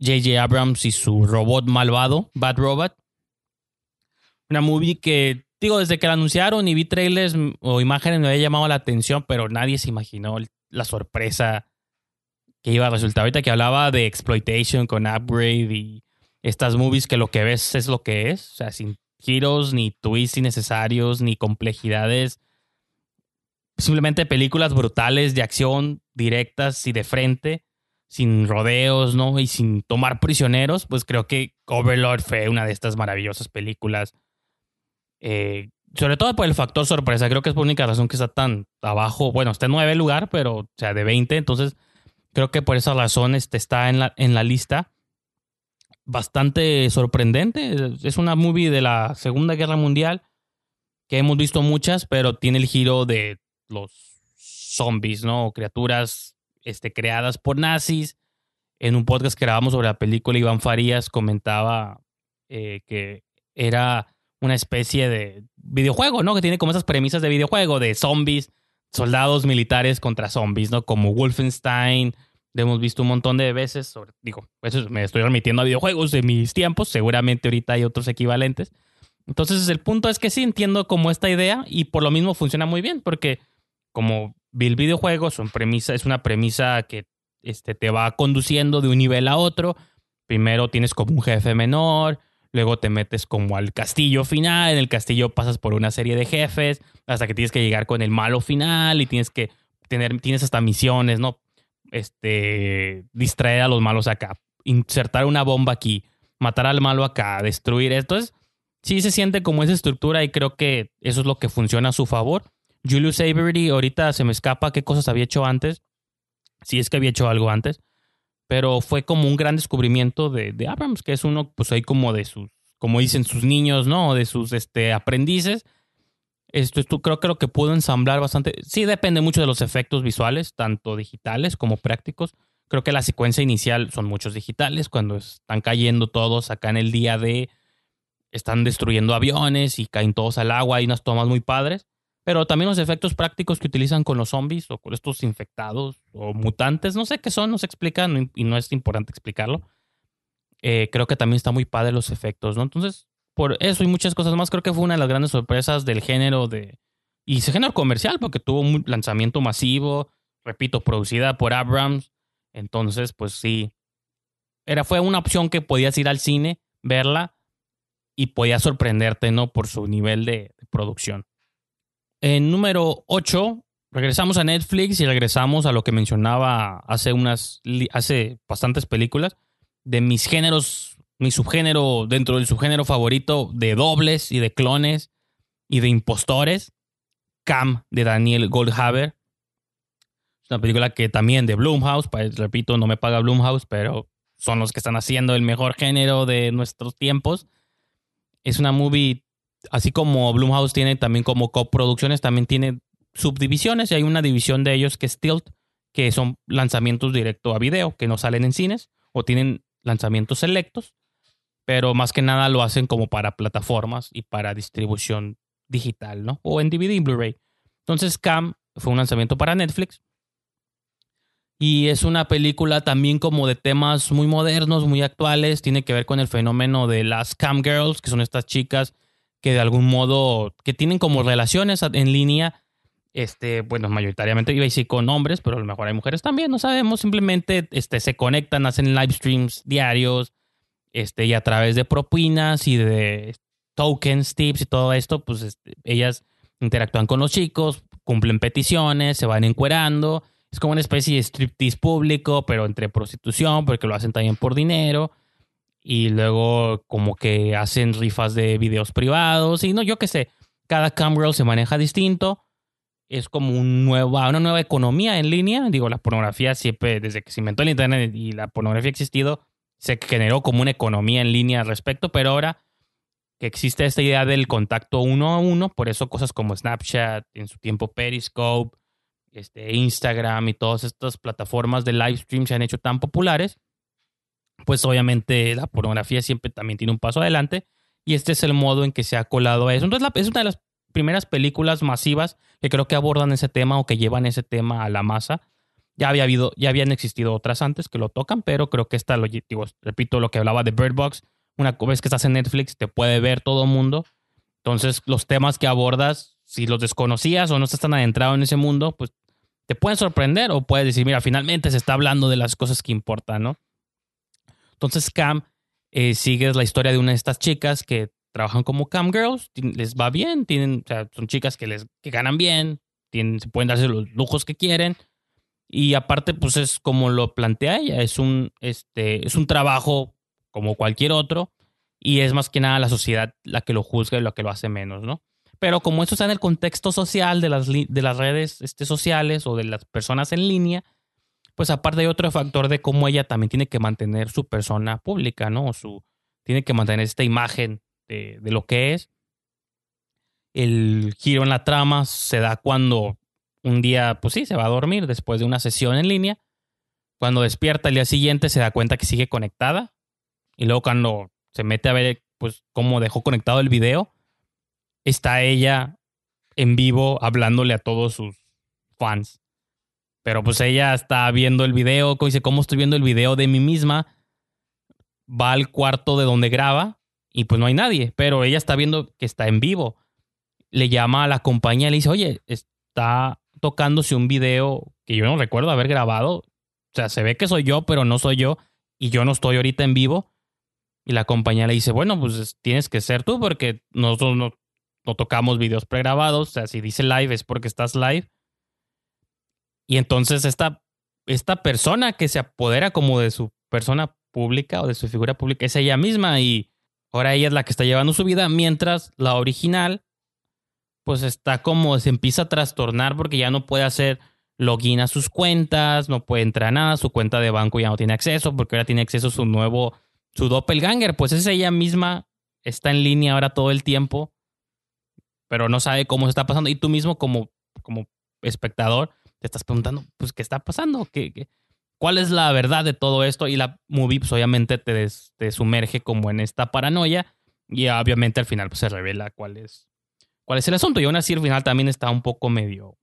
J.J. Abrams y su robot malvado, Bad Robot. Una movie que, digo, desde que la anunciaron y vi trailers o imágenes me había llamado la atención, pero nadie se imaginó la sorpresa que iba a resultar. Ahorita que hablaba de exploitation con Upgrade y estas movies que lo que ves es lo que es, o sea, sin giros, ni twists innecesarios, ni complejidades. Simplemente películas brutales de acción, directas y de frente, sin rodeos, ¿no? Y sin tomar prisioneros, pues creo que Overlord fue una de estas maravillosas películas. Eh, sobre todo por el factor sorpresa, creo que es por única razón que está tan abajo. Bueno, está en nueve lugar, pero, o sea, de 20, entonces creo que por esa razón este, está en la, en la lista bastante sorprendente. Es una movie de la Segunda Guerra Mundial que hemos visto muchas, pero tiene el giro de los zombies, ¿no? Criaturas este, creadas por nazis. En un podcast que grabamos sobre la película, Iván Farías comentaba eh, que era una especie de videojuego, ¿no? Que tiene como esas premisas de videojuego, de zombies, soldados militares contra zombies, ¿no? Como Wolfenstein, hemos visto un montón de veces, sobre, digo, eso me estoy remitiendo a videojuegos de mis tiempos, seguramente ahorita hay otros equivalentes. Entonces el punto es que sí entiendo como esta idea y por lo mismo funciona muy bien, porque como el videojuego, son premisa, es una premisa que este, te va conduciendo de un nivel a otro. Primero tienes como un jefe menor, luego te metes como al castillo final, en el castillo pasas por una serie de jefes, hasta que tienes que llegar con el malo final y tienes que tener, tienes hasta misiones, ¿no? este, distraer a los malos acá, insertar una bomba aquí, matar al malo acá, destruir. Entonces, sí se siente como esa estructura y creo que eso es lo que funciona a su favor. Julius Avery, ahorita se me escapa qué cosas había hecho antes, si es que había hecho algo antes, pero fue como un gran descubrimiento de, Abrams, que es uno, pues ahí como de sus, como dicen sus niños, ¿no? De sus este, aprendices esto, esto, creo que lo que pudo ensamblar bastante. Sí, depende mucho de los efectos visuales, tanto digitales como prácticos. Creo que la secuencia inicial son muchos digitales, cuando están cayendo todos acá en el día de. Están destruyendo aviones y caen todos al agua. Hay unas tomas muy padres. Pero también los efectos prácticos que utilizan con los zombies o con estos infectados o mutantes, no sé qué son, no se explican y no es importante explicarlo. Eh, creo que también está muy padre los efectos, ¿no? Entonces, por eso y muchas cosas más, creo que fue una de las grandes sorpresas del género de. Y ese género comercial, porque tuvo un lanzamiento masivo, repito, producida por Abrams. Entonces, pues sí. Era, fue una opción que podías ir al cine, verla y podía sorprenderte, ¿no? Por su nivel de producción. En número 8, regresamos a Netflix y regresamos a lo que mencionaba hace unas. hace bastantes películas. De mis géneros mi subgénero dentro del subgénero favorito de dobles y de clones y de impostores, Cam de Daniel Goldhaber. Es una película que también de Blumhouse, repito, no me paga Blumhouse, pero son los que están haciendo el mejor género de nuestros tiempos. Es una movie, así como Blumhouse tiene también como coproducciones, también tiene subdivisiones y hay una división de ellos que es Tilt, que son lanzamientos directo a video, que no salen en cines o tienen lanzamientos selectos pero más que nada lo hacen como para plataformas y para distribución digital, ¿no? O en DVD y Blu-ray. Entonces, Cam fue un lanzamiento para Netflix. Y es una película también como de temas muy modernos, muy actuales. Tiene que ver con el fenómeno de las cam girls, que son estas chicas que de algún modo, que tienen como relaciones en línea, este, bueno, mayoritariamente iba a decir con hombres, pero a lo mejor hay mujeres también, no sabemos. Simplemente este, se conectan, hacen live streams diarios, este, y a través de propinas y de tokens, tips y todo esto, pues este, ellas interactúan con los chicos, cumplen peticiones, se van encuerando. Es como una especie de striptease público, pero entre prostitución, porque lo hacen también por dinero. Y luego como que hacen rifas de videos privados. Y no, yo qué sé, cada camgirl se maneja distinto. Es como un nueva, una nueva economía en línea. Digo, la pornografía siempre, desde que se inventó el Internet y la pornografía ha existido, se generó como una economía en línea al respecto, pero ahora que existe esta idea del contacto uno a uno, por eso cosas como Snapchat, en su tiempo Periscope, este, Instagram y todas estas plataformas de live stream se han hecho tan populares, pues obviamente la pornografía siempre también tiene un paso adelante y este es el modo en que se ha colado a eso. Entonces es una de las primeras películas masivas que creo que abordan ese tema o que llevan ese tema a la masa. Ya había habido, ya habían existido otras antes que lo tocan, pero creo que esta, lo, digo, repito lo que hablaba de Bird Box, una vez que estás en Netflix te puede ver todo mundo. Entonces, los temas que abordas, si los desconocías o no estás tan adentrado en ese mundo, pues te pueden sorprender o puedes decir, mira, finalmente se está hablando de las cosas que importan, ¿no? Entonces, Cam eh, sigues la historia de una de estas chicas que trabajan como cam girls, les va bien, tienen, o sea, son chicas que les que ganan bien, tienen, se pueden darse los lujos que quieren. Y aparte, pues es como lo plantea ella, es un, este, es un trabajo como cualquier otro, y es más que nada la sociedad la que lo juzga y la que lo hace menos, ¿no? Pero como esto está en el contexto social de las, de las redes este, sociales o de las personas en línea, pues aparte hay otro factor de cómo ella también tiene que mantener su persona pública, ¿no? Su, tiene que mantener esta imagen de, lo que es. El giro en la trama se da cuando un día, pues sí, se va a dormir después de una sesión en línea. Cuando despierta el día siguiente se da cuenta que sigue conectada. Y luego cuando se mete a ver pues cómo dejó conectado el video, está ella en vivo hablándole a todos sus fans. Pero pues ella está viendo el video, dice, ¿cómo estoy viendo el video de mí misma? Va al cuarto de donde graba y pues no hay nadie, pero ella está viendo que está en vivo. Le llama a la compañía y le dice, oye, está tocándose un video que yo no recuerdo haber grabado. O sea, se ve que soy yo, pero no soy yo y yo no estoy ahorita en vivo. Y la compañía le dice, bueno, pues tienes que ser tú porque nosotros no, no tocamos videos pregrabados. O sea, si dice live es porque estás live. Y entonces esta, esta persona que se apodera como de su persona pública o de su figura pública es ella misma y ahora ella es la que está llevando su vida, mientras la original pues está como se empieza a trastornar porque ya no puede hacer login a sus cuentas, no puede entrar a nada, su cuenta de banco ya no tiene acceso porque ahora tiene acceso a su nuevo su doppelganger, pues es ella misma, está en línea ahora todo el tiempo, pero no sabe cómo se está pasando. Y tú mismo como, como espectador te estás preguntando, pues, ¿qué está pasando? ¿Qué, cuál es la verdad de todo esto? Y la movie, pues, obviamente te, te sumerge como en esta paranoia y obviamente al final pues, se revela cuál es, cuál es el asunto. Y aún así, al final también está un poco medio,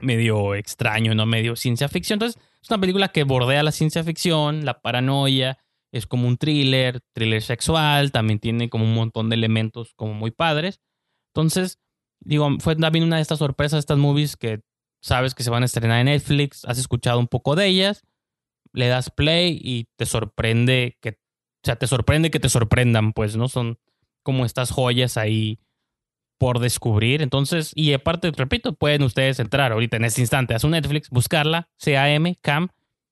medio extraño, ¿no? Medio ciencia ficción. Entonces, es una película que bordea la ciencia ficción, la paranoia, es como un thriller, thriller sexual, también tiene como un montón de elementos como muy padres. Entonces, digo, fue también una de estas sorpresas, estas movies que sabes que se van a estrenar en Netflix, has escuchado un poco de ellas, le das play y te sorprende que, o sea, te sorprende que te sorprendan, pues, ¿no? Son como estas joyas ahí por descubrir. Entonces, y aparte, repito, pueden ustedes entrar ahorita en este instante a su Netflix, buscarla, CAM, CAM,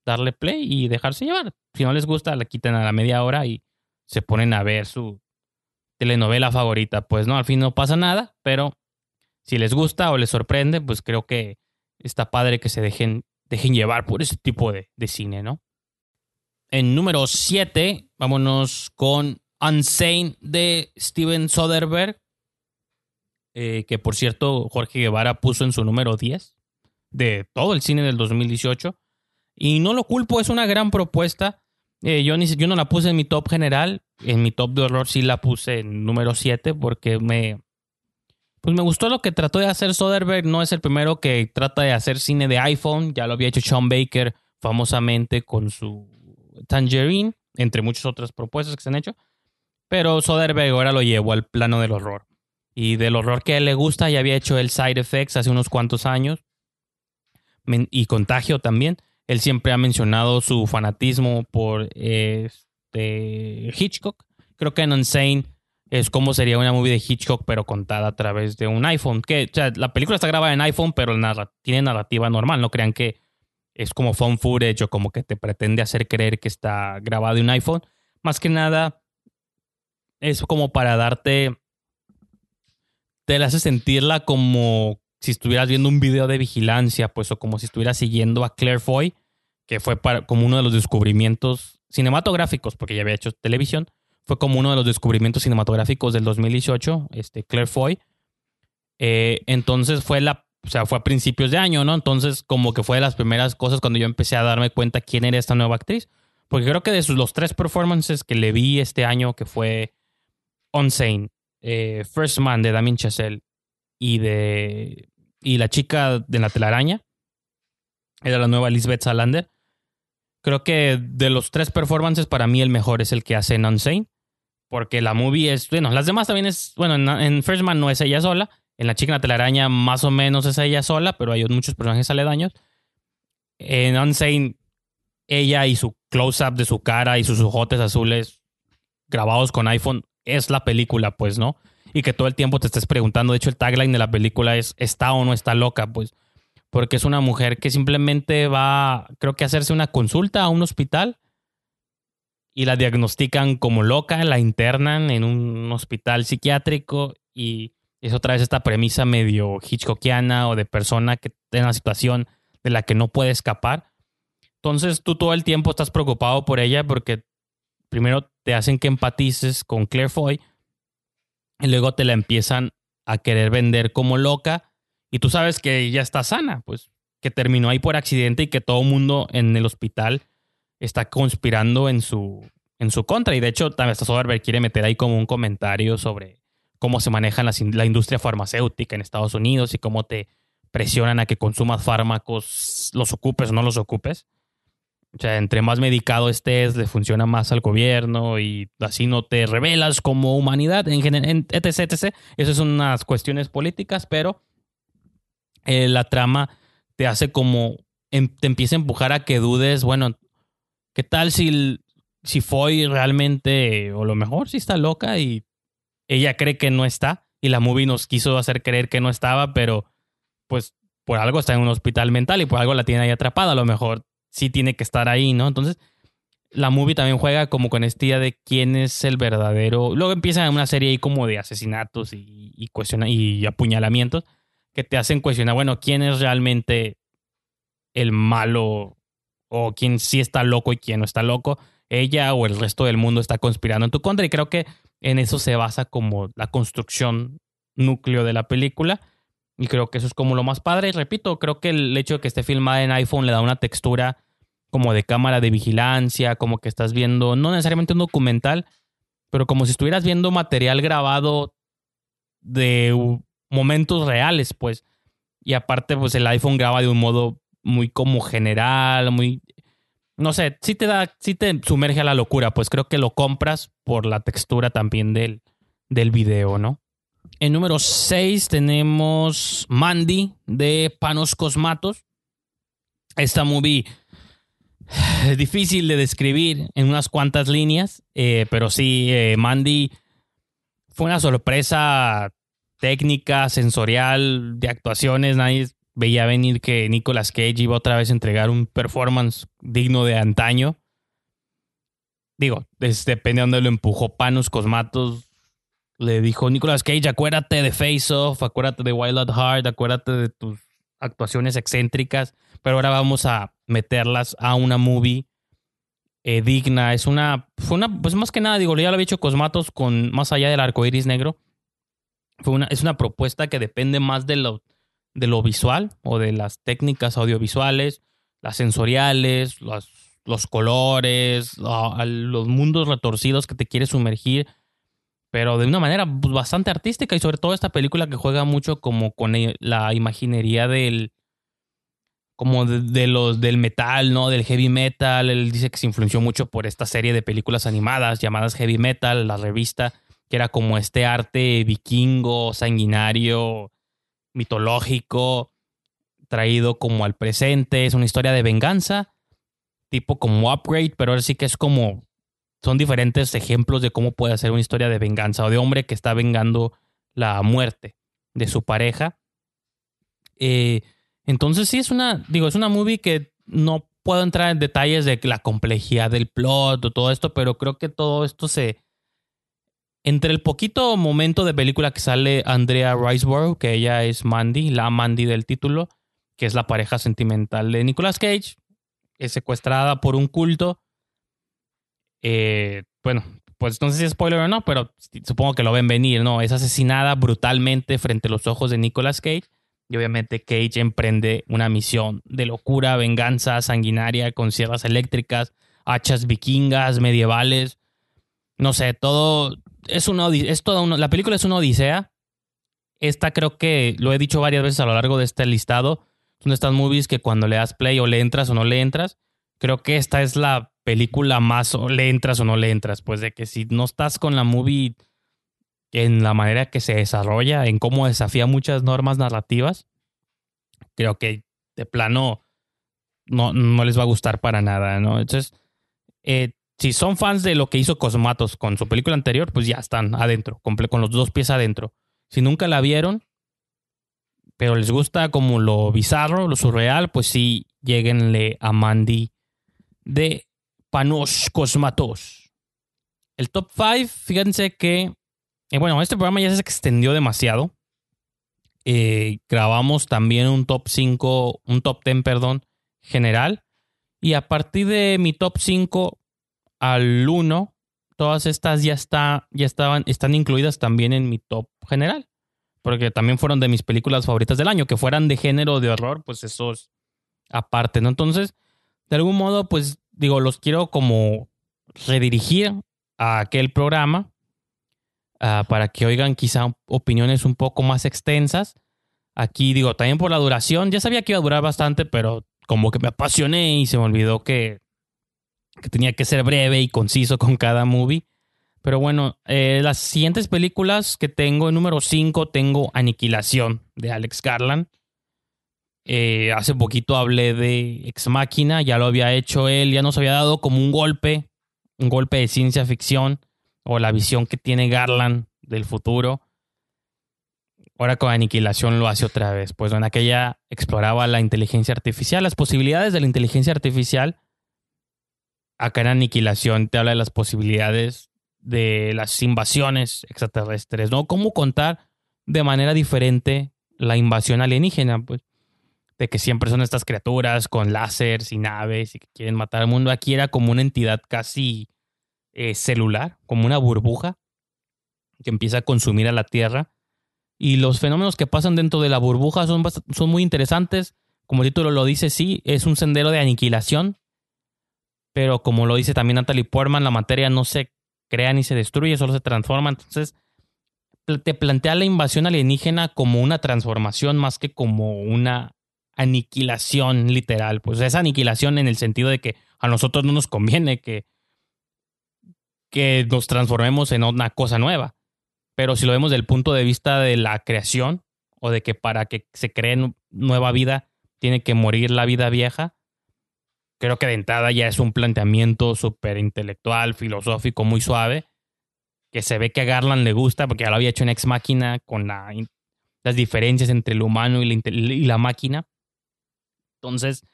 darle play y dejarse llevar. Si no les gusta, la quitan a la media hora y se ponen a ver su telenovela favorita. Pues no, al fin no pasa nada, pero si les gusta o les sorprende, pues creo que está padre que se dejen, dejen llevar por ese tipo de, cine, ¿no? En número 7, vámonos con Unsane de Steven Soderbergh, eh, que por cierto Jorge Guevara puso en su número 10 de todo el cine del 2018. Y no lo culpo, es una gran propuesta. Eh, yo, ni, yo no la puse en mi top general. En mi top de horror sí la puse en número 7 porque me, pues me gustó lo que trató de hacer Soderbergh. No es el primero que trata de hacer cine de iPhone. Ya lo había hecho Sean Baker famosamente con su Tangerine, entre muchas otras propuestas que se han hecho. Pero Soderbergh ahora lo llevó al plano del horror. Y del horror que a él le gusta, ya había hecho el Side Effects hace unos cuantos años. Y Contagio también. Él siempre ha mencionado su fanatismo por este Hitchcock. Creo que en Insane es como sería una movie de Hitchcock, pero contada a través de un iPhone. Que, o sea, la película está grabada en iPhone, pero tiene narrativa normal. No crean que es como phone footage o como que te pretende hacer creer que está grabado en un iPhone. Más que nada, es como para darte. Te la hace sentirla como si estuvieras viendo un video de vigilancia, pues, o como si estuvieras siguiendo a Claire Foy, que fue como uno de los descubrimientos cinematográficos, porque ya había hecho televisión, fue como uno de los descubrimientos cinematográficos del 2018, este, Claire Foy. Eh, entonces fue la, o sea, fue a principios de año, ¿no? Entonces como que fue de las primeras cosas cuando yo empecé a darme cuenta quién era esta nueva actriz. Porque creo que de sus, los tres performances que le vi este año, que fue Unsane, eh, First Man de Damien Chazelle y de. y la chica de la telaraña. Era la nueva Lisbeth Salander. Creo que de los tres performances, para mí el mejor es el que hace en. Porque la movie es. Bueno, las demás también es. Bueno, en, en First Man no es ella sola. En La chica telaraña, más o menos es ella sola, pero hay muchos personajes aledaños. En Unsane, ella y su close-up de su cara y sus ojotes azules grabados con iPhone es la película, pues, ¿no? Y que todo el tiempo te estés preguntando. De hecho, el tagline de la película es: ¿está o no está loca? Pues, porque es una mujer que simplemente va, creo que a hacerse una consulta a un hospital y la diagnostican como loca, la internan en un hospital psiquiátrico y es otra vez esta premisa medio hitchcockiana o de persona que está en una situación de la que no puede escapar. Entonces tú todo el tiempo estás preocupado por ella porque primero te hacen que empatices con Claire Foy y luego te la empiezan a querer vender como loca y tú sabes que ya está sana, pues que terminó ahí por accidente y que todo el mundo en el hospital está conspirando en su, en su contra. Y de hecho, también hasta Soderbergh quiere meter ahí como un comentario sobre cómo se maneja la, la industria farmacéutica en Estados Unidos y cómo te presionan a que consumas fármacos, los ocupes o no los ocupes. O sea, entre más medicado estés, le funciona más al gobierno y así no te revelas como humanidad, en, etc, etc. Esas son unas cuestiones políticas, pero eh, la trama te hace como, em, te empieza a empujar a que dudes, bueno, ¿qué tal si, si realmente, o lo mejor si está loca y ella cree que no está y la movie nos quiso hacer creer que no estaba, pero pues por algo está en un hospital mental y por algo la tiene ahí atrapada, a lo mejor sí tiene que estar ahí, ¿no? Entonces, la movie también juega como con esta idea de quién es el verdadero. Luego empieza una serie ahí como de asesinatos y, y, y apuñalamientos que te hacen cuestionar, bueno, quién es realmente el malo o quién sí está loco y quién no está loco. Ella o el resto del mundo está conspirando en tu contra y creo que en eso se basa como la construcción núcleo de la película. Y creo que eso es como lo más padre. Y repito, creo que el hecho de que esté filmada en iPhone le da una textura como de cámara de vigilancia, como que estás viendo, no necesariamente un documental, pero como si estuvieras viendo material grabado de momentos reales, pues. Y aparte, pues el iPhone graba de un modo muy como general, muy no sé, sí te da, sí te sumerge a la locura, pues creo que lo compras por la textura también del, del video, ¿no? En número 6 tenemos Mandy de Panos Cosmatos. Esta movie es difícil de describir en unas cuantas líneas, eh, pero sí, eh, Mandy fue una sorpresa técnica, sensorial, de actuaciones. Nadie veía venir que Nicolas Cage iba otra vez a entregar un performance digno de antaño. Digo, depende de dónde lo empujó Panos Cosmatos. Le dijo Nicolas Cage, acuérdate de Face Off, acuérdate de Wild at Heart, acuérdate de tus actuaciones excéntricas, pero ahora vamos a meterlas a una movie eh, digna. Es una, fue una, pues más que nada, digo, ya lo había hecho Cosmatos con Más allá del arco iris negro. Fue una, es una propuesta que depende más de lo, de lo visual o de las técnicas audiovisuales, las sensoriales, los, los colores, los mundos retorcidos que te quiere sumergir, pero de una manera pues, bastante artística y sobre todo esta película que juega mucho como con e, la imaginería del como de, los del metal, ¿no? Del heavy metal. Él dice que se influenció mucho por esta serie de películas animadas llamadas Heavy Metal, la revista, que era como este arte vikingo, sanguinario, mitológico, traído como al presente. Es una historia de venganza, tipo como Upgrade, pero ahora sí que es como. Son diferentes ejemplos de cómo puede ser una historia de venganza o de hombre que está vengando la muerte de su pareja. Eh, entonces, sí, es una. Digo, es una movie que no puedo entrar en detalles de la complejidad del plot o todo esto, pero creo que todo esto se entre el poquito momento de película que sale Andrea Riseborough, que ella es Mandy, la Mandy del título, que es la pareja sentimental de Nicolas Cage, es secuestrada por un culto. Eh, bueno, pues no sé si es spoiler o no, pero supongo que lo ven venir, ¿no? Es asesinada brutalmente frente a los ojos de Nicolas Cage. Y obviamente Cage emprende una misión de locura, venganza sanguinaria con sierras eléctricas, hachas vikingas, medievales. No sé, todo, es una es toda la película es una odisea esta creo que lo he dicho varias veces a lo largo de este listado. Son estas movies que cuando le das play o le entras o no le entras. Creo que esta es la película más o le entras o no le entras. Pues de que si no estás con la movie en la manera que se desarrolla, en cómo desafía muchas normas narrativas, creo que de plano no, no les va a gustar para nada, ¿no? Entonces, eh, si son fans de lo que hizo Cosmatos con su película anterior, pues ya están adentro, con los dos pies adentro. Si nunca la vieron, pero les gusta como lo bizarro, lo surreal, pues sí, lleguenle a Mandy de Panos Cosmatos. El top 5, fíjense que, eh, bueno, este programa ya se extendió demasiado. Eh, grabamos también un top 5, un top 10, perdón, general. Y a partir de mi top 5 al 1, todas estas ya, está, ya estaban, están incluidas también en mi top general. Porque también fueron de mis películas favoritas del año. Que fueran de género de horror, pues eso es aparte, ¿no? Entonces, de algún modo, pues digo, los quiero como redirigir a aquel programa ah, para que oigan quizá opiniones un poco más extensas. Aquí digo, también por la duración, ya sabía que iba a durar bastante, pero como que me apasioné y se me olvidó que, que tenía que ser breve y conciso con cada movie. Pero bueno, eh, las siguientes películas que tengo, en número 5 tengo Aniquilación de Alex Garland. Eh, hace poquito hablé de Ex Máquina, ya lo había hecho él, ya nos había dado como un golpe, un golpe de ciencia ficción o la visión que tiene Garland del futuro. Ahora con Aniquilación lo hace otra vez. Pues en aquella exploraba la inteligencia artificial, las posibilidades de la inteligencia artificial. Acá en Aniquilación te habla de las posibilidades de las invasiones extraterrestres, ¿no? Cómo contar de manera diferente la invasión alienígena, pues de que siempre son estas criaturas con láseres y naves y que quieren matar al mundo. Aquí era como una entidad casi eh, celular, como una burbuja que empieza a consumir a la Tierra. Y los fenómenos que pasan dentro de la burbuja son, son muy interesantes. Como el título lo dice, sí, es un sendero de aniquilación. Pero como lo dice también Natalie Portman, la materia no se crea ni se destruye, solo se transforma. Entonces, te plantea la invasión alienígena como una transformación más que como una aniquilación literal. Pues es aniquilación en el sentido de que a nosotros no nos conviene que, que nos transformemos en una cosa nueva. Pero si lo vemos desde el punto de vista de la creación o de que para que se cree nueva vida tiene que morir la vida vieja, creo que de entrada ya es un planteamiento súper intelectual, filosófico, muy suave, que se ve que a Garland le gusta porque ya lo había hecho en Ex Máquina con las diferencias entre el humano y y la máquina. Entonces,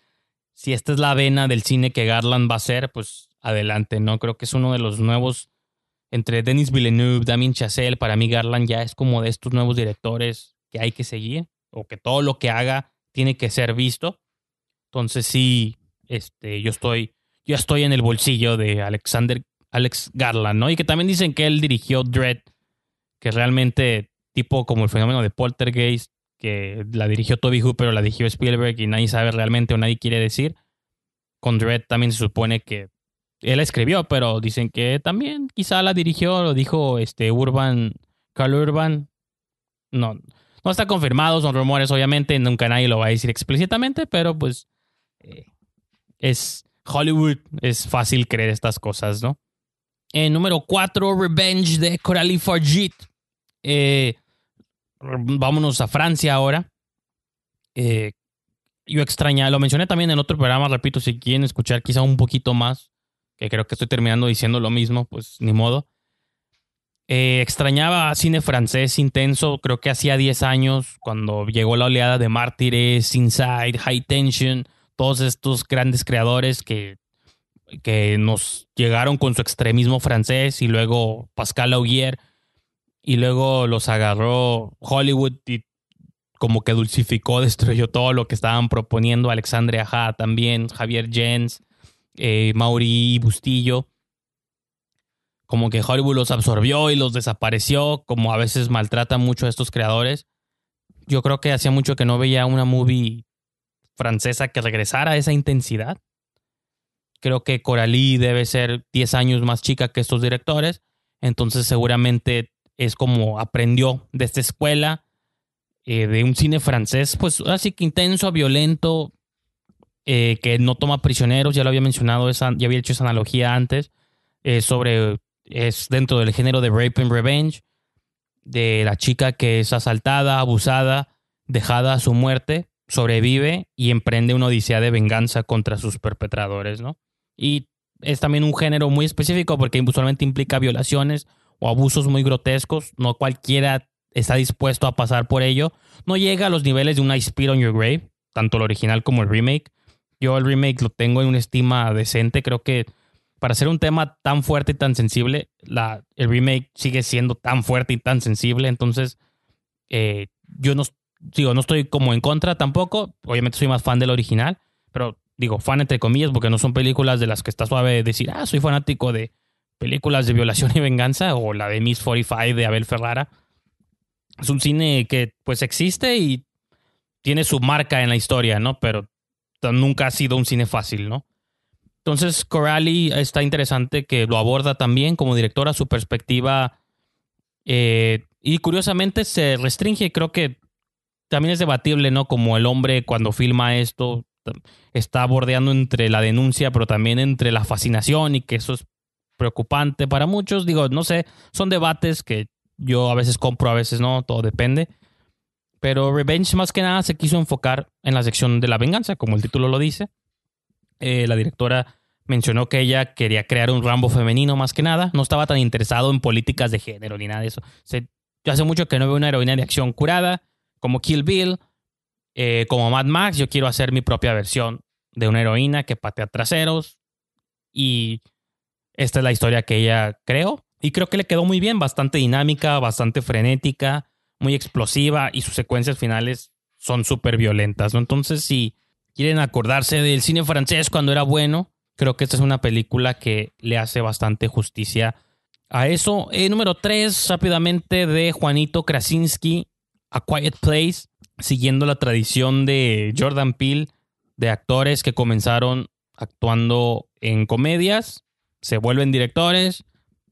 si esta es la vena del cine que Garland va a hacer, pues adelante, ¿no? Creo que es uno de los nuevos, entre Denis Villeneuve, Damien Chazelle, para mí Garland ya es como de estos nuevos directores que hay que seguir, o que todo lo que haga tiene que ser visto. Entonces sí, este, yo estoy, yo estoy en el bolsillo de Alexander, Alex Garland, ¿no? Y que también dicen que él dirigió Dread, que realmente, tipo como el fenómeno de Poltergeist, que la dirigió Toby Hooper la dirigió Spielberg y nadie sabe realmente o nadie quiere decir. Con Dread también se supone que él escribió, pero dicen que también quizá la dirigió, lo dijo este Urban, Carl Urban. No, no está confirmado, son rumores, obviamente, nunca nadie lo va a decir explícitamente, pero pues eh, es Hollywood, es fácil creer estas cosas, ¿no? En número 4, Revenge de Coralie Fargit. Eh, vámonos a Francia ahora. Eh, yo extraña, lo mencioné también en otro programa, repito, si quieren escuchar quizá un poquito más, que creo que estoy terminando diciendo lo mismo, pues ni modo. Eh, extrañaba cine francés intenso, creo que hacía 10 años, cuando llegó la oleada de Mártires, Inside, High Tension, todos estos grandes creadores que, que nos llegaron con su extremismo francés y luego Pascal Augier y luego los agarró Hollywood y como que dulcificó, destruyó todo lo que estaban proponiendo Alexandre Aja también, Javier Jens, eh, Mauri Bustillo. Como que Hollywood los absorbió y los desapareció, como a veces maltrata mucho a estos creadores. Yo creo que hacía mucho que no veía una movie francesa que regresara a esa intensidad. Creo que Coralie debe ser 10 años más chica que estos directores, entonces seguramente es como aprendió de esta escuela eh, de un cine francés, pues así que intenso, violento, eh, que no toma prisioneros, ya lo había mencionado, ya había hecho esa analogía antes, eh, sobre, es dentro del género de Rape and Revenge, de la chica que es asaltada, abusada, dejada a su muerte, sobrevive y emprende una odisea de venganza contra sus perpetradores, ¿no? Y es también un género muy específico porque usualmente implica violaciones o abusos muy grotescos, no cualquiera está dispuesto a pasar por ello. No llega a los niveles de una I Spit on Your Grave, tanto el original como el remake. Yo el remake lo tengo en una estima decente, creo que para ser un tema tan fuerte y tan sensible, el remake sigue siendo tan fuerte y tan sensible, entonces eh, yo no, digo, no estoy como en contra tampoco, obviamente soy más fan del original, pero digo, fan entre comillas, porque no son películas de las que está suave decir, ah, soy fanático de películas de violación y venganza, o la de Miss 45 de Abel Ferrara. Es un cine que pues existe y tiene su marca en la historia, ¿no? Pero nunca ha sido un cine fácil, ¿no? Entonces, Corelli está interesante que lo aborda también como directora, su perspectiva. Eh, y curiosamente se restringe, creo que también es debatible, ¿no? Como el hombre cuando filma esto está bordeando entre la denuncia, pero también entre la fascinación y que eso es preocupante para muchos. Digo, no sé, son debates que yo a veces compro, a veces no, todo depende. Pero Revenge más que nada se quiso enfocar en la sección de la venganza, como el título lo dice. Eh, la directora mencionó que ella quería crear un Rambo femenino más que nada. No estaba tan interesado en políticas de género ni nada de eso. yo hace mucho que no veo una heroína de acción curada, como Kill Bill, eh, como Mad Max. Yo quiero hacer mi propia versión de una heroína que patea traseros. Y esta es la historia que ella creó. Y creo que le quedó muy bien, bastante dinámica, bastante frenética, muy explosiva y sus secuencias finales son súper violentas, ¿no? Entonces, si quieren acordarse del cine francés cuando era bueno, creo que esta es una película que le hace bastante justicia a eso. Eh, número 3, rápidamente, de Juanito Krasinski, A Quiet Place, siguiendo la tradición de Jordan Peele, de actores que comenzaron actuando en comedias, se vuelven directores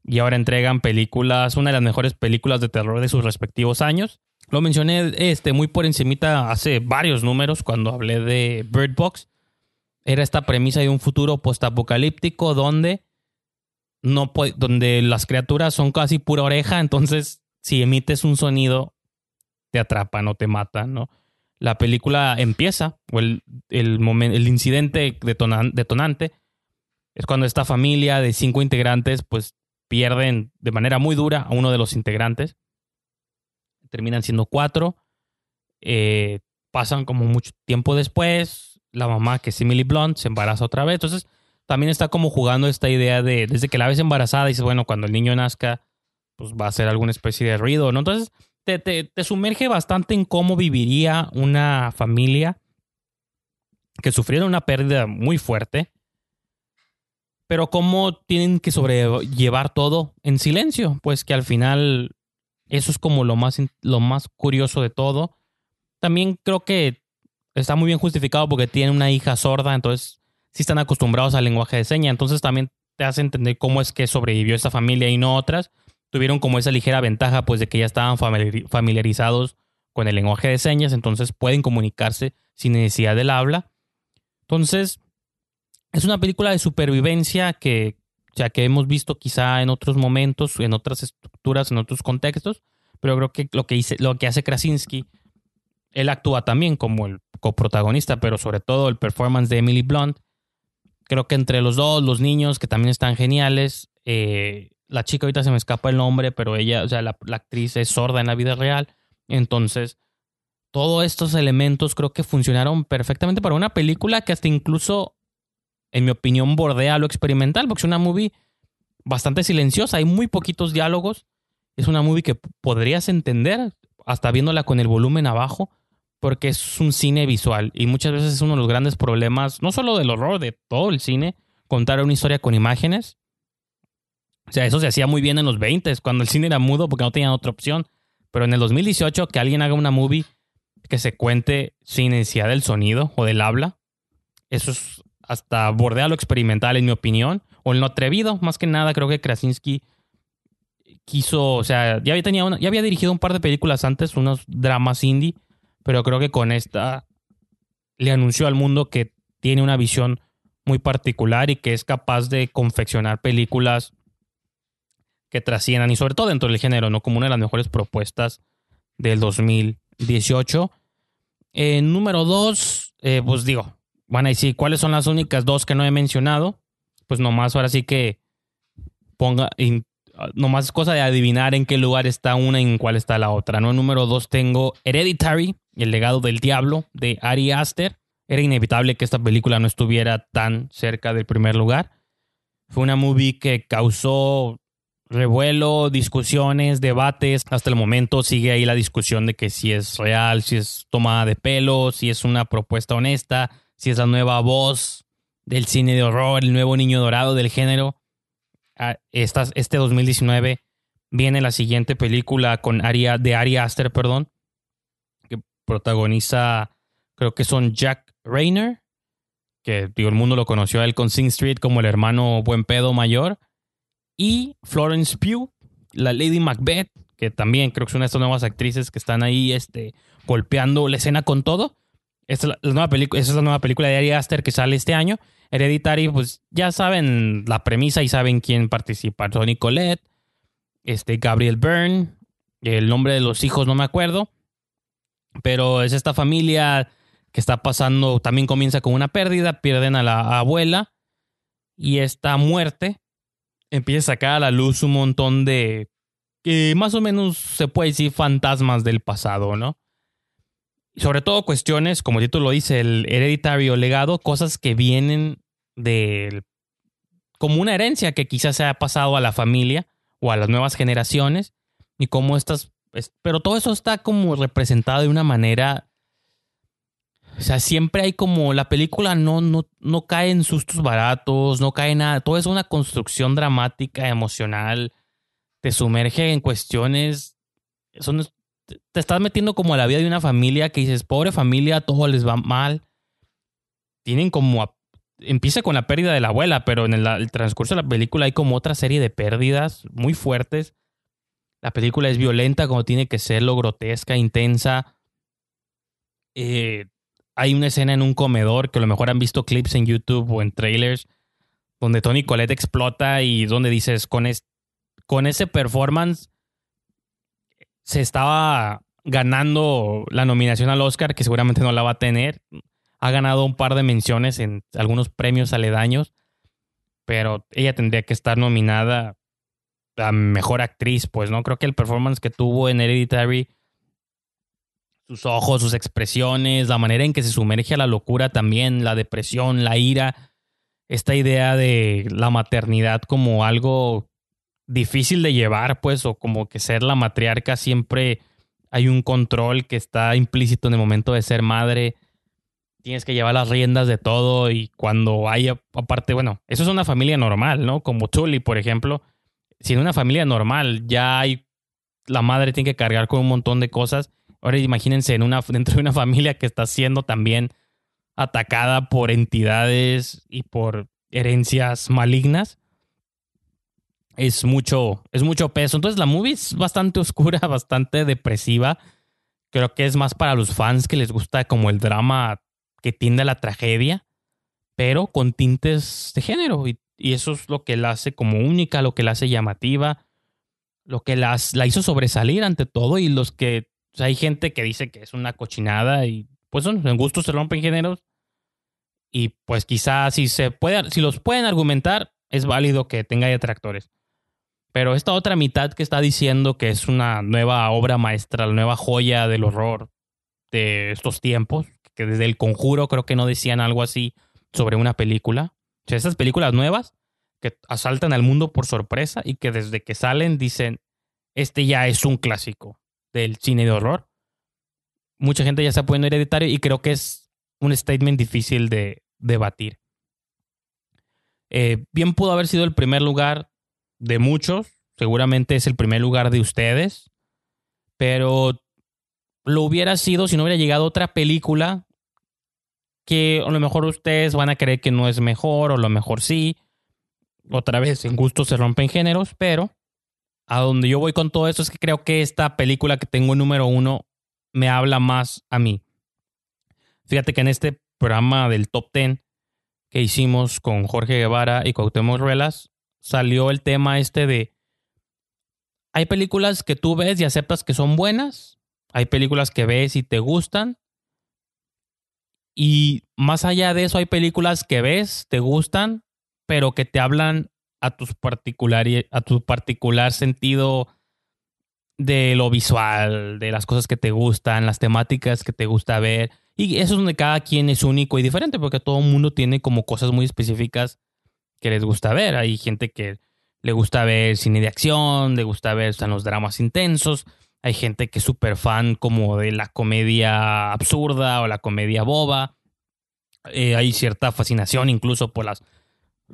y ahora entregan películas, una de las mejores películas de terror de sus respectivos años. Lo mencioné este, muy por encimita hace varios números cuando hablé de Bird Box. Era esta premisa de un futuro postapocalíptico donde, no donde las criaturas son casi pura oreja, entonces si emites un sonido te atrapan o te matan, ¿no? La película empieza, o el, el, el incidente detonante, es cuando esta familia de cinco integrantes pues pierden de manera muy dura a uno de los integrantes. Terminan siendo cuatro. Eh, pasan como mucho tiempo después. La mamá, que es Emily Blunt, se embaraza otra vez. Entonces, también está como jugando esta idea de, desde que la ves embarazada, dices, bueno, cuando el niño nazca, pues va a ser alguna especie de ruido, ¿no? Entonces, te, te sumerge bastante en cómo viviría una familia que sufriera una pérdida muy fuerte pero cómo tienen que sobrellevar todo en silencio, pues que al final eso es como lo más, lo más curioso de todo. También creo que está muy bien justificado porque tiene una hija sorda, entonces sí están acostumbrados al lenguaje de señas, entonces también te hace entender cómo es que sobrevivió esta familia y no otras. Tuvieron como esa ligera ventaja, pues de que ya estaban familiarizados con el lenguaje de señas, entonces pueden comunicarse sin necesidad del habla. Entonces, es una película de supervivencia que, ya que hemos visto quizá en otros momentos, en otras estructuras, en otros contextos, pero creo que lo que, lo que hace Krasinski, él actúa también como el coprotagonista, pero sobre todo el performance de Emily Blunt. Creo que entre los dos, los niños que también están geniales, eh, la chica ahorita se me escapa el nombre, pero ella, o sea, la, la actriz es sorda en la vida real, entonces todos estos elementos creo que funcionaron perfectamente para una película que hasta incluso en mi opinión, bordea lo experimental, porque es una movie bastante silenciosa, hay muy poquitos diálogos. Es una movie que podrías entender hasta viéndola con el volumen abajo, porque es un cine visual y muchas veces es uno de los grandes problemas, no solo del horror, de todo el cine, contar una historia con imágenes. O sea, eso se hacía muy bien en los 20, cuando el cine era mudo porque no tenían otra opción. Pero en el 2018, que alguien haga una movie que se cuente sin necesidad del sonido o del habla, eso es hasta bordea lo experimental, en mi opinión, o en lo atrevido. Más que nada, creo que Krasinski quiso, o sea, ya había, tenía una, ya había dirigido un par de películas antes, unos dramas indie, pero creo que con esta le anunció al mundo que tiene una visión muy particular y que es capaz de confeccionar películas que trasciendan y sobre todo dentro del género, ¿no? Como una de las mejores propuestas del 2018. En número dos, eh, pues digo, van a decir, ¿cuáles son las únicas dos que no he mencionado? Pues nomás ahora sí que ponga, nomás es cosa de adivinar en qué lugar está una y en cuál está la otra, ¿no? Número dos tengo Hereditary, El legado del diablo, de Ari Aster. Era inevitable que esta película no estuviera tan cerca del primer lugar. Fue una movie que causó revuelo, discusiones, debates. Hasta el momento sigue ahí la discusión de que si es real, si es tomada de pelo, si es una propuesta honesta, si es la nueva voz del cine de horror, el nuevo niño dorado del género. Ah, este 2019 viene la siguiente película con Aria, de Ari Aster, perdón, que protagoniza, creo que son Jack Rayner, que digo, el mundo lo conoció a él con Sing Street como el hermano buen pedo mayor y Florence Pugh, la Lady Macbeth, que también creo que es una de estas nuevas actrices que están ahí este, golpeando la escena con todo. Esta es la, nueva película, es la nueva película de Ari Aster que sale este año. Hereditary, pues ya saben la premisa y saben quién participa. Tony Collette, este, Gabriel Byrne, el nombre de los hijos no me acuerdo. Pero es esta familia que está pasando, también comienza con una pérdida, pierden a la abuela y esta muerte empieza a sacar a la luz un montón de que más o menos se puede decir fantasmas del pasado, ¿no? Sobre todo cuestiones, como el título dice, el hereditario legado, cosas que vienen del como una herencia que quizás se haya pasado a la familia o a las nuevas generaciones y cómo estas pero todo eso está como representado de una manera o sea, siempre hay como la película no, no, no cae en sustos baratos, no cae en nada. Todo es una construcción dramática, emocional. Te sumerge en cuestiones. Son, te estás metiendo como a la vida de una familia que dices, pobre familia, todo les va mal. Tienen como. empieza con la pérdida de la abuela, pero en el, transcurso de la película hay como otra serie de pérdidas muy fuertes. La película es violenta como tiene que ser, lo grotesca, intensa. Eh, hay una escena en un comedor que a lo mejor han visto clips en YouTube o en trailers donde Tony Colette explota y donde dices, con, con ese performance se estaba ganando la nominación al Oscar, que seguramente no la va a tener. Ha ganado un par de menciones en algunos premios aledaños, pero ella tendría que estar nominada a mejor actriz, pues, ¿no? Creo que el performance que tuvo en Hereditary sus ojos, sus expresiones, la manera en que se sumerge a la locura también, la depresión, la ira, esta idea de la maternidad como algo difícil de llevar, pues, o como que ser la matriarca siempre hay un control que está implícito en el momento de ser madre. Tienes que llevar las riendas de todo y cuando hay, aparte, bueno, eso es una familia normal, ¿no? Como Tully, por ejemplo. Si en una familia normal ya hay, la madre tiene que cargar con un montón de cosas Ahora imagínense en una, dentro de una familia que está siendo también atacada por entidades y por herencias malignas. Es mucho, es mucho peso. Entonces la movie es bastante oscura, bastante depresiva. Creo que es más para los fans que les gusta como el drama que tiende a la tragedia, pero con tintes de género. Y, eso es lo que la hace como única, lo que la hace llamativa, lo que la hizo sobresalir ante todo y los que hay gente que dice que es una cochinada y pues en gustos se rompen géneros. Y pues quizás si se puede, si los pueden argumentar, es válido que tenga detractores. Pero esta otra mitad que está diciendo que es una nueva obra maestra, la nueva joya del horror de estos tiempos, que desde el conjuro creo que no decían algo así sobre una película. O sea, esas películas nuevas que asaltan al mundo por sorpresa y que desde que salen dicen, este ya es un clásico del cine de horror. Mucha gente ya está poniendo hereditario y creo que es un statement difícil de debatir. Eh, bien pudo haber sido el primer lugar de muchos, seguramente es el primer lugar de ustedes, pero lo hubiera sido si no hubiera llegado otra película que a lo mejor ustedes van a creer que no es mejor o lo mejor sí. Otra vez, en gusto se rompen géneros, pero a donde yo voy con todo esto es que creo que esta película que tengo número uno me habla más a mí. Fíjate que en este programa del Top Ten que hicimos con Jorge Guevara y Cuauhtémoc Ruelas, salió el tema este de hay películas que tú ves y aceptas que son buenas, hay películas que ves y te gustan, y más allá de eso hay películas que ves, te gustan, pero que te hablan a, tus a tu particular sentido de lo visual, de las cosas que te gustan, las temáticas que te gusta ver. Y eso es donde cada quien es único y diferente, porque todo el mundo tiene como cosas muy específicas que les gusta ver. Hay gente que le gusta ver cine de acción, le gusta ver los dramas intensos. Hay gente que es súper fan como de la comedia absurda o la comedia boba. Eh, hay cierta fascinación incluso por las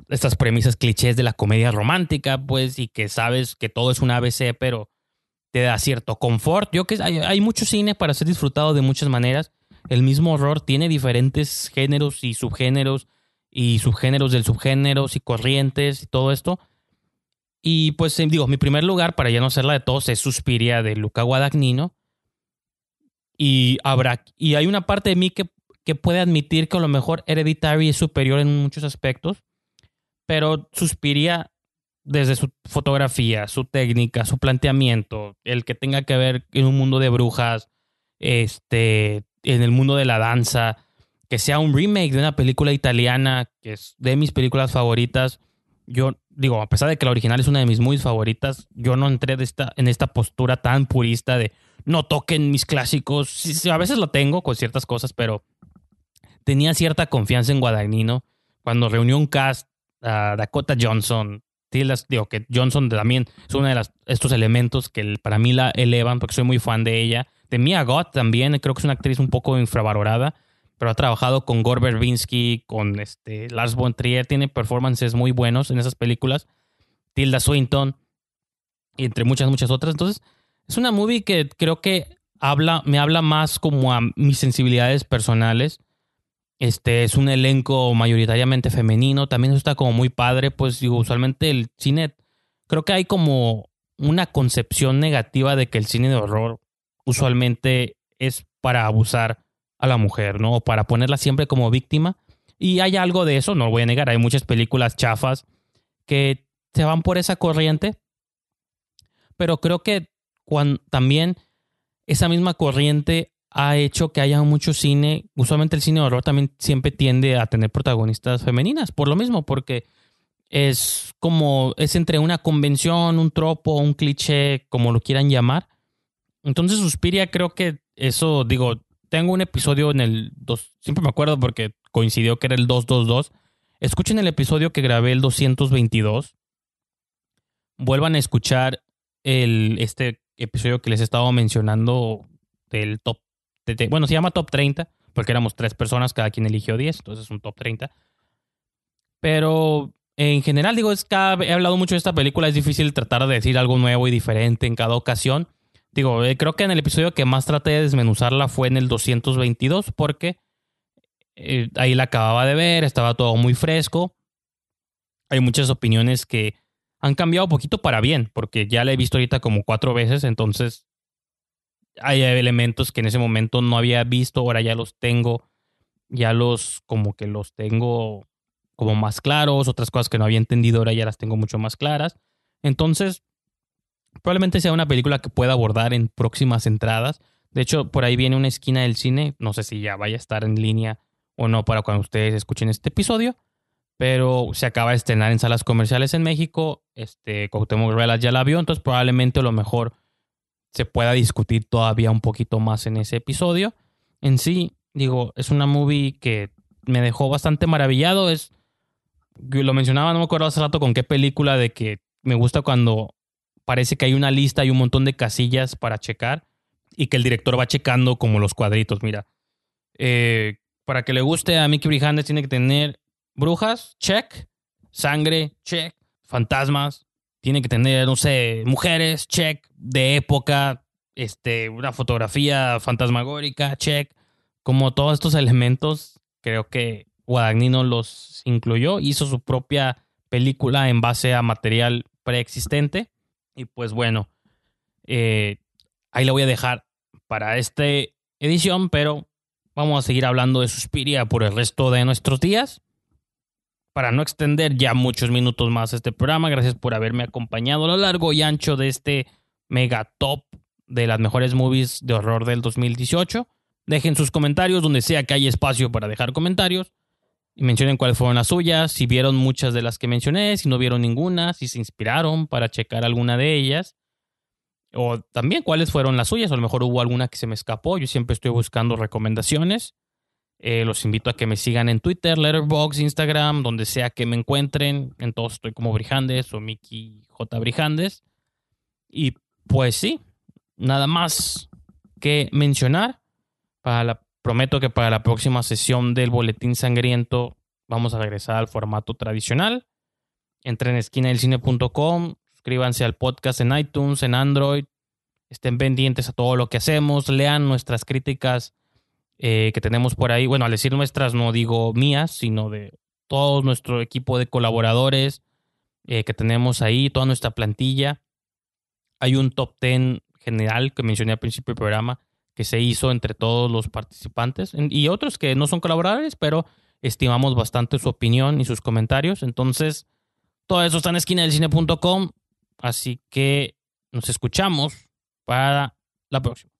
estas premisas clichés de la comedia romántica, pues, y que sabes que todo es un ABC, pero te da cierto confort. Yo que hay, hay mucho cine para ser disfrutado de muchas maneras. El mismo horror tiene diferentes géneros y subgéneros y subgéneros del subgéneros y corrientes y todo esto. Y pues eh, digo, mi primer lugar, para ya no ser la de todos, es Suspiria de Luca Guadagnino. Y habrá, y hay una parte de mí que, que puede admitir que a lo mejor Hereditary es superior en muchos aspectos, pero Suspiria desde su fotografía, su técnica, su planteamiento, el que tenga que ver en un mundo de brujas, este, en el mundo de la danza, que sea un remake de una película italiana, que es de mis películas favoritas. Yo digo, a pesar de que la original es una de mis muy favoritas, yo no entré de esta, en esta postura tan purista de no toquen mis clásicos. Sí, a veces lo tengo con ciertas cosas, pero tenía cierta confianza en Guadagnino. Cuando reunió un cast Dakota Johnson, digo que Johnson también es uno de estos elementos que para mí la elevan porque soy muy fan de ella. De Mia Goth también, creo que es una actriz un poco infravalorada, pero ha trabajado con Gore Verbinski, con este, Lars von Trier, tiene performances muy buenos en esas películas. Tilda Swinton, entre muchas, muchas otras. Entonces, es una movie que creo que habla, me habla más como a mis sensibilidades personales. Este es un elenco mayoritariamente femenino. También eso está como muy padre. Pues digo, usualmente el cine. Creo que hay como una concepción negativa de que el cine de horror usualmente es para abusar a la mujer, ¿no? O para ponerla siempre como víctima. Y hay algo de eso, no lo voy a negar. Hay muchas películas chafas que se van por esa corriente. Pero creo que cuando, también esa misma corriente ha hecho que haya mucho cine. Usualmente el cine de horror también siempre tiende a tener protagonistas femeninas, por lo mismo, porque es como, es entre una convención, un tropo, un cliché, como lo quieran llamar. Entonces Suspiria creo que eso, digo, tengo un episodio en el 2, siempre me acuerdo porque coincidió que era el 222. Escuchen el episodio que grabé el 222. Vuelvan a escuchar el, este episodio que les he estado mencionando del top bueno, se llama Top 30, porque éramos tres personas, cada quien eligió 10, entonces es un top 30. Pero en general, digo, es cada, he hablado mucho de esta película, es difícil tratar de decir algo nuevo y diferente en cada ocasión. Digo, eh, creo que en el episodio que más traté de desmenuzarla fue en el 222, porque eh, ahí la acababa de ver, estaba todo muy fresco. Hay muchas opiniones que han cambiado un poquito para bien, porque ya la he visto ahorita como cuatro veces, entonces hay elementos que en ese momento no había visto, ahora ya los tengo, ya los como que los tengo como más claros, otras cosas que no había entendido ahora ya las tengo mucho más claras. Entonces, probablemente sea una película que pueda abordar en próximas entradas. De hecho, por ahí viene una esquina del cine, no sé si ya vaya a estar en línea o no para cuando ustedes escuchen este episodio, pero se acaba de estrenar en salas comerciales en México. Este, Cuauhtémoc Ruelas ya la vio, entonces probablemente a lo mejor se pueda discutir todavía un poquito más en ese episodio. En sí, digo, es una movie que me dejó bastante maravillado. Es, lo mencionaba, no me acuerdo hace rato con qué película, de que me gusta cuando parece que hay una lista y un montón de casillas para checar y que el director va checando como los cuadritos. Mira, eh, para que le guste a Mickey Brijandes tiene que tener brujas, check, sangre, check, fantasmas, tiene que tener, no sé, mujeres, check, de época, este, una fotografía fantasmagórica, check. Como todos estos elementos, creo que Guadagnino los incluyó, hizo su propia película en base a material preexistente. Y pues bueno, eh, ahí la voy a dejar para esta edición, pero vamos a seguir hablando de Suspiria por el resto de nuestros días. Para no extender ya muchos minutos más este programa, gracias por haberme acompañado a lo largo y ancho de este mega top de las mejores movies de horror del 2018. Dejen sus comentarios donde sea que haya espacio para dejar comentarios y mencionen cuáles fueron las suyas, si vieron muchas de las que mencioné, si no vieron ninguna, si se inspiraron para checar alguna de ellas. O también cuáles fueron las suyas, o a lo mejor hubo alguna que se me escapó. Yo siempre estoy buscando recomendaciones. Eh, los invito a que me sigan en Twitter, Letterboxd, Instagram, donde sea que me encuentren. En todos estoy como Brijandes o Mickey J. Brijandes. Y pues sí, nada más que mencionar. Para Prometo que para la próxima sesión del Boletín Sangriento vamos a regresar al formato tradicional. Entren en esquinadelcine.com, suscríbanse al podcast en iTunes, en Android, estén pendientes a todo lo que hacemos, lean nuestras críticas eh, que tenemos por ahí. Bueno, al decir nuestras no digo mías, sino de todo nuestro equipo de colaboradores eh, que tenemos ahí, toda nuestra plantilla. Hay un top 10 general que mencioné al principio del programa que se hizo entre todos los participantes y otros que no son colaboradores, pero estimamos bastante su opinión y sus comentarios. Entonces, todo eso está en esquina del cine.com. Así que nos escuchamos para la próxima.